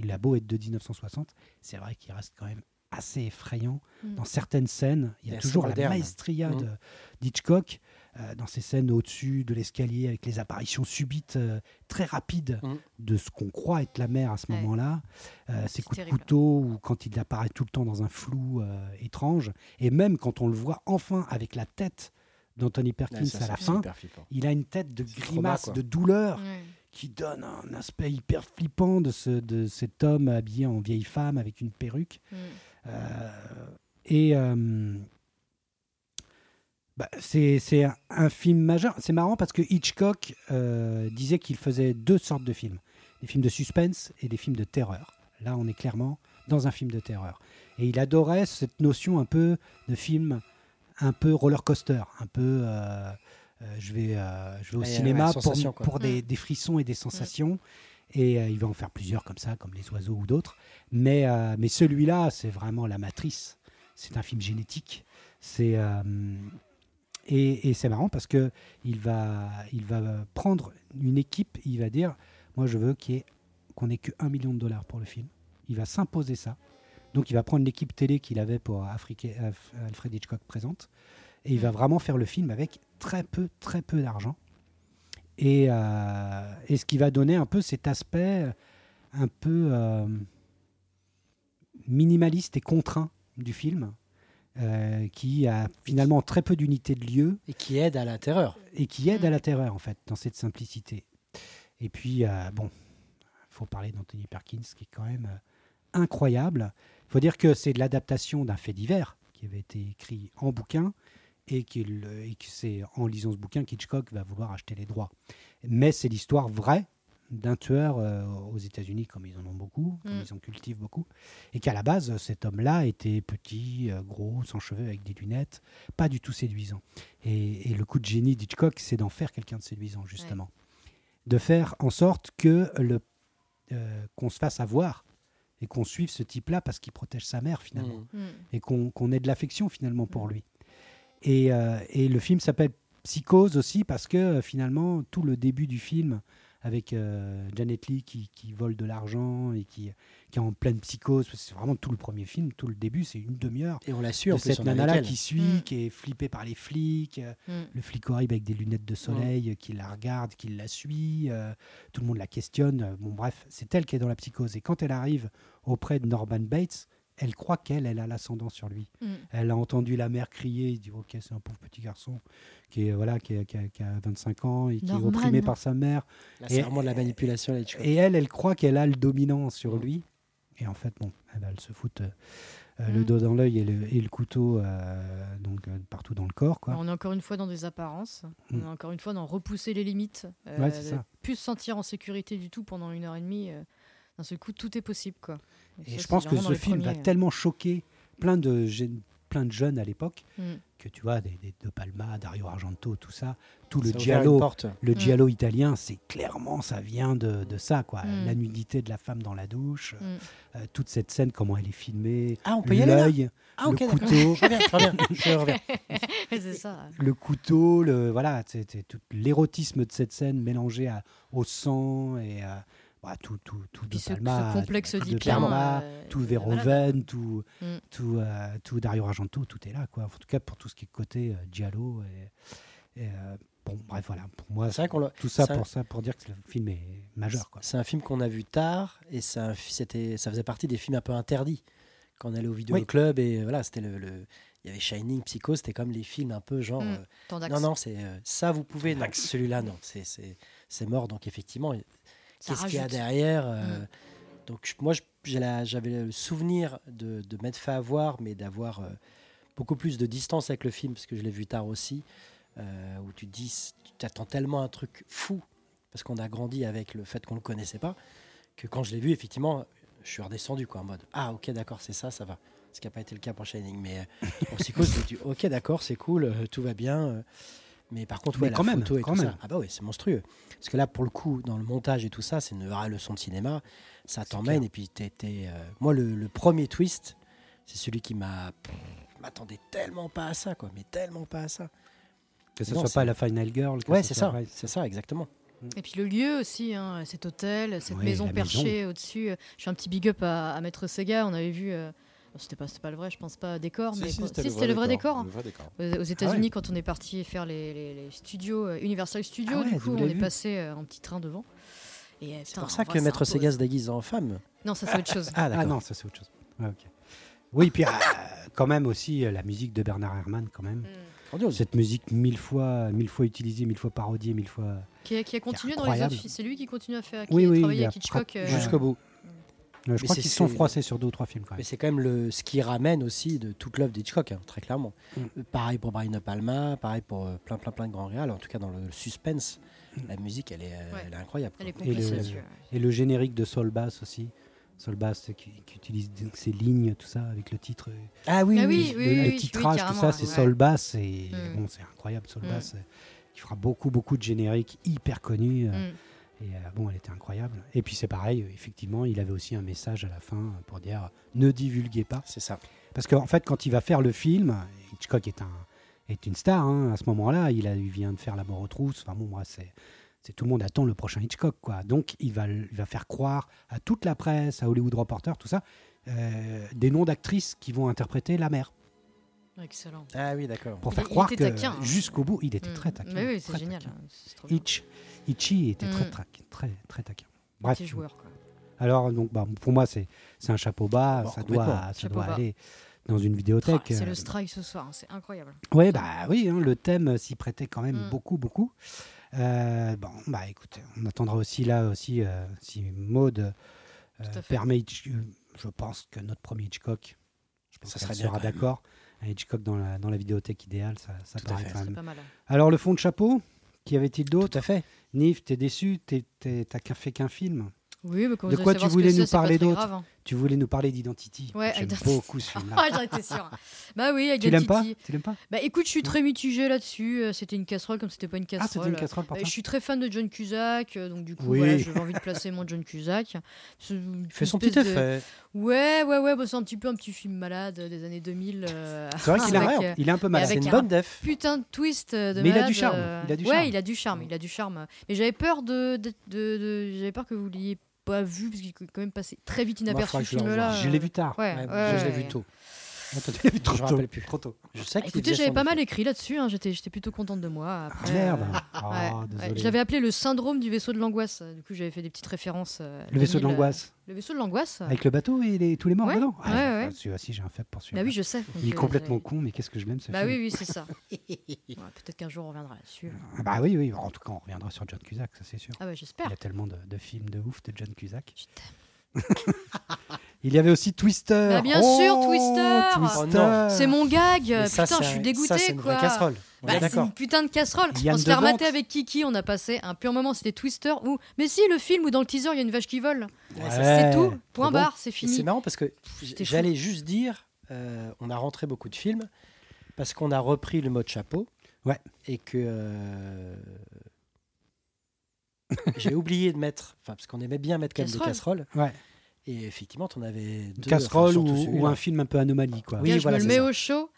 il a beau être de 1960, c'est vrai qu'il reste quand même assez effrayant Mm. dans certaines scènes. Il y a toujours la moderne. maestria Mm. de- d'Hitchcock euh, dans ces scènes au-dessus de l'escalier avec les apparitions subites euh, très rapides Mm. de ce qu'on croit être la mer à ce Ouais. moment-là. Euh, ces C'est coups terrible. de couteau ou quand il apparaît tout le temps dans un flou euh, étrange. Et même quand on le voit enfin avec la tête d'Anthony Perkins Ouais, ça, à la fin, il a une tête de grimace, de douleur qui donne un aspect hyper flippant de, ce, de cet homme habillé en vieille femme avec une perruque. Mm. Euh, et euh, bah, c'est c'est un, un film majeur. C'est marrant parce que Hitchcock euh, disait qu'il faisait deux sortes de films des films de suspense et des films de terreur. Là, on est clairement dans un film de terreur. Et il adorait cette notion un peu de film un peu roller coaster, un peu. euh, euh, je vais, euh, je vais au cinéma ouais, pour, pour des, Mm. des frissons et des sensations. Et euh, il va en faire plusieurs comme ça, comme Les Oiseaux ou d'autres. Mais, euh, mais celui-là, c'est vraiment la matrice. C'est un film génétique. C'est euh, et, et c'est marrant parce que il va, il va prendre une équipe. Il va dire, moi, je veux ait- qu'on ait que 1 million de dollars pour le film. Il va s'imposer ça. Donc, il va prendre l'équipe télé qu'il avait pour Afrique- Alfred Hitchcock présente. Et il va Mm. vraiment faire le film avec très peu, très peu d'argent. Et, euh, et ce qui va donner un peu cet aspect un peu euh, minimaliste et contraint du film, euh, qui a finalement très peu d'unités de lieu Et qui aide à la terreur. et qui aide Mm. à la terreur, en fait, dans cette simplicité. Et puis, euh, bon, il faut parler d'Anthony Perkins, qui est quand même euh, incroyable. Il faut dire que c'est de l'adaptation d'un fait divers qui avait été écrit en bouquin et, qu'il- et que c'est en lisant ce bouquin qu'Hitchcock va vouloir acheter les droits. Mais c'est l'histoire vraie d'un tueur euh, aux États-Unis, comme ils en ont beaucoup, comme Mm. ils en cultivent beaucoup, et qu'à la base, cet homme-là était petit, euh, gros, sans cheveux, avec des lunettes, pas du tout séduisant. Et, et le coup de génie d'Hitchcock, c'est d'en faire quelqu'un de séduisant, justement. De faire en sorte que le euh, qu'on se fasse avoir et qu'on suive ce type-là parce qu'il protège sa mère, finalement Mm. Mm. et qu'on ait de l'affection finalement pour lui. Et, euh, et le film s'appelle Psychose aussi parce que euh, finalement tout le début du film avec euh, Janet Leigh qui, qui vole de l'argent et qui, qui est en pleine psychose, c'est vraiment tout le premier film, tout le début, c'est une demi-heure Et on la suit de cette nana-là qui suit, Mm. qui est flippée par les flics, Mm. le flic horrible avec des lunettes de soleil euh, qui la regarde, qui la suit, euh, tout le monde la questionne. bon, bref, c'est elle qui est dans la psychose. Et quand elle arrive auprès de Norman Bates, elle croit qu'elle, elle a l'ascendant sur lui. Mm. Elle a entendu la mère crier, il dit ok c'est un pauvre petit garçon qui est voilà qui, est- qui a, qui a 25 ans et qui Norman. est opprimé par sa mère. C'est Et- vraiment de la manipulation. là. Et elle, elle croit qu'elle a le dominant sur Mm. lui. Et en fait bon, elle, elle se fout euh, euh, le Mm. dos dans l'œil et le, et le couteau euh, donc euh, partout dans le corps quoi. On est encore une fois dans des apparences. On Mm. est encore une fois dans repousser les limites. euh, Ouais. Plus se sentir en sécurité du tout pendant une heure et demie. Euh, D'un seul coup, tout est possible. Quoi. Et ça, je pense que ce film va premiers. tellement choquer plein de, gén- plein de jeunes à l'époque, Mm. que tu vois, des, des De Palma, Dario Argento, tout ça, tout le Ça giallo, le Mm. giallo italien, c'est clairement, ça vient de, de ça, quoi. Mm. La nudité de la femme dans la douche, Mm. euh, toute cette scène, comment elle est filmée, Ah, on peut y aller là l'œil, Ah, le couteau, Je reviens, je reviens, je reviens. c'est ça. le couteau, le voilà, c'est c'est tout l'érotisme de cette scène mélangé à- au sang et à, bah, tout, tout, tout de Puis ce, Palma, ce complexe tout de. Palma, euh, tout voilà. Verhoeven, tout, Mm. tout, euh, tout Dario Argento, tout est là, quoi. En tout cas, pour tout ce qui est côté euh, giallo et, et, euh, bon, bref, voilà. Pour moi, C'est tout ça ça- pour ça, pour dire que le film est majeur, quoi. C'est un film qu'on a vu tard et c'était, ça faisait partie des films un peu interdits quand on allait au vidéoclub et voilà, c'était le, le- il y avait Shining, Psycho, c'était comme les films un peu genre Mm. euh, non non c'est euh, ça vous pouvez celui-là non c'est c'est c'est mort donc effectivement Ça qu'est-ce qu'il y a derrière euh, Mm. donc moi j'avais le souvenir de, de m'être fait avoir mais d'avoir euh, beaucoup plus de distance avec le film parce que je l'ai vu tard aussi euh, où tu te dis tu t'attends tellement un truc fou parce qu'on a grandi avec le fait qu'on le connaissait pas que quand je l'ai vu effectivement je suis redescendu quoi en mode ah ok d'accord c'est ça ça va ce qui n'a pas été le cas pour Shining mais pour Psycho je me dis ok d'accord c'est cool tout va bien mais par contre Mais ouais, quand la même, photo et quand tout même. ça ah bah oui c'est monstrueux parce que là pour le coup dans le montage et tout ça c'est une vraie leçon de cinéma ça t'emmène et puis t'es, euh, moi le, le premier twist c'est celui qui m'a m'attendais tellement pas à ça quoi mais tellement pas à ça Que ce Non, soit pas la Final Girl. que ouais ce c'est ça c'est ça exactement Et puis le lieu aussi, hein, cet hôtel, cette Oui, maison perchée au-dessus. Je fais un petit big up à, à Maître Sega. On avait vu. euh, c'était pas, c'était pas le vrai, je pense pas décor, Si, mais si, c'était si, le vrai décor. hein. Le vrai décor. Aux aux États-Unis, quand on est parti faire les, les- les studios euh, Universal Studios, Ah ouais, du coup, on est passé euh, en petit train devant. Euh, c'est pour ça que Maître impose. Sega se déguise en femme Non, ça c'est autre chose. ah Ah d'accord non, ça c'est autre chose. Ouais, ok. Oui, puis euh, quand même aussi euh, la musique de Bernard Herrmann, quand même. Mm. Grandiose. Cette musique mille fois, mille fois utilisée, mille fois parodiée, mille fois. Qui, a, qui a continué dans les autres. C'est lui qui continue à faire. Qui Oui, a oui, avec Hitchcock. jusqu'au bout je Mais crois c'est- qu'ils se sont froissés sur deux ou trois films quand Mais c'est quand même le, ce qui ramène aussi de toute l'œuvre d'Hitchcock, hein, très clairement. Mm. Euh, Pareil pour Brian De Palma, pareil pour euh, plein, plein, plein de grands réals. En tout cas, dans le suspense, la musique, elle est, euh, Ouais. elle est incroyable. Elle est. Et le- ouais. Et le générique de Soul Bass aussi. Soul Bass euh, qui, qui utilise donc ces lignes, tout ça, avec le titre. euh, Ah oui, Ah oui. oui, le, oui, le oui, titrage, tout ça, c'est ouais. Soul Bass. Et Mm. bon, c'est incroyable, Soul Mm. Bass. euh, Qui fera beaucoup, beaucoup de génériques hyper connus. euh, Mm. Et euh, bon, elle était incroyable. Et puis c'est pareil, effectivement, il avait aussi un message à la fin pour dire ne divulguez pas. C'est ça. Parce qu'en fait, quand il va faire le film, Hitchcock est, un, est une star hein, à ce moment-là. Il, a, il vient de faire La mort aux trousses. Enfin bon, moi, c'est, c'est tout le monde attend le prochain Hitchcock. Quoi. Donc il va, il va faire croire à toute la presse, à Hollywood Reporter, tout ça, euh, des noms d'actrices qui vont interpréter la mère. Excellent. Ah oui, d'accord. Pour faire il croire que était taquin, hein. jusqu'au bout, il était Mm. très taquin. Mais oui, c'est génial. hein, c'est Hitchy était très, Mm. très, très, très taquin. Bref, Petit joueur. Quoi. Alors, donc, bah, pour moi, c'est c'est un chapeau bas. Bon, ça doit, ça doit bas. aller dans une Ah, vidéothèque. c'est euh, le strike ce soir, hein, c'est incroyable. Ouais, bah oui, hein, le thème s'y prêtait quand même Mm. beaucoup, beaucoup. Euh, bon, bah écoute, on attendra aussi là aussi euh, si Maud euh, Tout à fait. permet. Euh, je pense que notre premier Hitchcock, je pense Ça sera même. d'accord. Hitchcock dans la, dans la vidéothèque idéale, ça, ça Tout paraît quand même. pas mal. Alors, le fond de chapeau, qu'y avait-il Tout d'autre à fait. Nif, t'es déçu T'as fait qu'un film? Oui, mais quand De quoi tu voulais nous parler d'autre? hein. Tu voulais nous parler d'Identity. Ouais, J'aime Identity. beaucoup ce film-là. Ah, j'en étais sûre. Bah oui, tu l'aimes pas? Identity. Tu l'aimes pas? Bah écoute, je suis très mitigée là-dessus. Euh, C'était une casserole comme c'était pas une Ah, casserole. c'était une casserole Euh, je suis très fan de John Cusack, euh, donc du coup, Oui. voilà, j'avais envie de placer mon John Cusack. C'est une Fait son espèce petit de- effet. Ouais, ouais, ouais, bah, c'est un petit peu un petit film malade euh, des années 2000. euh, C'est vrai qu'il avec, euh, il est un peu malade. C'est avec une un- bonne def. putain de twist euh, de Mais il a malade, du charme, euh, il a du ouais, charme. il a du charme, il a du charme. Mais j'avais peur de, de, de- de- j'avais peur que vous l'ayez pas vu parce qu'il est quand même passé très vite inaperçu ce film-là. Je l'ai vu tard. Ouais, Ouais, ouais, je l'ai vu tôt. Ah, trop Je me tôt. rappelle plus. Trop tôt. Je sais Ah, écoutez, j'avais pas mal écrit là-dessus. hein, J'étais, j'étais plutôt contente de moi. Ah, Après, merde. euh, Oh, ouais, ouais. désolé. Je l'avais appelé le syndrome du vaisseau de l'angoisse. Du coup, j'avais fait des petites références. euh, Le vaisseau de 2000, euh, l'angoisse. Le vaisseau de l'angoisse. Avec le bateau et les- tous les morts Ouais, dedans. ouais, ouais. ah, Celui-là, si j'ai un faible pour celui-là. Bah oui, je sais. Il est complètement con, mais qu'est-ce que je l'aime ce Bah film. oui, oui, c'est ça. Ouais, Peut-être qu'un jour on reviendra là-dessus. Ah bah oui, oui. En tout cas, on reviendra sur John Cusack, ça c'est sûr. Ah bah Il j'espère. y a tellement de, de films de ouf de John Cusack. Je t'aime. Il y avait aussi Twister. Bah, bien Oh, sûr, Twister. Twister. Oh. C'est mon gag. Mais Putain, je suis Ça, c'est une quoi. vraie casserole. Bah, est c'est une putain de casserole. Yann on se l'a avec Kiki, on a passé un pur moment. C'était Twister ou. Mais si, le film où dans le teaser il y a une vache qui vole. Ouais, C'est tout. trop Point bon. barre, c'est fini. C'est marrant parce que j'allais juste dire euh, on a rentré beaucoup de films parce qu'on a repris le mode chapeau. Ouais. Et que. euh, J'ai oublié de mettre. Enfin, parce qu'on aimait bien mettre quand même des Casserole. casseroles. Ouais. Et effectivement, on avait Une deux. casserole enfin, ou, un film un peu anomalie, quoi. Oui, Là, je voilà, me le c'est mets ça. au chaud.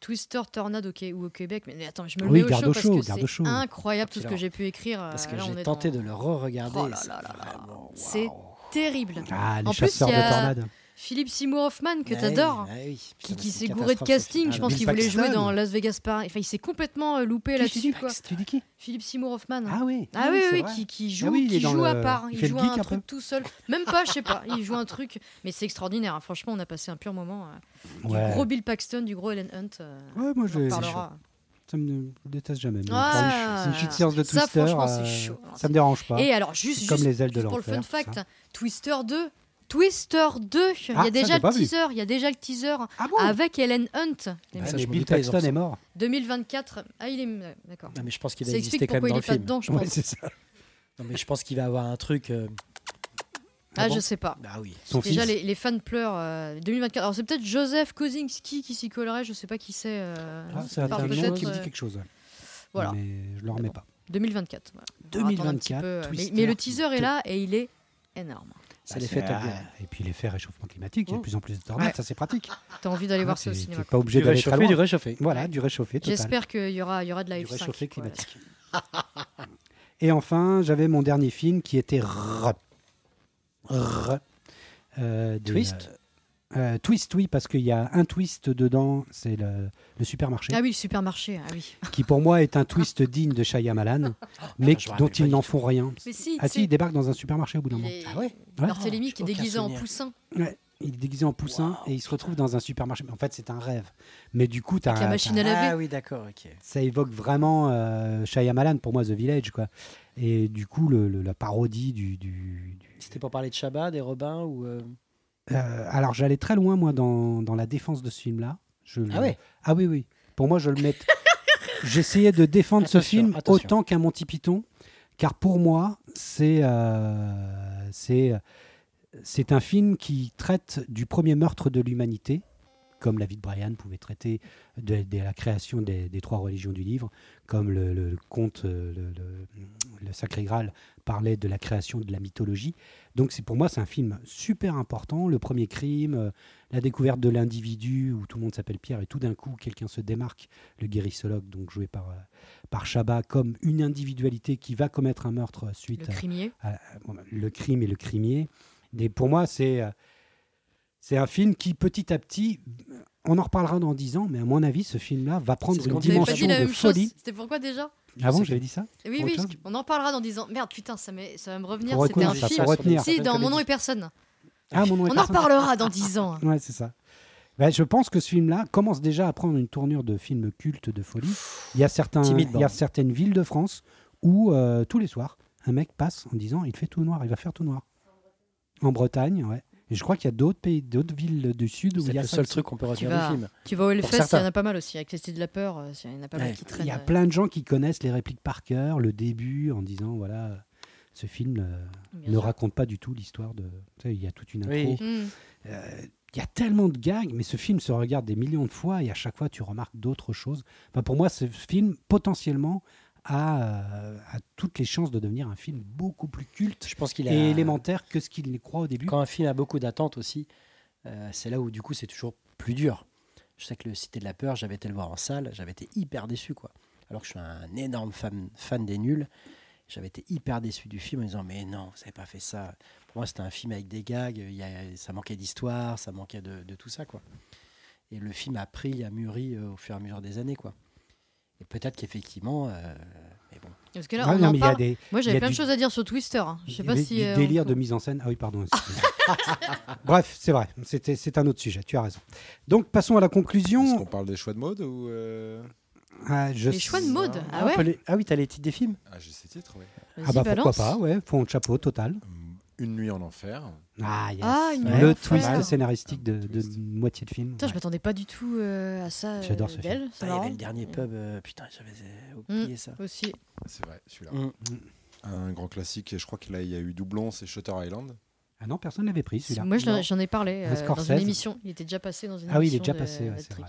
Twister Tornade ou au Québec. Mais attends, je me le Oui, mets au garde chaud au parce chaud, que garde au c'est chaud. incroyable tout ce que j'ai pu écrire. Parce euh, que là, on j'ai tenté dans- de le re-regarder. Oh c'est là là là. vraiment, C'est waouh. terrible. Ah, les En plus, chasseurs il y a- de tornades. Philippe Seymour Hoffman que Ouais, t'adores. oui. Qui, s'est gouré de casting, je Ah, pense qu'il voulait jouer dans Las Vegas Paris. Enfin, il s'est complètement euh, loupé là-dessus, quoi. Tu dis qui Philippe Seymour Hoffman. Ah oui. Ah oui, c'est oui, vrai. qui, qui joue, oui, qui joue à part. il joue un un truc tout seul. Même pas, je sais pas. Il joue un truc. Mais c'est extraordinaire. hein. Franchement, on a passé un pur moment. euh, Ouais. Du gros Bill Paxton, du gros Ellen Hunt. euh, Ouais, moi, je, reparlera. ça me déteste jamais. mais Ah, c'est une petite séance de ça, Twister. franchement, c'est euh, chaud. Ça me dérange pas. Et alors, juste, comme juste, les ailes de pour le fun fact, ça. Twister 2. Twister 2, il y Ah, a ça, déjà le teaser, il y a déjà le teaser Ah bon avec Ellen Hunt. Ah, mais Bill Paxton est mort. 2024. Ah, il est. euh, D'accord. Non, mais je pense qu'il va exister quand même pourquoi il dans est le pas film. dedans, je Ouais, pense. c'est ça. Non, mais je pense qu'il va avoir un truc. euh, Ah, bon je sais pas. Bah oui. Son Déjà, fils. les, les fans pleurent. euh, 2024. Alors, c'est peut-être Joseph Kosinski qui s'y collerait, je sais pas qui c'est. euh, Ah, c'est un nom qui me dit euh, quelque chose. Voilà. Mais je le remets pas. 2024. voilà. On va attendre un petit 2024, peu, euh, mais, Twister. mais le teaser est là et il est énorme. C'est Bah, l'effet c'est- Top ah, Gun. Et puis l'effet réchauffement climatique, il y a de Oh. plus en plus de tornades, Ouais. ça c'est pratique. T'as envie d'aller voir Ah, ça au t'es- cinéma. Pas obligé Du d'aller très réchauffé, loin. du réchauffé. Voilà, du réchauffé. J'espère qu'il y aura, il y aura de la Du F5. réchauffé quoi, climatique. Et enfin, j'avais mon dernier film qui était R. R. Euh, Twist euh, Twist, oui, parce qu'il y a un twist dedans, c'est le, le supermarché, Ah oui, le supermarché. Ah oui. qui pour moi est un twist digne de Shyamalan, mais je me dont ils n'en font rien. Mais si, Ah tu si, il débarque dans un supermarché au bout d'un moment. Ah ouais Barthélemy qui est déguisé en poussin. Ouais, il est déguisé en poussin et il se retrouve dans un supermarché. En fait, c'est un rêve. Mais du coup, t'as Avec la machine à laver. Ah oui, d'accord, ok. ça évoque vraiment euh, Shyamalan pour moi The Village quoi et du coup le, le- la parodie du, du- du- C'était pour parler de Chabat, des Robins ou. euh, Euh, alors j'allais très loin moi dans, dans la défense de ce film là Ah ouais ah oui oui pour moi je le mets j'essayais de défendre ce film attention. autant qu'un Monty Python car pour moi c'est euh, c'est c'est un film qui traite du premier meurtre de l'humanité comme la vie de Brian pouvait traiter de, de la création des, des trois religions du livre, comme le, le- le conte, euh, le, le- le Sacré Graal parlait de la création de la mythologie. Donc c'est pour moi c'est un film super important. Le premier crime, euh, la découverte de l'individu où tout le monde s'appelle Pierre et tout d'un coup quelqu'un se démarque, le guérissologue donc joué par euh, par Chabat comme une individualité qui va commettre un meurtre Le suite à, crimier. à- le crime et le crimier. Et pour moi, c'est euh, c'est un film qui, petit à petit, on en reparlera dans 10 ans, mais à mon avis, ce film-là va prendre une dimension de folie. C'était pourquoi déjà? Avant, sais j'avais dit ça Oui, oui, qu'on en parlera dans 10 ans. Merde, putain, ça, ça va me revenir. C'était un ça, film. retenir. Si, dans Mon nom et personne. Ah, mon nom est On en personne. reparlera dans 10 ans. Ouais, c'est ça. Ben, je pense que ce film-là commence déjà à prendre une tournure de film culte de folie. Il y a, certains, il y a certaines villes de France où, euh, tous les soirs, un mec passe en disant il fait tout noir, il va faire tout noir. En Bretagne, ouais. Et je crois qu'il y a d'autres pays, d'autres villes du sud où il C'est y a le ça seul truc qu'on peut retenir du film. Tu vas au Hellfest, il y en a pas mal aussi. Avec les Cités de la peur, euh, il y en a pas mal Ouais. qui traînent. Il y a euh, plein de gens qui connaissent les répliques par cœur, le début, en disant voilà, ce film euh, ne sûr. raconte pas du tout l'histoire de. Tu sais, il y a toute une intro. Oui. Euh, Il y a tellement de gags, mais ce film se regarde des millions de fois et à chaque fois tu remarques d'autres choses. Enfin, pour moi, ce film potentiellement a, euh, a toutes les chances de devenir un film beaucoup plus culte Je pense qu'il et a. élémentaire que ce qu'il croit au début. Quand un film a beaucoup d'attentes aussi, euh, c'est là où du coup c'est toujours plus dur. Je sais que le Cité de la Peur, j'avais été le voir en salle, j'avais été hyper déçu quoi. Alors que je suis un énorme fan, fan des nuls, j'avais été hyper déçu du film en disant mais non, vous n'avez pas fait ça. Pour moi c'était un film avec des gags, il y a- ça manquait d'histoire, ça manquait de, de tout ça quoi. Et le film a pris, a mûri euh, au fur et à mesure des années quoi. Et peut-être qu'effectivement, euh, mais bon, Parce que là, on non, en mais parle. des, Moi, j'avais plein de du- choses à dire sur Twister. hein. Je sais pas des- si. du euh, délire on- de mise en scène. Ah oui, pardon. Bref, c'est vrai. C'était, c'est un autre sujet. Tu as raison. Donc, passons à la Est-ce qu'on conclusion. parle des choix de mode ou euh, Ah, je Les choix de mode. Ah, Ah ouais les- ah oui, t'as les titres des films Ah, j'ai ces titres, oui. Ah bah pourquoi pas, ouais. Fond de chapeau total. Une nuit en enfer. Ah, yes. Ah, une le en twist enfer. scénaristique de, moitié de film. Putain, je m'attendais pas du tout euh, à ça. euh, J'adore ce film. Ah, Il y avait le dernier pub, euh, putain, j'avais euh, oublié ça. Aussi. C'est vrai, celui-là. Mm. Un grand classique, et je crois qu'il a- il y a eu doublon, c'est Shutter Island. Ah non, personne l'avait pris celui-là. Moi, j'en ai parlé euh, dans une émission. Il était déjà passé dans une Ah oui, il est émission déjà de- passé, ouais, c'est vrai.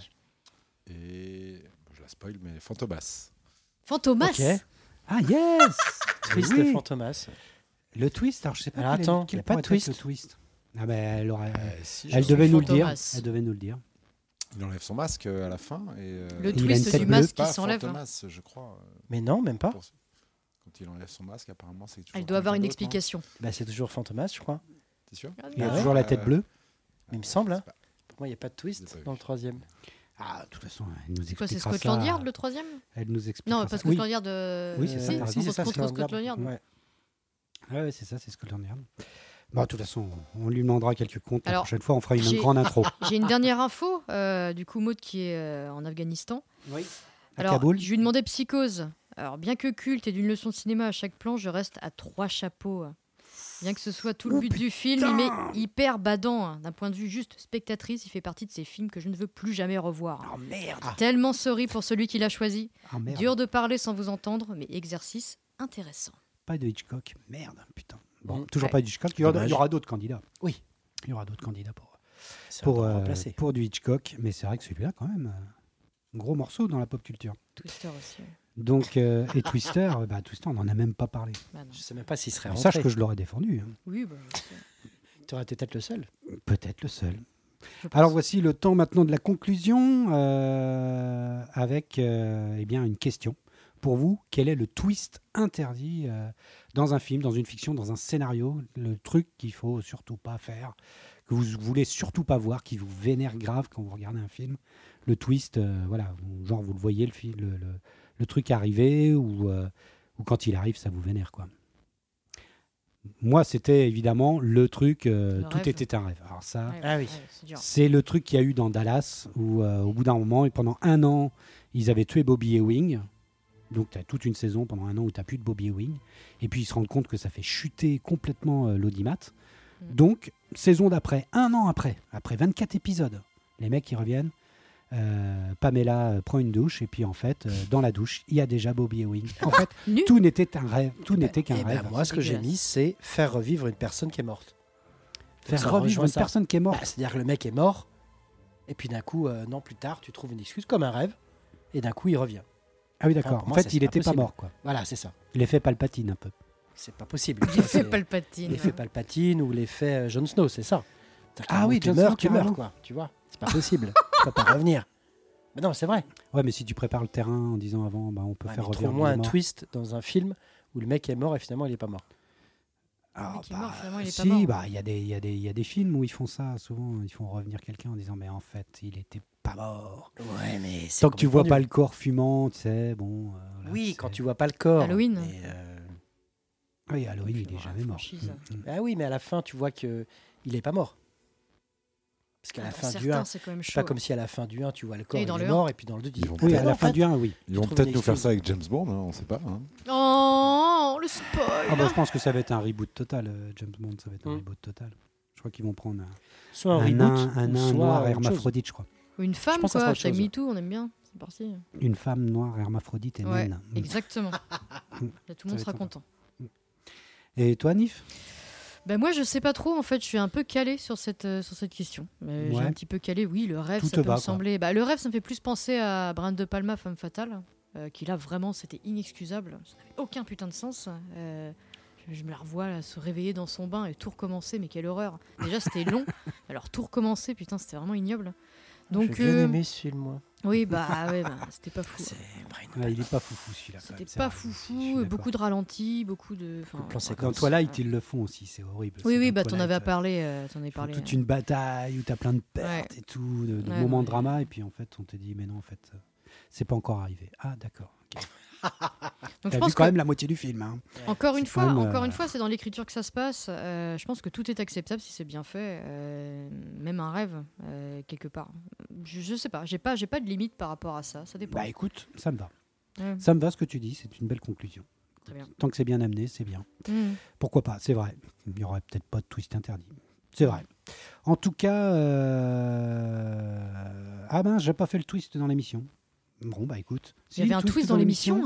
Et je la spoil, mais Fantomas. Fantomas. Ah yes Twist Oui. Fantomas. Le twist, alors je sais pas. Alors quel attends, quel y a pas de twist. Le twist. Ah ben, elle, aurait- Euh, si, je elle devait nous le dire. Elle devait nous le dire. Il enlève son masque euh, à la fin. Et, euh, Le Il a twist du masque qui s'enlève. hein. Je crois. euh, Mais non, même pas. Quand il enlève son masque, apparemment, c'est toujours. Elle doit avoir une explication. Bah, c'est toujours Fantomas, je crois. T'es sûr Il a Ah ouais toujours la tête Euh, bleue. Mais il me semble. Hein. Pour moi, il n'y a pas de twist dans le troisième. Ah, de toute façon, elle nous Quoi, expliquera c'est. Scotland Yard le troisième? Elle nous expliquera Non, pas. Scotland Yard. euh, Oui, c'est ça, c'est Scotland Yard. Yard. Ouais. C'est ça, c'est Scotland Yard. Bon, de toute façon, on lui demandera quelques comptes. La prochaine fois, on fera une grande intro. J'ai une dernière info, euh, du coup, Maud qui est euh, en Afghanistan. Oui. À Alors, Kaboul. je lui demandais Psychose. Alors, bien que culte et d'une leçon de cinéma à chaque plan, je reste à trois chapeaux. Bien que ce soit tout le Oh, but du film, il m'est hyper badant. hein. D'un point de vue juste spectatrice, il fait partie de ces films que je ne veux plus jamais revoir. Oh merde Tellement sorry pour celui qui l'a choisi. Ah merde Dur de parler sans vous entendre, mais exercice intéressant. Pas de Hitchcock. Merde, putain. Bon, Mm. toujours Ouais. pas de Hitchcock. Il y aura, Dommage. il y aura d'autres candidats. Oui. Il y aura d'autres candidats pour, pour, euh, remplacer. pour du Hitchcock. Mais c'est vrai que celui-là, quand même, euh, un gros morceau dans la pop culture. Twister aussi. Donc, euh, et Twister, bah, Twister, on n'en a même pas parlé. Bah. Je sais même pas s'il serait Sache rentré. que je l'aurais défendu. hein. Oui, bah. Tu aurais été peut-être le seul. Peut-être le seul. Alors voici le temps maintenant de la conclusion euh, avec euh, eh bien une question. Pour vous, quel est le twist interdit euh, dans un film, dans une fiction, dans un scénario Le truc qu'il faut surtout pas faire, que vous voulez surtout pas voir, qui vous vénère grave quand vous regardez un film? Le twist, euh, voilà, vous- genre vous le voyez, le, fi- le, le- le truc arriver, ou, euh, ou quand il arrive, ça vous vénère quoi. Moi, c'était évidemment le truc, euh, Le tout rêve. était un rêve. Alors ça, Ah oui. c'est le truc qu'il y a eu dans Dallas, où euh, au bout d'un moment, et pendant un an, ils avaient tué Bobby Ewing. Donc tu as toute une saison pendant un an où tu n'as plus de Bobby Ewing. Et puis ils se rendent compte que ça fait chuter complètement euh, l'audimat. Mm. Donc, saison d'après, un an après, après 24 épisodes, les mecs ils reviennent. euh, Pamela euh, prend une douche et puis en fait, euh, dans la douche, il y a déjà Bobby Ewing. En fait, Nu tout n'était un rêve, tout n'était qu'un Eh ben, rêve. moi, ce que j'ai mis, c'est faire revivre une personne qui est morte. Faire ça revivre une ça. personne qui est morte. Bah, C'est-à-dire que le mec est mort, et puis d'un coup, euh, non, plus tard, tu trouves une excuse comme un rêve, et d'un coup, il revient. Ah oui, d'accord. en fait, il pas n'était pas possible. mort. quoi. Voilà, c'est ça. L'effet palpatine un peu. C'est pas possible. C'est Palpatine. L'effet Palpatine ou l'effet euh, Jon Snow, c'est ça. Ah oui, tu Jon meurs, Snow, tu meurs, quoi. Tu vois, c'est pas possible. tu peux pas revenir. Mais non, c'est vrai. Ouais, mais si tu prépares le terrain en disant avant, bah, on peut Ouais, faire revenir trouve-moi les un twist dans un film où le mec est mort et finalement il est pas mort. Ah, mort, finalement, il est pas si, mort. bah, il y, a des- il y, a des- il y a des films où ils font ça. Souvent, ils font revenir quelqu'un en disant, mais en fait, il était mort. Ouais, mais c'est Tant que tu vois pas le corps fumant, tu sais, bon. euh, voilà, Oui, quand tu vois pas le corps. Halloween. mais, euh, Oui, Halloween, il est jamais mort. Mm, mm. Ah oui, mais à la fin, tu vois que il est pas mort. Parce qu'à la Pour fin du certains, 1, c'est quand même chaud. pas comme si à la fin du 1, tu vois le corps, il est mort, et puis dans le 2, tu Ils vont Ah, Oui, à la fin fait, du 1, oui. Ils vont peut-être nous faire ça avec James Bond, hein, on sait pas. hein. Oh, le spoil Ah, bah, je pense que ça va être un reboot total, euh, James Bond, ça va être un Mm. reboot total. Je crois qu'ils vont prendre un, soit un, un reboot, nain, un ou nain soit noir hermaphrodite, je crois. Ou une femme, quoi. chose. MeToo, on aime bien. C'est parti. Une femme noire hermaphrodite et Ouais, naine. Exactement. Là, tout le monde sera content. Et toi, Nif? Ben moi, je sais pas trop. En fait, je suis un peu calé sur cette, euh, sur cette question. Euh, J'ai un petit peu calé. Oui, le rêve, Tout ça te peut va, me sembler. Bah, le rêve, ça me fait plus penser à Brian De Palma, Femme Fatale, euh, qui là, vraiment, c'était inexcusable. Ça n'avait aucun putain de sens. Euh, je, je me la revois là, se réveiller dans son bain et tout recommencer. Mais quelle horreur. Déjà, c'était long. Alors, tout recommencer, putain, c'était vraiment ignoble. Donc, J'ai bien euh, aimé ce film, moi. oui, bah, ouais, bah, c'était pas fou. C'est Brian Ah, Il est pas foufou celui-là. C'était pas foufou, d'accord. beaucoup de ralentis, beaucoup de. enfin, voilà. Dans. Twilight, ils le font aussi, c'est horrible. Oui, C'est oui, bah t'en avais parlé, euh, t'en avais parlé. toute euh. une bataille où t'as plein de pertes Ouais. et tout, de, de Ouais, moments ouais. de drama, et puis en fait, on te dit, mais non, en fait, euh, c'est pas encore arrivé. Ah, d'accord. ok. Donc je pense vu quand que même la moitié du film. Hein. encore une fois, même, encore euh, une fois, c'est dans l'écriture que ça se passe. Euh, je pense que tout est acceptable si c'est bien fait, euh, même un rêve euh, quelque part. Je, je sais pas, j'ai pas, j'ai pas de limite par rapport à ça. Ça dépend. Bah écoute, ça me va. Ouais, Ça me va ce que tu dis, c'est une belle conclusion. très bien. Tant que c'est bien amené, c'est bien. Mm. Pourquoi pas, c'est vrai. Il n'y aurait peut-être pas de twist interdit. C'est vrai. En tout cas, euh... ah ben, j'ai pas fait le twist dans l'émission. Bon, bah écoute. Il y avait un twist dans l'émission.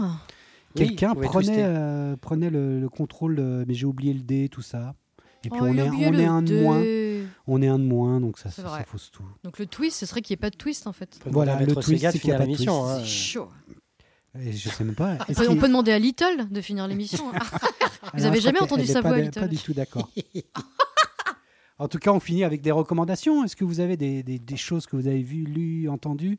Quelqu'un Oui, vous prenait, euh, prenait le, le contrôle, euh, mais j'ai oublié le dé, tout ça. Et puis Oh, on, il a est, on est un de moins. On est un de moins, donc ça, ça, fausse tout. Donc le twist, ce serait qu'il n'y ait pas de twist en fait. Voilà, le twist, c'est qu'il y a pas de twist. hein. C'est chaud. Et je sais même pas. On peut, on demander à Little de finir l'émission. hein. Alors, avez je crois jamais entendu sa voix, Little Pas du tout d'accord. en tout cas, on finit avec des recommandations. Est-ce que vous avez des, des- des choses que vous avez vues, lues, entendues,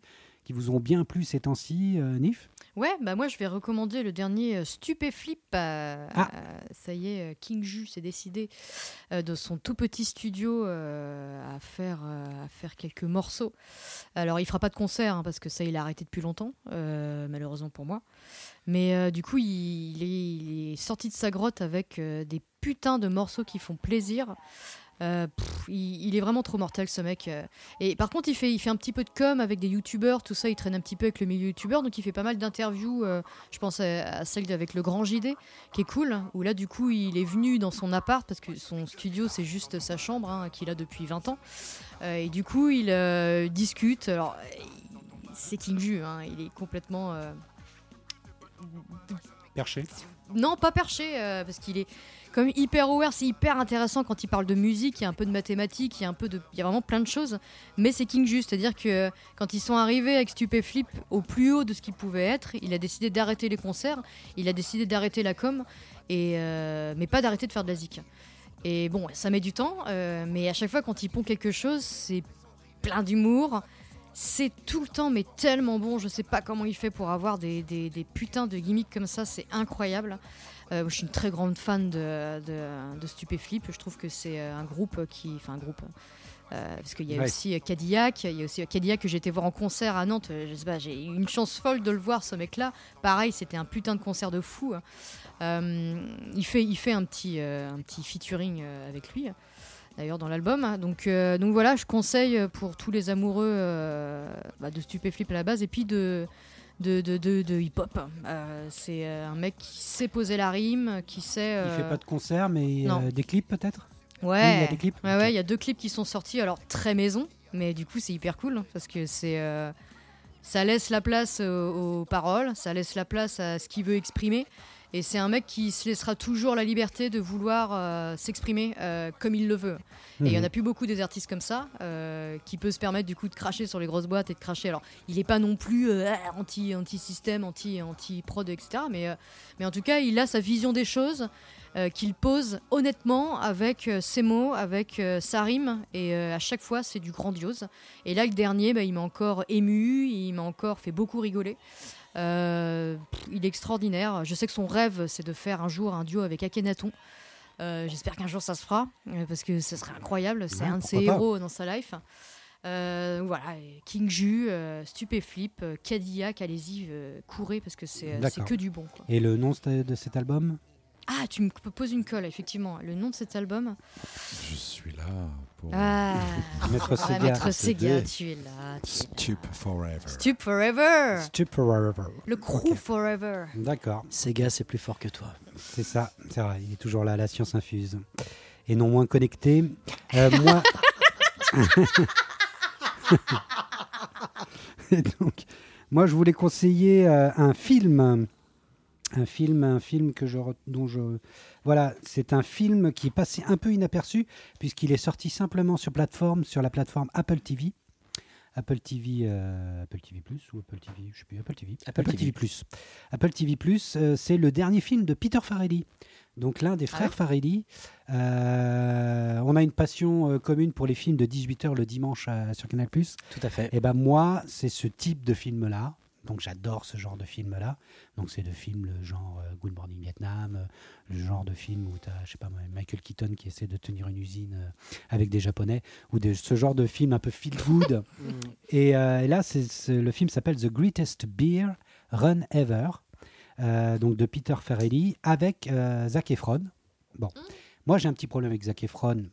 qui vous ont bien plu ces temps-ci, euh, Nif? Ouais, bah moi je vais recommander le dernier euh, Stupéflip. euh, Ah. euh, ça y est, King Ju s'est décidé de son tout petit studio à, faire, à faire quelques morceaux. Alors il fera pas de concert hein, parce que ça il a arrêté depuis longtemps, malheureusement pour moi. Mais du coup il, il est, il est sorti de sa grotte avec des putains de morceaux qui font plaisir. Euh, pff, il, il est vraiment trop mortel ce mec. euh. Et par contre, il fait, il fait un petit peu de com avec des youtubeurs, tout ça. Il traîne un petit peu avec le milieu youtubeur, donc il fait pas mal d'interviews. euh, je pense à, à celle avec le grand JD, qui est cool. Où là, du coup, il est venu dans son appart parce que son studio, c'est juste sa chambre hein, qu'il a depuis 20 ans. Euh, et du coup, il discute. Alors, c'est King Ju, hein, il est complètement. Perché? non, pas perché, parce qu'il est comme hyper aware, c'est hyper intéressant quand il parle de musique, il y a un peu de mathématiques, il y a un peu de, il y a vraiment plein de choses. Mais c'est King Just, c'est-à-dire que quand ils sont arrivés avec Stupéflip au plus haut de ce qu'ils pouvaient être, il a décidé d'arrêter les concerts, il a décidé d'arrêter la com, et euh, mais pas d'arrêter de faire de la zik. Et bon, ça met du temps, euh, mais à chaque fois quand il pond quelque chose, c'est plein d'humour. C'est tout le temps, mais tellement bon. Je sais pas comment il fait pour avoir des, des, des putains de gimmicks comme ça. C'est incroyable. Euh, je suis une très grande fan de, de, de Stupéflip. Je trouve que c'est euh, un groupe qui. Enfin, un groupe. euh, parce qu'il y a Ouais. aussi euh, Cadillac, il y a aussi Cadillac que j'ai été voir en concert à Nantes. Je sais pas, j'ai eu une chance folle de le voir ce mec-là. Pareil, c'était un putain de concert de fou. Euh, il fait, il fait un petit, un petit featuring avec lui. D'ailleurs dans l'album. Donc, euh, donc voilà, je conseille pour tous les amoureux bah, de Stupéflip à la base et puis de, de, de, de- de hip-hop. Euh, c'est euh, un mec qui sait poser la rime, qui sait. Il euh, fait pas de concert, mais euh, des clips peut-être? Ouais, il y a des clips Ouais, Ok. ouais, il y a deux clips qui sont sortis, alors très maison, mais du coup c'est hyper cool parce que c'est euh, ça laisse la place aux, aux paroles, ça laisse la place à ce qu'il veut exprimer. Et c'est un mec qui se laissera toujours la liberté de vouloir euh, s'exprimer euh, comme il le veut. Et il y en Mhm. a plus beaucoup des artistes comme ça, euh, qui peut se permettre du coup de cracher sur les grosses boîtes et de cracher. Alors, il n'est pas non plus anti, anti-système, anti, anti-prod, etc. Mais, mais en tout cas, il a sa vision des choses qu'il pose honnêtement avec ses mots, avec sa rime. Et à chaque fois, c'est du grandiose. Et là, le dernier, bah, il m'a encore ému, il m'a encore fait beaucoup rigoler. Euh, il est extraordinaire. Je sais que son rêve, c'est de faire un jour un duo avec Akhenaton. Euh, J'espère qu'un jour ça se fera, euh, parce que ce serait incroyable. C'est Ouais, un de ses pas. héros dans sa life. Euh, voilà, King Ju, euh, Stupéflip, euh, Cadillac, allez-y, euh, courez parce que c'est que du bon. quoi. Et le nom de de cet album? Ah, tu me poses une colle, effectivement. Le nom de cet album? Je suis là pour Ah, Maître ah, Sega. Maître Sega, Deux. tu es là. tu es là. Stup Forever. Stup Forever Stup Forever. Le crew Forever D'accord, Sega, c'est plus fort que toi. c'est ça, c'est vrai, il est toujours là, la science infuse. Et non moins connecté. Euh, moi. Et donc, moi, je voulais conseiller euh, un film. Un film, un film que je, dont je. Voilà, c'est un film qui est passé un peu inaperçu, puisqu'il est sorti simplement sur plateforme, sur la plateforme Apple TV. Apple TV, euh, Apple TV Plus ou Apple TV, je sais plus, Apple TV. Apple TV. Plus. Apple TV Plus, euh, c'est le dernier film de Peter Farrelly. Donc l'un des Ah frères ouais Farrelly. Euh, on a une passion commune pour les films de 18h le dimanche sur Canal Plus. Tout à fait. Et ben moi, c'est ce type de film-là. Donc j'adore ce genre de film-là. Donc c'est de films le genre euh, Good Morning Vietnam, euh, le genre de film où tu as, je sais pas Michael Keaton qui essaie de tenir une usine euh, avec des Japonais, ou de, ce genre de film un peu feel good. et, euh, et là, le film s'appelle The Greatest Beer Run Ever, euh, donc de Peter Farrelly, avec euh, Zac Efron. Bon, moi j'ai un petit problème avec Zac Efron.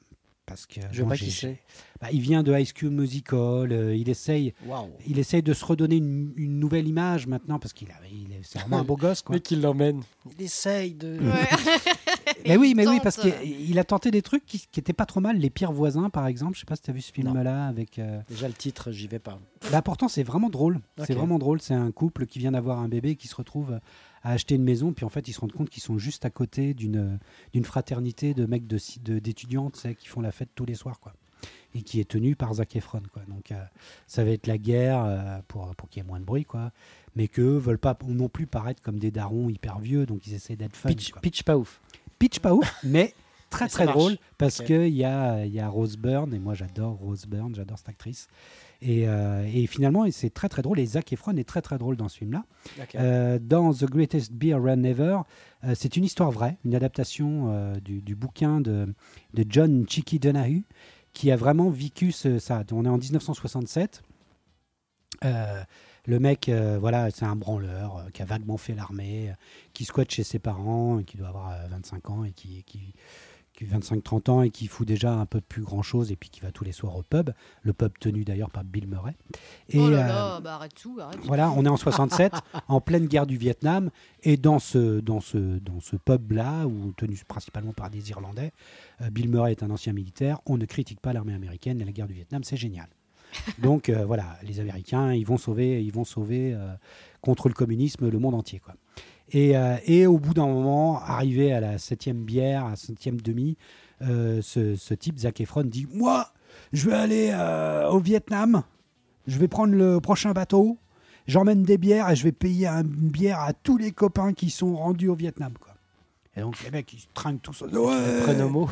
Parce que Je bon, pas qui c'est. bah, il vient de High School Musical, euh, il essaye il essaye de se redonner une, une nouvelle image maintenant parce qu'il a, il est, c'est vraiment un beau gosse quoi. Mais qui l'emmène. Il essaye de. Mais oui, mais oui, parce qu'il il a tenté des trucs qui, qui étaient pas trop mal. Les pires voisins, par exemple. Je sais pas si tu as vu ce film-là avec. euh, Déjà le titre, j'y vais pas. Bah pourtant c'est vraiment drôle. C'est vraiment drôle. C'est un couple qui vient d'avoir un bébé qui se retrouve à acheter une maison, puis en fait ils se rendent compte qu'ils sont juste à côté d'une d'une fraternité de mecs de si- de- sais, qui font la fête tous les soirs, quoi. Et qui est tenue par Zac Efron, quoi. Donc euh, ça va être la guerre euh, pour pour qu'il y ait moins de bruit, quoi. Mais qu'eux veulent pas non plus paraître comme des darons hyper vieux, donc ils essaient d'être fun. Pitch, quoi. pitch pas ouf. Pitch pas ouf, mais très très drôle parce que il y a, y a Rose Byrne et moi j'adore Rose Byrne, j'adore cette actrice. Et, euh, et finalement c'est très très drôle et Zac Efron est très très drôle dans ce film-là. Euh, dans The Greatest Beer Run Ever, euh, c'est une histoire vraie, une adaptation du, du bouquin de, de John Chicky Donahue qui a vraiment vécu ce- ça. On est en 1967. Le mec, euh, voilà, c'est un branleur euh, qui a vaguement fait l'armée, euh, qui squatte chez ses parents, et qui doit avoir euh, 25 ans et qui, qui, qui 25-30 ans et qui fout déjà un peu plus grand chose et puis qui va tous les soirs au pub. Le pub tenu d'ailleurs par Bill Murray. Et, oh là là, bah arrête tout, arrête. voilà, on est en 67, en pleine guerre du Vietnam, et dans ce, dans ce, dans ce pub-là, où tenu principalement par des Irlandais, Bill Murray est un ancien militaire, on ne critique pas l'armée américaine et la guerre du Vietnam, c'est génial. Donc euh, voilà, les Américains, ils vont sauver, ils vont sauver euh, contre le communisme le monde entier. Quoi. Et, euh, et au bout d'un moment, arrivé à la septième bière, à la septième demi, ce, ce type, Zac Efron, dit Moi, je vais aller au Vietnam, je vais prendre le prochain bateau, j'emmène des bières et je vais payer une bière à tous les copains qui sont rendus au Vietnam. Quoi. Et donc les mecs, ils se trinquent tous. Ouais.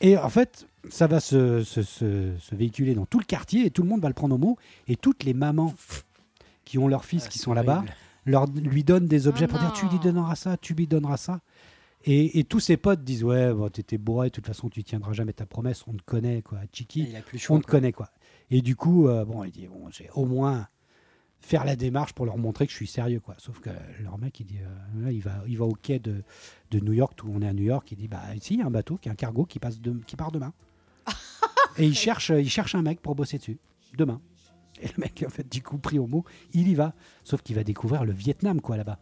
Et en fait, ça va se, se- se- se véhiculer dans tout le quartier et tout le monde va le prendre au mot. Et toutes les mamans qui ont leurs fils Ah, qui sont là-bas leur, lui donnent des objets Oh pour dire tu lui donneras ça, tu lui donneras ça. Et, et tous ses potes disent ouais, bon, t'étais bourré, de toute façon tu tiendras jamais ta promesse, on te connaît quoi, Chiki, Il a plus le on te connaît quoi. Et du coup, euh, bon, il dit bon, j'ai au moins faire la démarche pour leur montrer que je suis sérieux quoi. Sauf que leur mec il dit euh, là, il va il va au quai de, de New York où on est à New York, il dit bah ici il y a un bateau qui est un cargo qui passe de, qui part demain. Et il cherche il cherche un mec pour bosser dessus demain. Et le mec en fait du coup pris au mot, il y va. Sauf qu'il va découvrir le Vietnam quoi là-bas.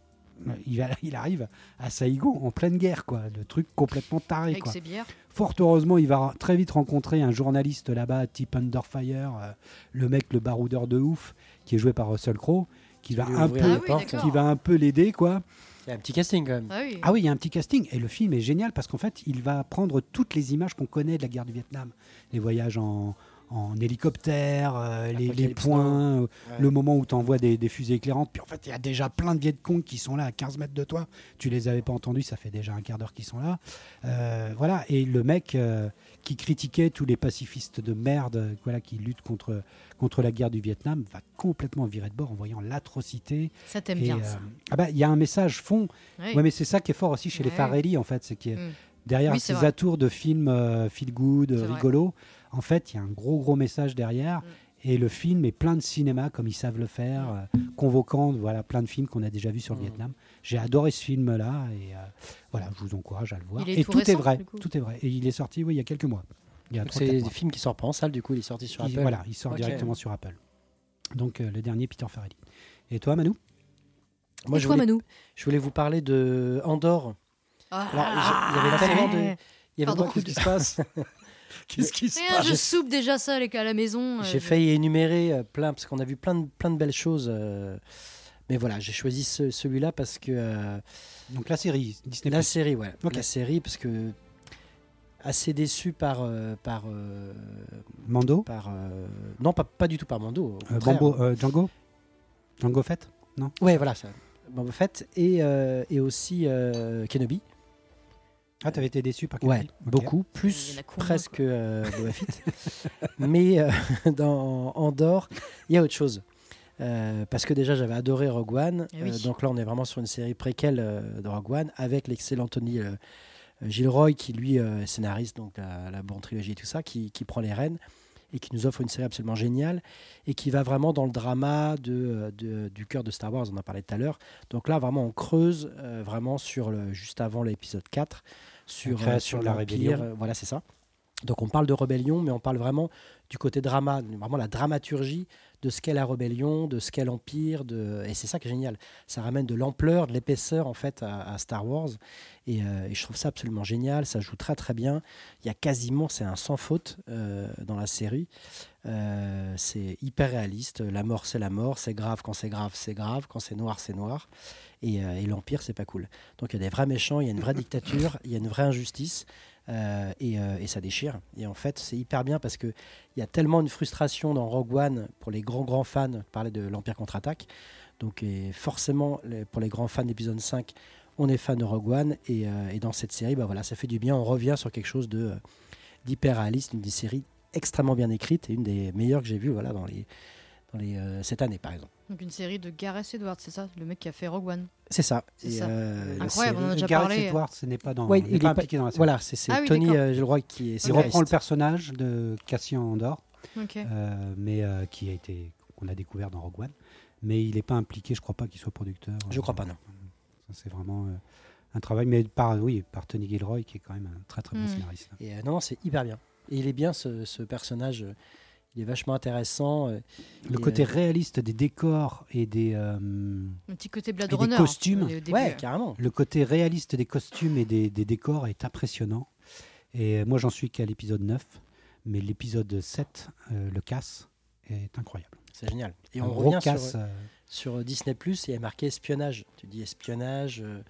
Il, va, il arrive à Saigon en pleine guerre quoi, le truc complètement taré Avec quoi. ses bières. Fort heureusement, il va très vite rencontrer un journaliste là-bas, type Underfire, euh, le mec, le baroudeur de ouf, qui est joué par Russell Crowe, qui va un peu, Ah oui, qui va un peu l'aider, quoi. Il y a un petit casting quand même. Ah oui. Ah oui, il y a un petit casting et le film est génial parce qu'en fait, il va prendre toutes les images qu'on connaît de la guerre du Vietnam, les voyages en, en hélicoptère, euh, les, points, euh, Ouais. le moment où tu envoies des, des fusées éclairantes. Puis en fait, il y a déjà plein de Vietcong qui sont là à 15 mètres de toi. Tu les avais pas entendus, ça fait déjà un quart d'heure qu'ils sont là. Euh, voilà. Et le mec euh, qui critiquait tous les pacifistes de merde voilà, qui luttent contre, contre la guerre du Vietnam va complètement virer de bord en voyant l'atrocité. Ça t'aime bien ça. ah bah, il y a un message fond. Oui. Ouais, mais c'est ça qui est fort aussi chez les. Farelli, en fait. C'est que Mm. derrière Oui, ces vrai. atours de films feel good, rigolo, en fait, il y a un gros, gros message derrière. Mm. Et le film est plein de cinéma, comme ils savent le faire, euh, convoquant voilà, plein de films qu'on a déjà vus sur le Mm. Vietnam. J'ai adoré ce film-là. Et euh, voilà, je vous encourage à le voir. Il est et tout tout est vrai. Tout est vrai. Et il est sorti, oui, il y a quelques mois. C'est des mois. films qui sortent pas en salle, du coup il est sorti sur Il- Apple. Voilà, il sort directement sur Apple. Donc euh, le dernier Peter Farrelly. Et toi, Manu? Moi Et je toi, voulais, Manu? je voulais vous parler de Andorre. Ah, Alors, il y avait tellement de. Il y avait Pardon. beaucoup de- se passe Qu'est-ce qui se Rien, je soupe déjà ça les- à la maison. euh, J'ai failli énumérer euh, plein, parce qu'on a vu plein de, plein de belles choses. euh, mais voilà, j'ai choisi ce- celui-là parce que. euh, Donc la série Disney+. la série, ouais. Ok. La série, parce que. Assez déçu par. euh, par, euh, Mando par euh, non, pas, pas du tout par Mando. Euh. Bambo, euh, Django Django Fett Ouais, voilà, ça. Boba Fett et, euh, et aussi euh, Kenobi. Ah, t'avais été déçu par Ouais, Ok. beaucoup, plus combien, presque euh, Boba Fett. Mais euh, dans Andorre, il y a autre chose. Euh, parce que déjà j'avais adoré Rogue One, Eh oui. Euh, donc là on est vraiment sur une série préquelle euh, de Rogue One avec l'excellent Tony euh, Gilroy qui lui euh, scénarise donc la, la bonne trilogie et tout ça, qui, qui prend les rênes et qui nous offre une série absolument géniale et qui va vraiment dans le drama de, de- du cœur de Star Wars, on en parlait tout à l'heure. Donc là vraiment on creuse euh, vraiment sur le juste avant l'épisode 4 sur, euh, sur la rébellion. euh, voilà c'est ça. Donc on parle de rébellion, mais on parle vraiment du côté drama, vraiment la dramaturgie de ce qu'est la rébellion, de ce qu'est l'Empire. De... Et c'est ça qui est génial. Ça ramène de l'ampleur, de l'épaisseur en fait à, Star Wars. Et, euh, et je trouve ça absolument génial. Ça joue très très bien. Il y a quasiment, c'est un sans faute euh, dans la série. Euh, c'est hyper réaliste. La mort, c'est la mort. C'est grave quand c'est grave, c'est grave. Quand c'est noir, c'est noir. Et, et l'Empire, c'est pas cool. Donc il y a des vrais méchants, il y a une vraie dictature, il y a une vraie injustice. Euh, et, euh, et ça déchire. Et en fait, c'est hyper bien parce qu'il y a tellement une frustration dans Rogue One pour les grands, grands fans. Parler de l'Empire contre-attaque. Donc, et forcément, pour les grands fans d'épisode 5, on est fan de Rogue One. Et, euh, et dans cette série, bah voilà, ça fait du bien. On revient sur quelque chose d'hyper réaliste, une des séries extrêmement bien écrites et une des meilleures que j'ai vues voilà, dans les, les, euh, cette année, par exemple. Donc une série de Gareth Edwards, c'est ça? Le mec qui a fait Rogue One. C'est ça. C'est Et, ça. euh, Incroyable, on en a série- déjà Gareth parlé. Edwards, ce n'est pas dans. Ouais, il il n'est est pas pas- impliqué dans la série. Voilà, c'est, Ah oui, Tony d'accord. euh, Gilroy qui est reprend le personnage de Cassian Andor, euh, mais euh, qui a été qu'on a découvert dans Rogue One. Mais il n'est pas impliqué, je crois pas qu'il soit producteur. Je crois pas, non. C'est vraiment euh, un travail, mais par oui, par Tony Gilroy, qui est quand même un très très bon Hmm. scénariste. Et euh, non, non, c'est hyper bien. Et il est bien ce, ce personnage. Il est vachement intéressant. euh, Le et, côté euh, réaliste des décors et des euh, Un petit côté Blade Et des Runner. costumes. Ouais, carrément. le côté réaliste des costumes et des, des décors est impressionnant. Et moi, j'en suis qu'à l'épisode 9, mais l'épisode 7, euh, le casse, est incroyable. C'est génial. Et on revient casse. sur, euh, sur Disney Plus. Il y a marqué espionnage. Tu dis espionnage, euh,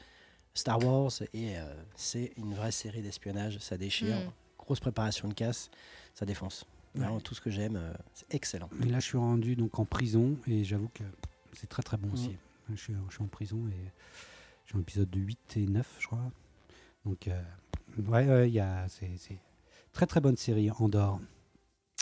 Star Wars, et euh, c'est une vraie série d'espionnage. Ça déchire. Mm. Grosse préparation de casse, ça défonce. Vraiment tout ce que j'aime, euh, c'est excellent. Et là, je suis rendu donc en prison et j'avoue que c'est très très bon aussi. Je suis, je suis en prison et suis en épisode 8 et 9, je crois. Donc, euh, ouais, ouais, il y a, c'est, c'est très très bonne série, Andorre.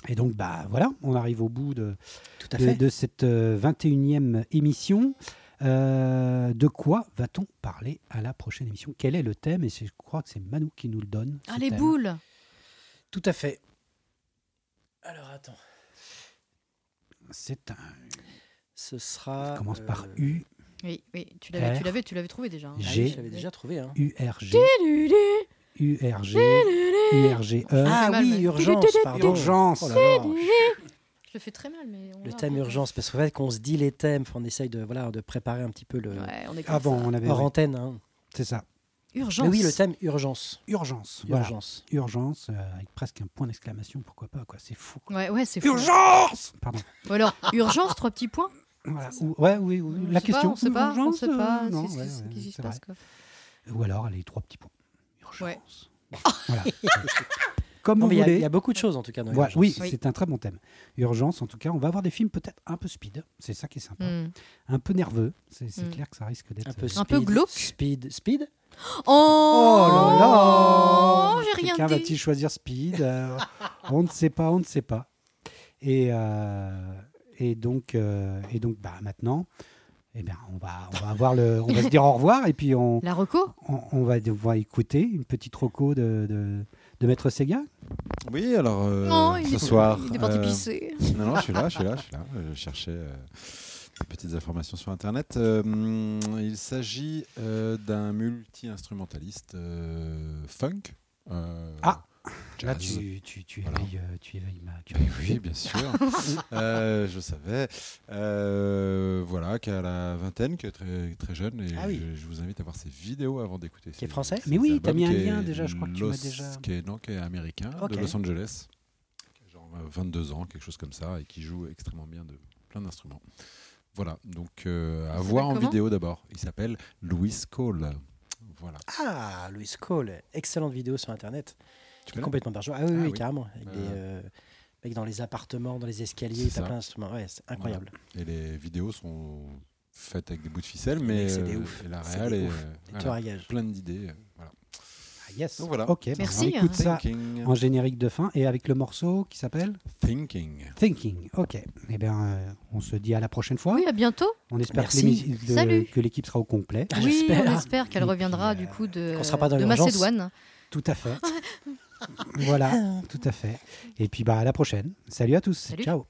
Et donc, bah voilà, on arrive au bout de, Tout à de, fait. de cette euh, 21e émission. Euh, de quoi va-t-on parler à la prochaine émission? Quel est le thème? Et je crois que c'est Manu qui nous le donne. Ah les thème. boules Tout à fait. Alors attends. C'est un. Ce sera. Ça commence par euh, U, Oui, oui, tu l'avais, tu l'avais, tu l'avais trouvé déjà. hein. ah oui, G. je l'avais déjà trouvé. Hein. URG, URG, URGE. Ah mal, oui, mais- urgence, pardon. Urgence. Oh là là. Je le fais très mal, mais. on Le va thème urgence, parce qu'en fait, qu'on se dit les thèmes, on essaye de, voilà, de préparer un petit peu le. Ouais, on est comme Avant, ça. on avait. Hors antenne. Hein. c'est ça. Urgence. Mais oui, le thème urgence. Urgence. Voilà. Urgence. Urgence, euh, avec presque un point d'exclamation, pourquoi pas, quoi. C'est fou. quoi. Ouais, ouais, c'est fou. Urgence Pardon. Ou alors, urgence, trois petits points. Voilà. Ou- ouais, oui, oui. On La sait pas, question. on sait pas, on urgence, sait pas. euh, non, qui ouais, se- ouais, qu'est-ce qui se passe, quoi. Ou alors les trois petits points. Urgence. Ouais. Voilà. Comme Non, vous mais il y a- y, beaucoup de choses en tout cas dans Urgence. oui, Oui. c'est un très bon thème. Urgence, en tout cas, on va avoir des films peut-être un peu speed. C'est ça qui est sympa. Hmm. Un peu nerveux. C'est c'est Mm. clair que ça risque d'être. Un peu, euh, Un peu speed, glauque. Speed. Speed Oh, là là J'ai rien Quelqu'un dit. va-t-il choisir Speed Euh, On ne sait pas, on ne sait pas. Et, euh, et donc, euh, et donc bah, maintenant, eh bien, on, va, on, va avoir le, on va se dire au revoir et puis on, La reco on, on va devoir écouter une petite roco de, de, de Maître Sega. Oui, alors euh, Non, il ce est, soir. il est parti euh, pisser. Non, non, je suis là, je suis là, je suis là. Euh, Je cherchais euh, des petites informations sur Internet. Il s'agit euh, d'un multi-instrumentaliste euh, funk. euh, Là, tu, tu, tu, Voilà. éveilles, euh, tu éveilles ma Oui, bien sûr. Euh, je savais. Euh, voilà, qui a la vingtaine, qui est très, très jeune. Et Ah oui. je, je vous invite à voir ses vidéos avant d'écouter. Qui est français ses Mais oui, t'as albums, mis un lien déjà, je crois que tu m'as déjà- Qui est, non, qui est américain, de Los Angeles. Qui a genre euh, 22 ans, quelque chose comme ça, et qui joue extrêmement bien de plein d'instruments. Voilà, donc euh, à voir en vidéo d'abord. Il s'appelle Louis Cole. Voilà. Ah, Louis Cole. Excellente vidéo sur Internet. Tu complètement barjot. Ah oui, Ah oui, oui. carrément. Avec Euh. des euh, dans les appartements, dans les escaliers, C'est t'as ça. plein d'instruments. Ouais, c'est incroyable. Et les vidéos sont faites avec des bouts de ficelle, mais c'est des euh, ouf. et la est ouf. euh, voilà, plein d'idées. voilà. Ah, yes. Donc voilà. Ok, Merci, on écoute hein. ça Thinking. en générique de fin et avec le morceau qui s'appelle Thinking. Thinking. Ok. Eh bien, euh, on se dit à la prochaine fois. Oui, à bientôt. On espère que Merci. que l'équipe sera au complet. Ah, oui, j'espère. on espère qu'elle reviendra puis, du coup de, qu'on sera pas dans de. Macédoine. Tout à fait. voilà, tout à fait. Et puis bah à la prochaine. Salut à tous. Salut. Ciao.